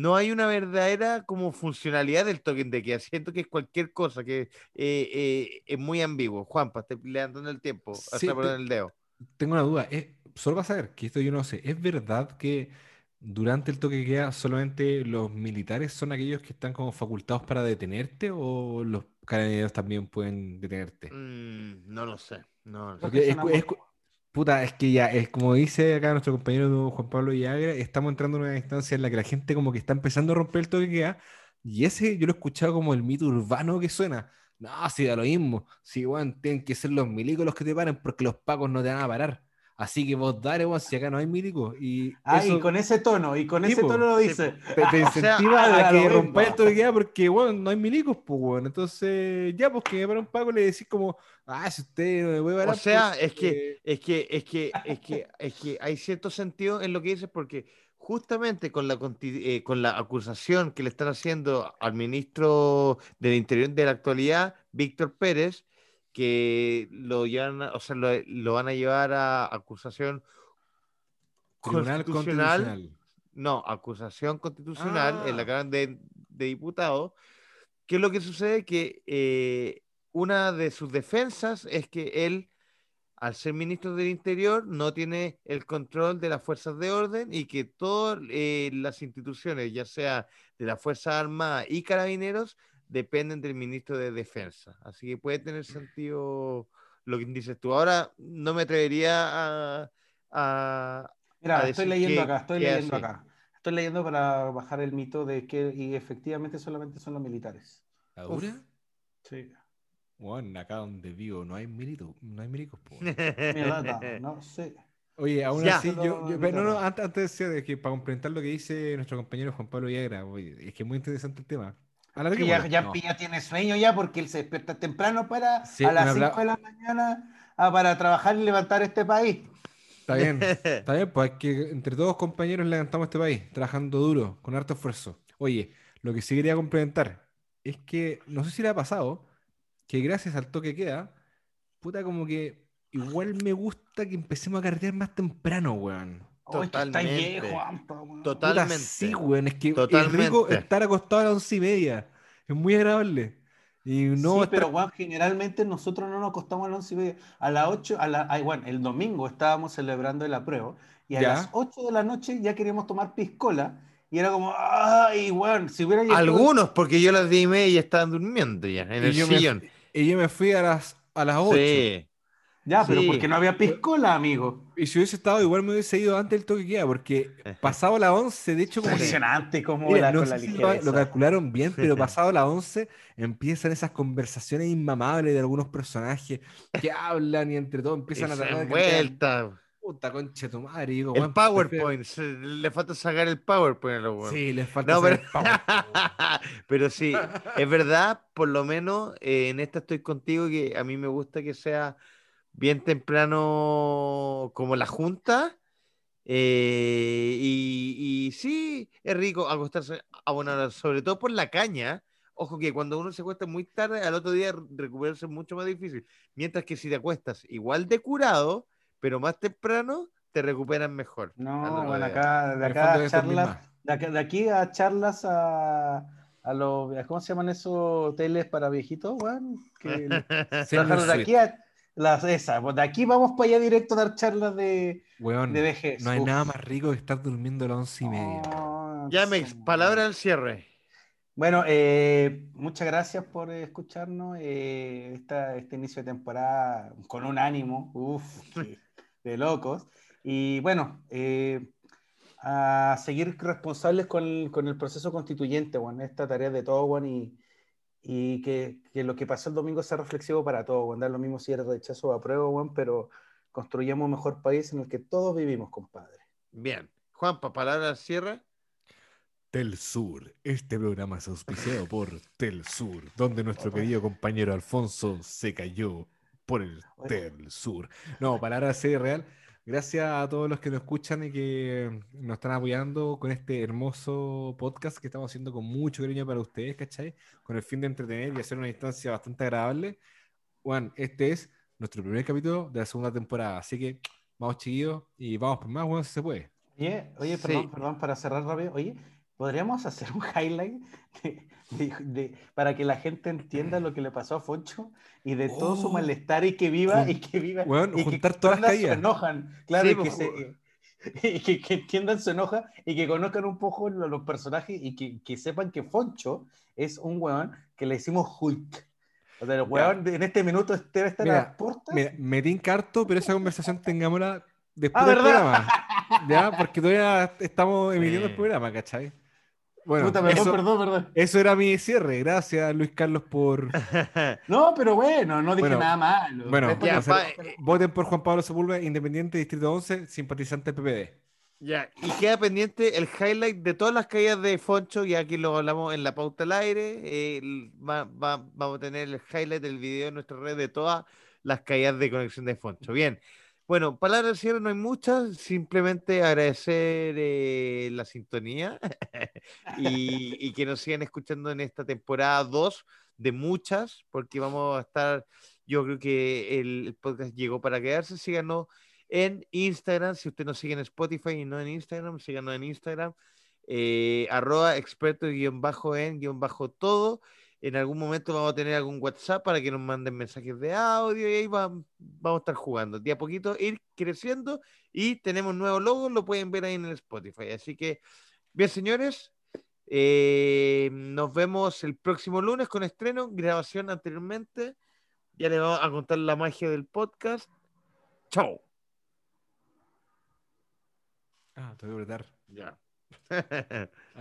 no hay una verdadera como funcionalidad del token de queda. *laughs* Siento que es cualquier cosa que eh, eh, es muy ambiguo. Juanpa, estoy levantando el tiempo. Hasta Sí, poner el dedo. Tengo una duda. Es, solo para saber, que esto yo no sé. ¿Es verdad que durante el toque de queda solamente los militares son aquellos que están como facultados para detenerte o los carabineros también pueden detenerte? Mm, no lo sé. No, lo sé. Es, es- puta, es que ya, como dice acá nuestro compañero Juan Pablo Villagra, estamos entrando en una instancia en la que la gente como que está empezando a romper el toque de queda y ese yo lo he escuchado como el mito urbano que suena. No, si da lo mismo. Si, weón, tienen que ser los milicos los que te paren porque los pacos no te van a parar. Así que vos dale, weón, si acá no hay milicos. Y Ah, eso y con ese tono, y con Sí, ese po. tono lo dice. te, te *laughs* O sea, incentiva a que toque de queda porque, weón, no hay milicos, pues, weón. Entonces, ya, pues que para un pago le decís como, ah, si usted no me puede O parar, sea, pues, es que, eh, es que, es que, es que, es que hay cierto sentido en lo que dices porque justamente con la, eh, con la acusación que le están haciendo al ministro del Interior de la actualidad, Víctor Pérez, que lo llevan, a- o sea, lo, lo van a llevar a acusación Tribunal constitucional, Constitucional. no, acusación constitucional en la Ah. Cámara de, de Diputados. ¿Qué es lo que sucede? Que eh, una de sus defensas es que él, al ser ministro del Interior, no tiene el control de las fuerzas de orden y que todas eh, las instituciones, ya sea de las Fuerzas Armadas y Carabineros, dependen del ministro de Defensa. Así que puede tener sentido lo que dices tú. Ahora no me atrevería a... a- Mira, a estoy leyendo qué- acá, estoy leyendo hace. acá. Estoy leyendo para bajar el mito de que y efectivamente solamente son los militares. ¿La dura? Sí. Bueno, acá donde vivo no hay militos, no hay milicos, *laughs* *laughs* no sé. Oye, aún Ya. así, yo, pero no, no, antes, antes decía de que para complementar lo que dice nuestro compañero Juan Pablo Villagra, oye, es que es muy interesante el tema. Que ya, Alarguémoslo. ya, No. ya tiene sueño ya porque él se despierta temprano para Sí, a las apla- 5 de la mañana ah, para trabajar y levantar este país. Está bien, *laughs* está bien, pues es que entre todos compañeros levantamos este país, trabajando duro, con harto esfuerzo. Oye, lo que sí quería complementar es que, no sé si le ha pasado, que gracias al toque queda, puta como que igual me gusta que empecemos a carretear más temprano, weón. Oh, que está Totalmente. viejo, Ampa, weón. Total- Puta, Totalmente. sí, weón, es que es rico Totalmente. estar acostado a las once y media, es muy agradable. Y no sí, estar- pero weón, generalmente nosotros no nos acostamos a las 11 y media. A las 8, a la, ay, bueno, el domingo estábamos celebrando el apruebo y a Ya. las 8 de la noche ya queríamos tomar piscola y era como, ay, weón, si hubiera llegado- Algunos, porque yo a las 10 y media ya estaban durmiendo ya, en y el yo me- sillón. y yo me fui a las, a las 8. Sí. Ya, pero Sí. porque no había piscola, amigo. Y si hubiese estado, igual me hubiese ido antes del toque queda, porque pasado las 11, de hecho, como Impresionante como Mira, la, no con la si lo, calcularon bien, pero *laughs* pasado las 11 empiezan esas conversaciones inmamables de algunos personajes que hablan y entre todos empiezan a tratar de vuelta. Puta concha de tu madre. digo, El PowerPoint. se- le falta sacar el PowerPoint a los weones. Sí, les falta No, hacer pero, el PowerPoint, *laughs* weón. pero sí, *laughs* es verdad, por lo menos eh, en esta estoy contigo, que a mí me gusta que sea bien temprano como la junta. eh, y, y sí, es rico acostarse a hora, sobre todo por la caña. Ojo que cuando uno se acuesta muy tarde, al otro día recuperarse es mucho más difícil. Mientras que si te acuestas igual de curado, pero más temprano, te recuperan mejor. No, bueno, acá, de acá a charlas, de, acá- de aquí a charlas a, a los, ¿cómo se llaman esos hoteles para viejitos, weón? Que *laughs* de aquí a las esas, pues de aquí vamos para allá directo a dar charlas de, Weón, de vejez. no hay Uf. nada más rico que estar durmiendo a las 11 y media. No, Ya, Mex, sí. palabra al cierre. Bueno, eh, muchas gracias por escucharnos. eh, esta, este inicio de temporada con un ánimo, uff, *laughs* de locos. Y bueno, eh, a seguir responsables con el, con el proceso constituyente, bueno, esta tarea de todo, bueno, y, y que, que lo que pasó el domingo sea reflexivo para todos, bueno, da lo mismo si eres rechazo o apruebo, bueno, pero construyamos un mejor país en el que todos vivimos, compadre. Bien. Juanpa, palabra al cierre. Tel Sur. Este programa es auspiciado por Tel Sur, donde nuestro querido compañero Alfonso se cayó por el Tel Sur. No, palabra serie real. Gracias a todos los que nos escuchan y que nos están apoyando con este hermoso podcast que estamos haciendo con mucho cariño para ustedes, ¿cachai? Con el fin de entretener y hacer una instancia bastante agradable. Juan, este es nuestro primer capítulo de la segunda temporada. Así que vamos, chiquillos, y vamos por más, bueno, si se puede. Oye, oye, Sí. perdón, perdón, para cerrar rápido, oye, ¿podríamos hacer un highlight de- *laughs* de- de- para que la gente entienda lo que le pasó a Foncho y de todo su Oh. malestar y que viva y que viva Weón, y que juntar todas las caídas. enojan, claro, Sí, y que, pues, se- *laughs* y que, que entiendan su enoja y que conozcan un poco lo- los, personajes y que, que sepan que Foncho es un weón que le decimos Hulk. O sea, el weón en este minuto debe estar a Mira, las puertas. Mira, me tinca harto, pero esa conversación tengámosla después Ah, del ¿verdad? programa. ¿Ya? Porque todavía estamos *laughs* emitiendo el Sí. programa, ¿cachai? Bueno, Puta, perdón, eso, perdón, perdón. eso era mi cierre. Gracias, Luis Carlos, por. *laughs* No, pero bueno, no dije Bueno, nada malo. Bueno, Ya, sea, pa- eh, voten por Juan Pablo Sepúlveda, Independiente Distrito 11, simpatizante PPD. Ya, y queda pendiente el highlight de todas las caídas de Foncho, y aquí lo hablamos en la pauta al aire. eh, el- va- va- vamos a tener el highlight del video en nuestra red de todas las caídas de conexión de Foncho. Bien, bueno, palabras de cierre no hay muchas, simplemente agradecer eh, la sintonía *laughs* y, que nos sigan escuchando en esta temporada 2 de muchas, porque vamos a estar, yo creo que el, el podcast llegó para quedarse. Síganos en Instagram. Si usted nos sigue en Spotify y no en Instagram, síganos en Instagram. Eh, arroba experto guion bajo en guion bajo todo. En algún momento vamos a tener algún WhatsApp para que nos manden mensajes de audio y ahí va- vamos a estar jugando. De a poquito ir creciendo y tenemos nuevos logos, lo pueden ver ahí en el Spotify. Así que, bien, señores, eh, nos vemos el próximo lunes con estreno, grabación anteriormente. Ya les vamos a contar la magia del podcast. Chao. Ah, tengo que apretar. Ya. Acá. *laughs* *laughs*